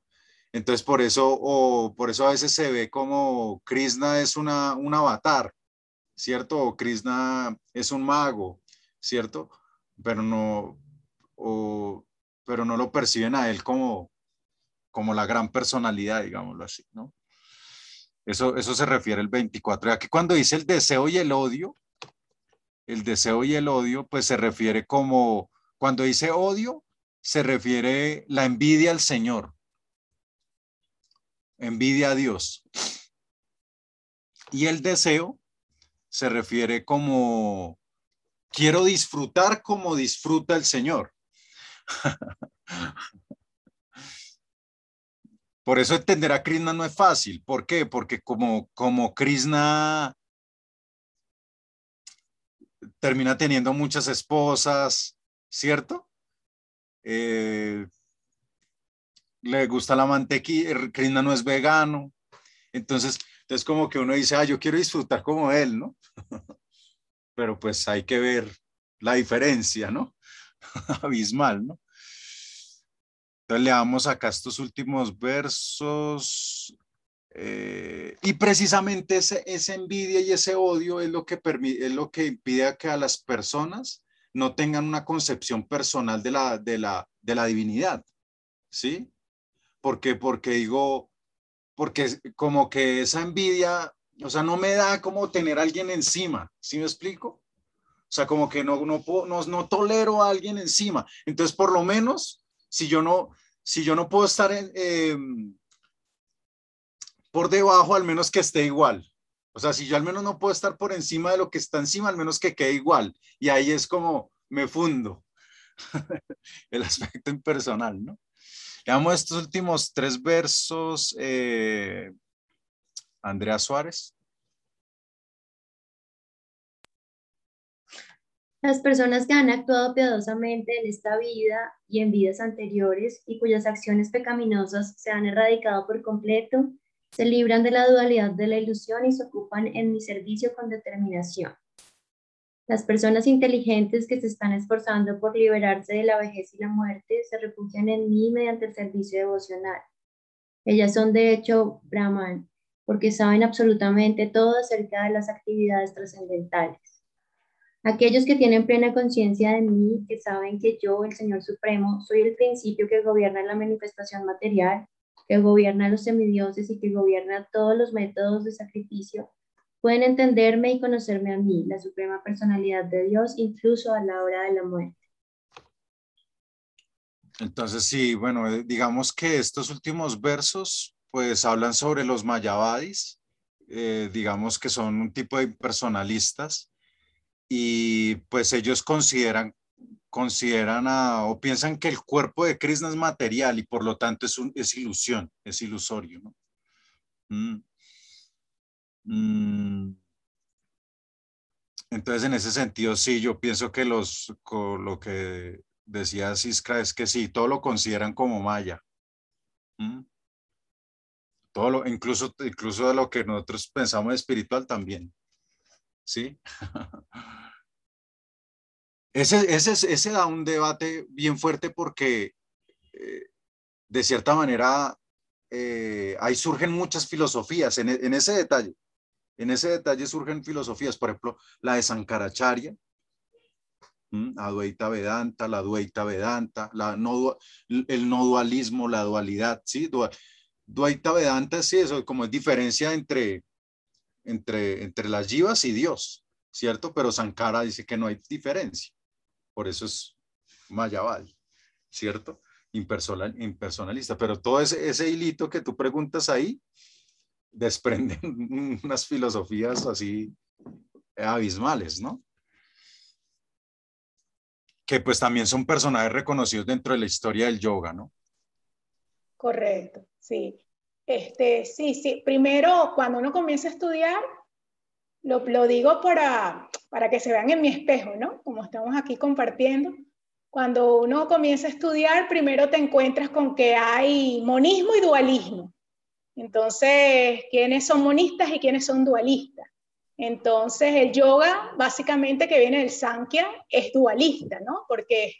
[SPEAKER 1] Entonces por eso, o por eso a veces se ve como Krishna es una, un avatar, ¿cierto? O Krishna es un mago, ¿cierto? Pero no, o, pero no lo perciben a él como, como la gran personalidad, digámoslo así, ¿no? Eso, eso se refiere el 24. Y aquí cuando dice el deseo y el odio, el deseo y el odio, pues se refiere como, cuando dice odio, se refiere la envidia al Señor, envidia a Dios. Y el deseo se refiere como, quiero disfrutar como disfruta el Señor. [laughs] Por eso entender a Krishna no es fácil. ¿Por qué? Porque como, como Krishna termina teniendo muchas esposas, ¿cierto? Eh, le gusta la mantequilla, Krishna no es vegano. Entonces, es como que uno dice, ah, yo quiero disfrutar como él, ¿no? [laughs] Pero pues hay que ver la diferencia, ¿no? [laughs] Abismal, ¿no? Entonces leamos acá estos últimos versos. Eh, y precisamente ese, esa envidia y ese odio es lo, que es lo que impide que a las personas no tengan una concepción personal de la, de la, de la divinidad. ¿Sí? Porque, digo, porque como que esa envidia, o sea, no me da como tener a alguien encima, ¿sí me explico? O sea, como que no, no, no, no tolero a alguien encima. Entonces, por lo menos, si yo no, si yo no puedo estar en, em, por debajo, al menos que esté igual. O sea, si yo al menos no puedo estar por encima de lo que está encima, al menos que quede igual. Y ahí es como me fundo [laughs] el aspecto impersonal, ¿no? Veamos estos últimos tres versos, eh, Andrea Suárez.
[SPEAKER 4] Las personas que han actuado piadosamente en esta vida y en vidas anteriores y cuyas acciones pecaminosas se han erradicado por completo, se libran de la dualidad de la ilusión y se ocupan en mi servicio con determinación. Las personas inteligentes que se están esforzando por liberarse de la vejez y la muerte se refugian en mí mediante el servicio devocional. Ellas son de hecho Brahman, porque saben absolutamente todo acerca de las actividades trascendentales. Aquellos que tienen plena conciencia de mí, que saben que yo, el Señor Supremo, soy el principio que gobierna la manifestación material, que gobierna los semidioses y que gobierna todos los métodos de sacrificio, Pueden entenderme y conocerme a mí, la suprema personalidad de Dios, incluso a la hora de la muerte.
[SPEAKER 1] Entonces, sí, bueno, eh, digamos que estos últimos versos, pues hablan sobre los mayavadis, eh, digamos que son un tipo de personalistas y pues ellos consideran consideran o piensan que el cuerpo de Krishna es material y por lo tanto es, un, es ilusión, es ilusorio, ¿no? Mm. Mm. Entonces, en ese sentido, sí, yo pienso que los, lo que decía Siskra es que sí, todo lo consideran como maya. ¿Mm? Todo lo, incluso, incluso de lo que nosotros pensamos espiritual también. ¿Sí? [laughs] ese, ese, ese da un debate bien fuerte porque, eh, de cierta manera, eh, ahí surgen muchas filosofías en, en ese detalle. En ese detalle surgen filosofías, por ejemplo, la de Sankaracharya, Advaita Vedanta, la Duaita Vedanta, la no, el no dualismo, la dualidad, ¿sí? Duaita Vedanta sí, eso como es diferencia entre, entre, entre las jivas y Dios, ¿cierto? Pero Sankara dice que no hay diferencia, por eso es Mayabal, ¿cierto? Impersonal, impersonalista, pero todo ese, ese hilito que tú preguntas ahí, desprenden [laughs] unas filosofías así abismales, ¿no? Que pues también son personajes reconocidos dentro de la historia del yoga, ¿no?
[SPEAKER 3] Correcto, sí. Este, sí, sí. Primero, cuando uno comienza a estudiar, lo, lo digo para, para que se vean en mi espejo, ¿no? Como estamos aquí compartiendo. Cuando uno comienza a estudiar, primero te encuentras con que hay monismo y dualismo. Entonces, ¿quiénes son monistas y quiénes son dualistas? Entonces, el yoga, básicamente que viene del Sankhya, es dualista, ¿no? Porque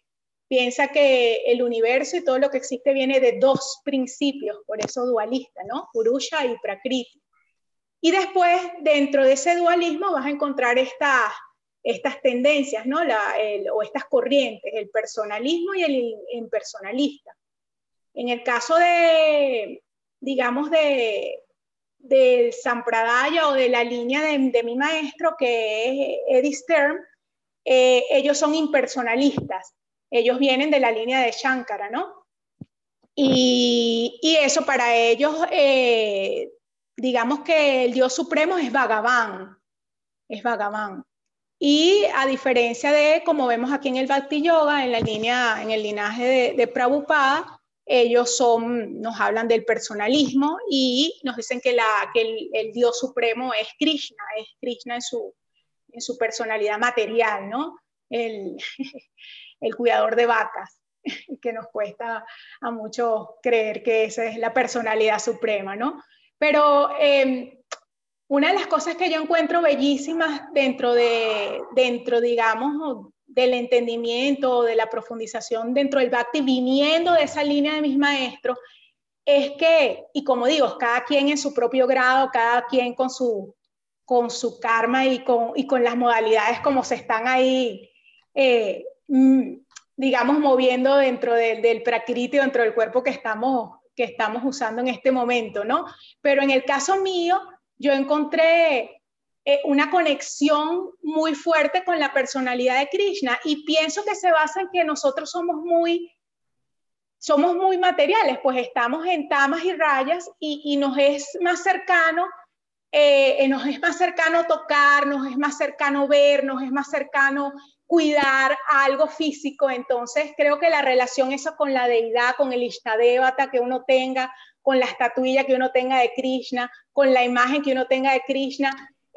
[SPEAKER 3] piensa que el universo y todo lo que existe viene de dos principios, por eso dualista, ¿no? Purusha y Prakriti. Y después, dentro de ese dualismo, vas a encontrar estas, estas tendencias, ¿no? o estas corrientes, el personalismo y el impersonalista. En el caso de, digamos, de, del Sampradaya o de la línea de, mi maestro, que es Eddie Stern, eh, ellos son impersonalistas. Ellos vienen de la línea de Shankara, ¿no? Y, eso para ellos, eh, digamos que el Dios Supremo es Bhagavan, es Bhagavan. Y a diferencia de, como vemos aquí en el Bhakti Yoga, en la línea, en el linaje de, de Prabhupada, ellos son, nos hablan del personalismo y nos dicen que, la, que el, Dios supremo es Krishna, es Krishna en su, en su personalidad material, ¿no? El, [laughs] el cuidador de vacas, [laughs] que nos cuesta a muchos creer que esa es la personalidad suprema, ¿no? Pero em, una de las cosas que yo encuentro bellísimas dentro de, dentro, digamos, del entendimiento, de la profundización dentro del Bhakti, viniendo de esa línea de mis maestros, es que, y como digo, cada quien en su propio grado, cada quien con su, con su karma y con, y con las modalidades como se están ahí, eh, mm, digamos, moviendo dentro del prakriti, dentro del cuerpo que estamos, que estamos usando en este momento, ¿no? Pero en el caso mío, yo encontré eh, una conexión muy fuerte con la personalidad de Krishna y pienso que se basa en que nosotros somos muy somos muy materiales, pues estamos en tamas y rayas y, nos es más cercano, eh, nos es más cercano tocar, nos es más cercano ver, nos es más cercano cuidar algo físico. Entonces creo que la relación eso con la deidad, con el Ishtadevata que uno tenga, con la estatuilla que uno tenga de Krishna, con la imagen que uno tenga de Krishna,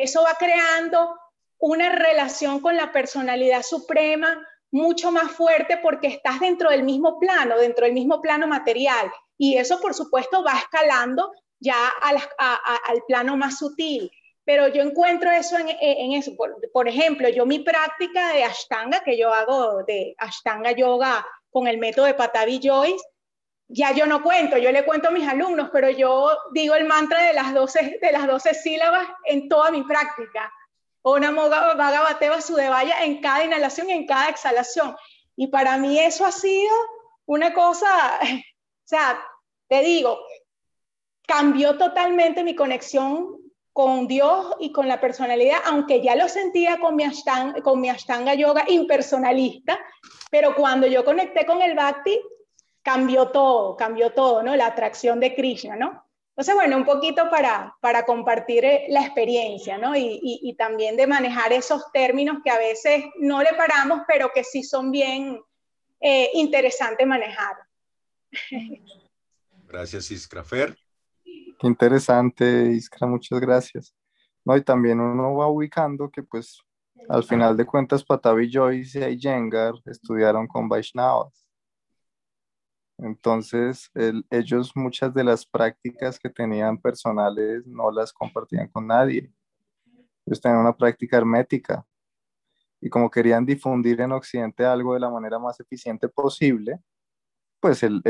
[SPEAKER 3] eso va creando una relación con la personalidad suprema mucho más fuerte porque estás dentro del mismo plano, dentro del mismo plano material. Y eso, por supuesto, va escalando ya al plano más sutil. Pero yo encuentro eso en, eso. Por, ejemplo, yo mi práctica de Ashtanga, que yo hago de Ashtanga Yoga con el método de Patavi Joyce, ya yo no cuento, yo le cuento a mis alumnos, pero yo digo el mantra de las 12, de las 12 sílabas en toda mi práctica una Bhagavateva Sudevaya en cada inhalación y en cada exhalación. Y para mí eso ha sido una cosa, [laughs] o sea, te digo, cambió totalmente mi conexión con Dios y con la personalidad, aunque ya lo sentía con mi, ashtanga, con mi ashtanga yoga impersonalista, pero cuando yo conecté con el bhakti, cambió todo, cambió todo, ¿no? La atracción de Krishna, ¿no? Entonces, bueno, un poquito para, para compartir eh, la experiencia, ¿no? Y, y, también de manejar esos términos que a veces no le paramos, pero que sí son bien eh, interesantes manejar. [laughs]
[SPEAKER 1] Gracias, Iskra. Fer.
[SPEAKER 5] Qué interesante, Iskra, muchas gracias. No, y también uno va ubicando que pues al final de cuentas Patavi Joyce y Jengar estudiaron con Vaishnavas. Entonces, ellos muchas de las prácticas que tenían personales no las compartían con nadie. Ellos tenían una práctica hermética y como querían difundir en Occidente algo de la manera más eficiente posible, pues el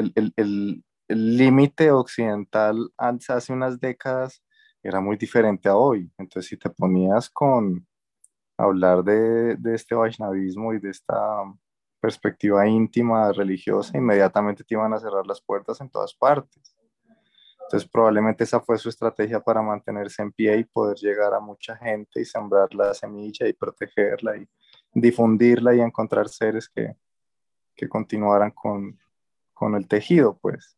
[SPEAKER 5] límite occidental hace unas décadas era muy diferente a hoy. Entonces, si te ponías con hablar de, de este Vaishnavismo y de esta perspectiva íntima, religiosa, inmediatamente te iban a cerrar las puertas en todas partes. Entonces probablemente esa fue su estrategia para mantenerse en pie y poder llegar a mucha gente y sembrar la semilla y protegerla y difundirla y encontrar seres que, que continuaran con, con el tejido, pues.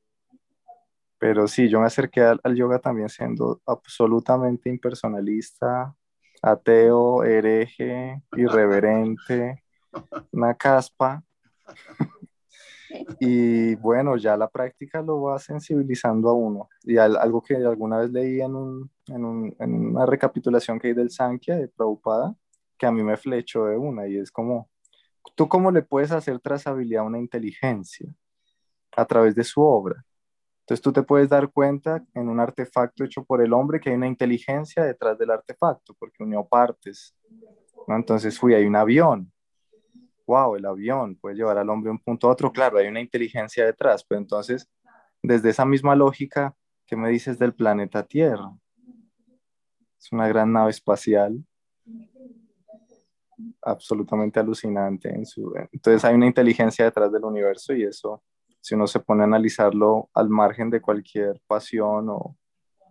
[SPEAKER 5] Pero sí, yo me acerqué al, al, yoga también siendo absolutamente impersonalista, ateo, hereje, irreverente, una caspa. [laughs] Y bueno, ya la práctica lo va sensibilizando a uno. Y algo que alguna vez leí en, un, en, un, en, una recapitulación que hay del Sankhya de Prabhupada, que a mí me flechó de una, y es como, ¿tú cómo le puedes hacer trazabilidad a una inteligencia? A través de su obra. Entonces tú te puedes dar cuenta en un artefacto hecho por el hombre que hay una inteligencia detrás del artefacto, porque unió partes. ¿no? Entonces, fui, hay un avión, wow, el avión puede llevar al hombre de un punto a otro, claro, hay una inteligencia detrás, pero entonces, desde esa misma lógica, ¿qué me dices del planeta Tierra? Es una gran nave espacial, absolutamente alucinante. En su, entonces hay una inteligencia detrás del universo y eso, si uno se pone a analizarlo al margen de cualquier pasión o,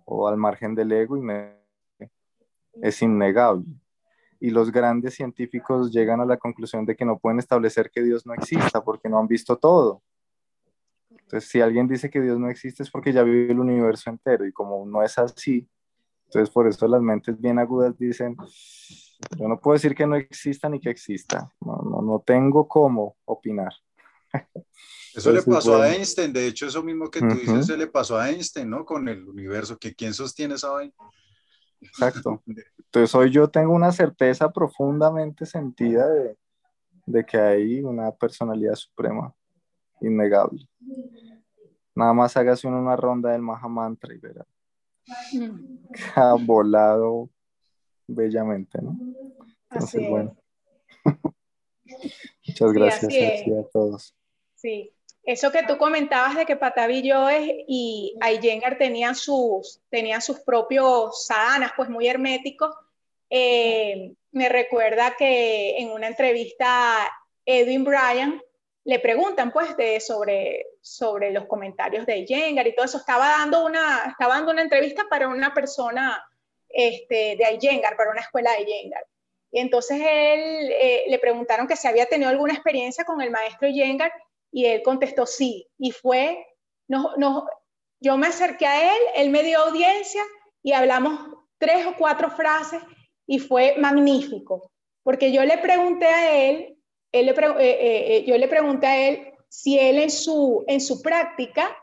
[SPEAKER 5] o al margen del ego, es innegable y los grandes científicos llegan a la conclusión de que no pueden establecer que Dios no exista porque no han visto todo. Entonces, si alguien dice que Dios no existe es porque ya vive el universo entero y como no es así, entonces por eso las mentes bien agudas dicen, yo no puedo decir que no exista ni que exista, no, no, no tengo cómo opinar. [laughs]
[SPEAKER 1] Eso le pasó a Einstein, de hecho eso mismo que tú dices, se le pasó a Einstein, ¿no? Con el universo, que quién sostiene esa vaina.
[SPEAKER 5] Exacto. [laughs] Entonces hoy yo tengo una certeza profundamente sentida de, de que hay una personalidad suprema innegable. Nada más hágase una ronda del Mahamantra y verá. Ha volado bellamente, ¿no? Entonces, bueno. [laughs] Muchas gracias, a todos.
[SPEAKER 3] Sí. eso que tú comentabas de que Patavi Joe y Iyengar tenían sus, tenían sus propios sadanas, pues muy herméticos, eh, me recuerda que en una entrevista Edwin Bryan le preguntan pues sobre, sobre los comentarios de Iyengar y todo eso. Estaba dando una, estaba dando una entrevista para una persona este, de Iyengar, para una escuela de Iyengar. Y entonces él eh, le preguntaron que si había tenido alguna experiencia con el maestro Iyengar y él contestó sí. Y fue, no, no, yo me acerqué a él, él me dio audiencia y hablamos tres o cuatro frases y fue magnífico, porque yo le pregunté a él, él le eh, eh, eh, yo le pregunté a él si él en su, en su práctica,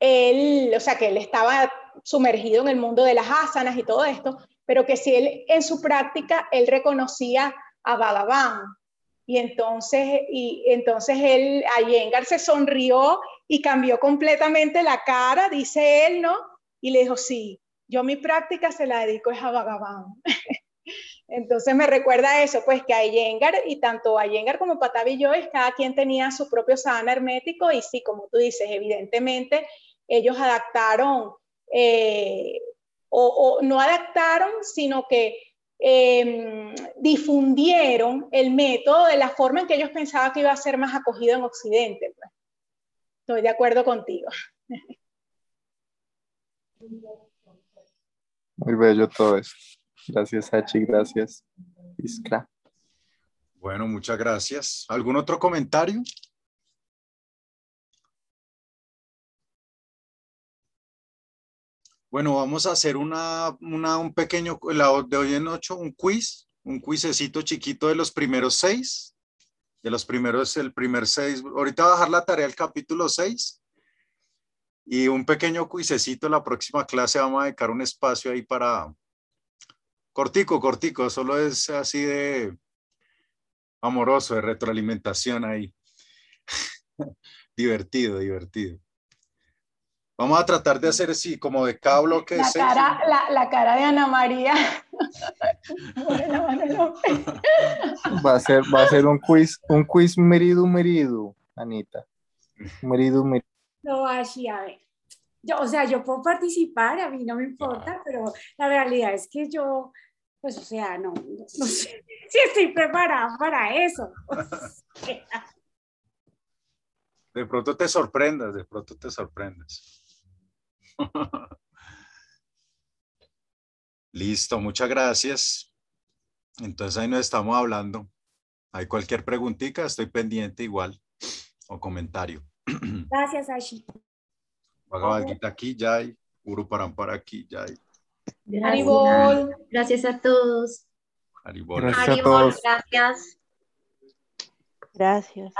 [SPEAKER 3] él, o sea, que él estaba sumergido en el mundo de las asanas y todo esto, pero que si él en su práctica, él reconocía a Bhagavan. Y entonces, y entonces él, Ayengar se sonrió y cambió completamente la cara, dice él, ¿no? Y le dijo, sí, yo mi práctica se la dedico a Bhagavan. [laughs] Entonces me recuerda eso, pues que Iyengar y tanto Iyengar como Patavi Joyce, cada quien tenía su propio sadhana hermético y sí, como tú dices, evidentemente ellos adaptaron, eh, o, no adaptaron, sino que em, difundieron el método de la forma en que ellos pensaban que iba a ser más acogido en Occidente. Pues. Estoy de acuerdo contigo.
[SPEAKER 5] Muy bello todo esto. Gracias, Hachi. Gracias, Iskra.
[SPEAKER 1] Bueno, muchas gracias. ¿Algún otro comentario? Bueno, vamos a hacer una, un pequeño, la de hoy en ocho, un quiz, un quizecito chiquito de los primeros seis, de los primeros, el primer seis. Ahorita va a bajar la tarea del capítulo seis y un pequeño quizecito. La próxima clase vamos a dedicar un espacio ahí para, Cortico, cortico, solo es así de amoroso, de retroalimentación ahí. [laughs] divertido, divertido. Vamos a tratar de hacer así, como de cada bloque.
[SPEAKER 3] La, cara, la, cara de Ana María. [laughs]
[SPEAKER 5] va, a ser, va a ser un quiz, un quiz merido, merido, Anita. Merido, merido.
[SPEAKER 6] No, así, a ver. Yo, o sea, yo puedo participar, a mí no me importa, pero la realidad es que yo pues o sea, no, no, sé si [laughs] estoy preparada para eso. [laughs]
[SPEAKER 1] De pronto te sorprendas, de pronto te sorprendas. [laughs] Listo, muchas gracias. Entonces ahí nos estamos hablando. Hay cualquier preguntita, estoy pendiente igual o comentario. [clears throat]
[SPEAKER 6] Gracias, Ashi.
[SPEAKER 1] Bhagavad Gita aquí, Jai. Guru Parampara aquí, Jai.
[SPEAKER 4] Gracias. Gracias a todos.
[SPEAKER 1] Gracias
[SPEAKER 9] a todos. Gracias.
[SPEAKER 2] Gracias.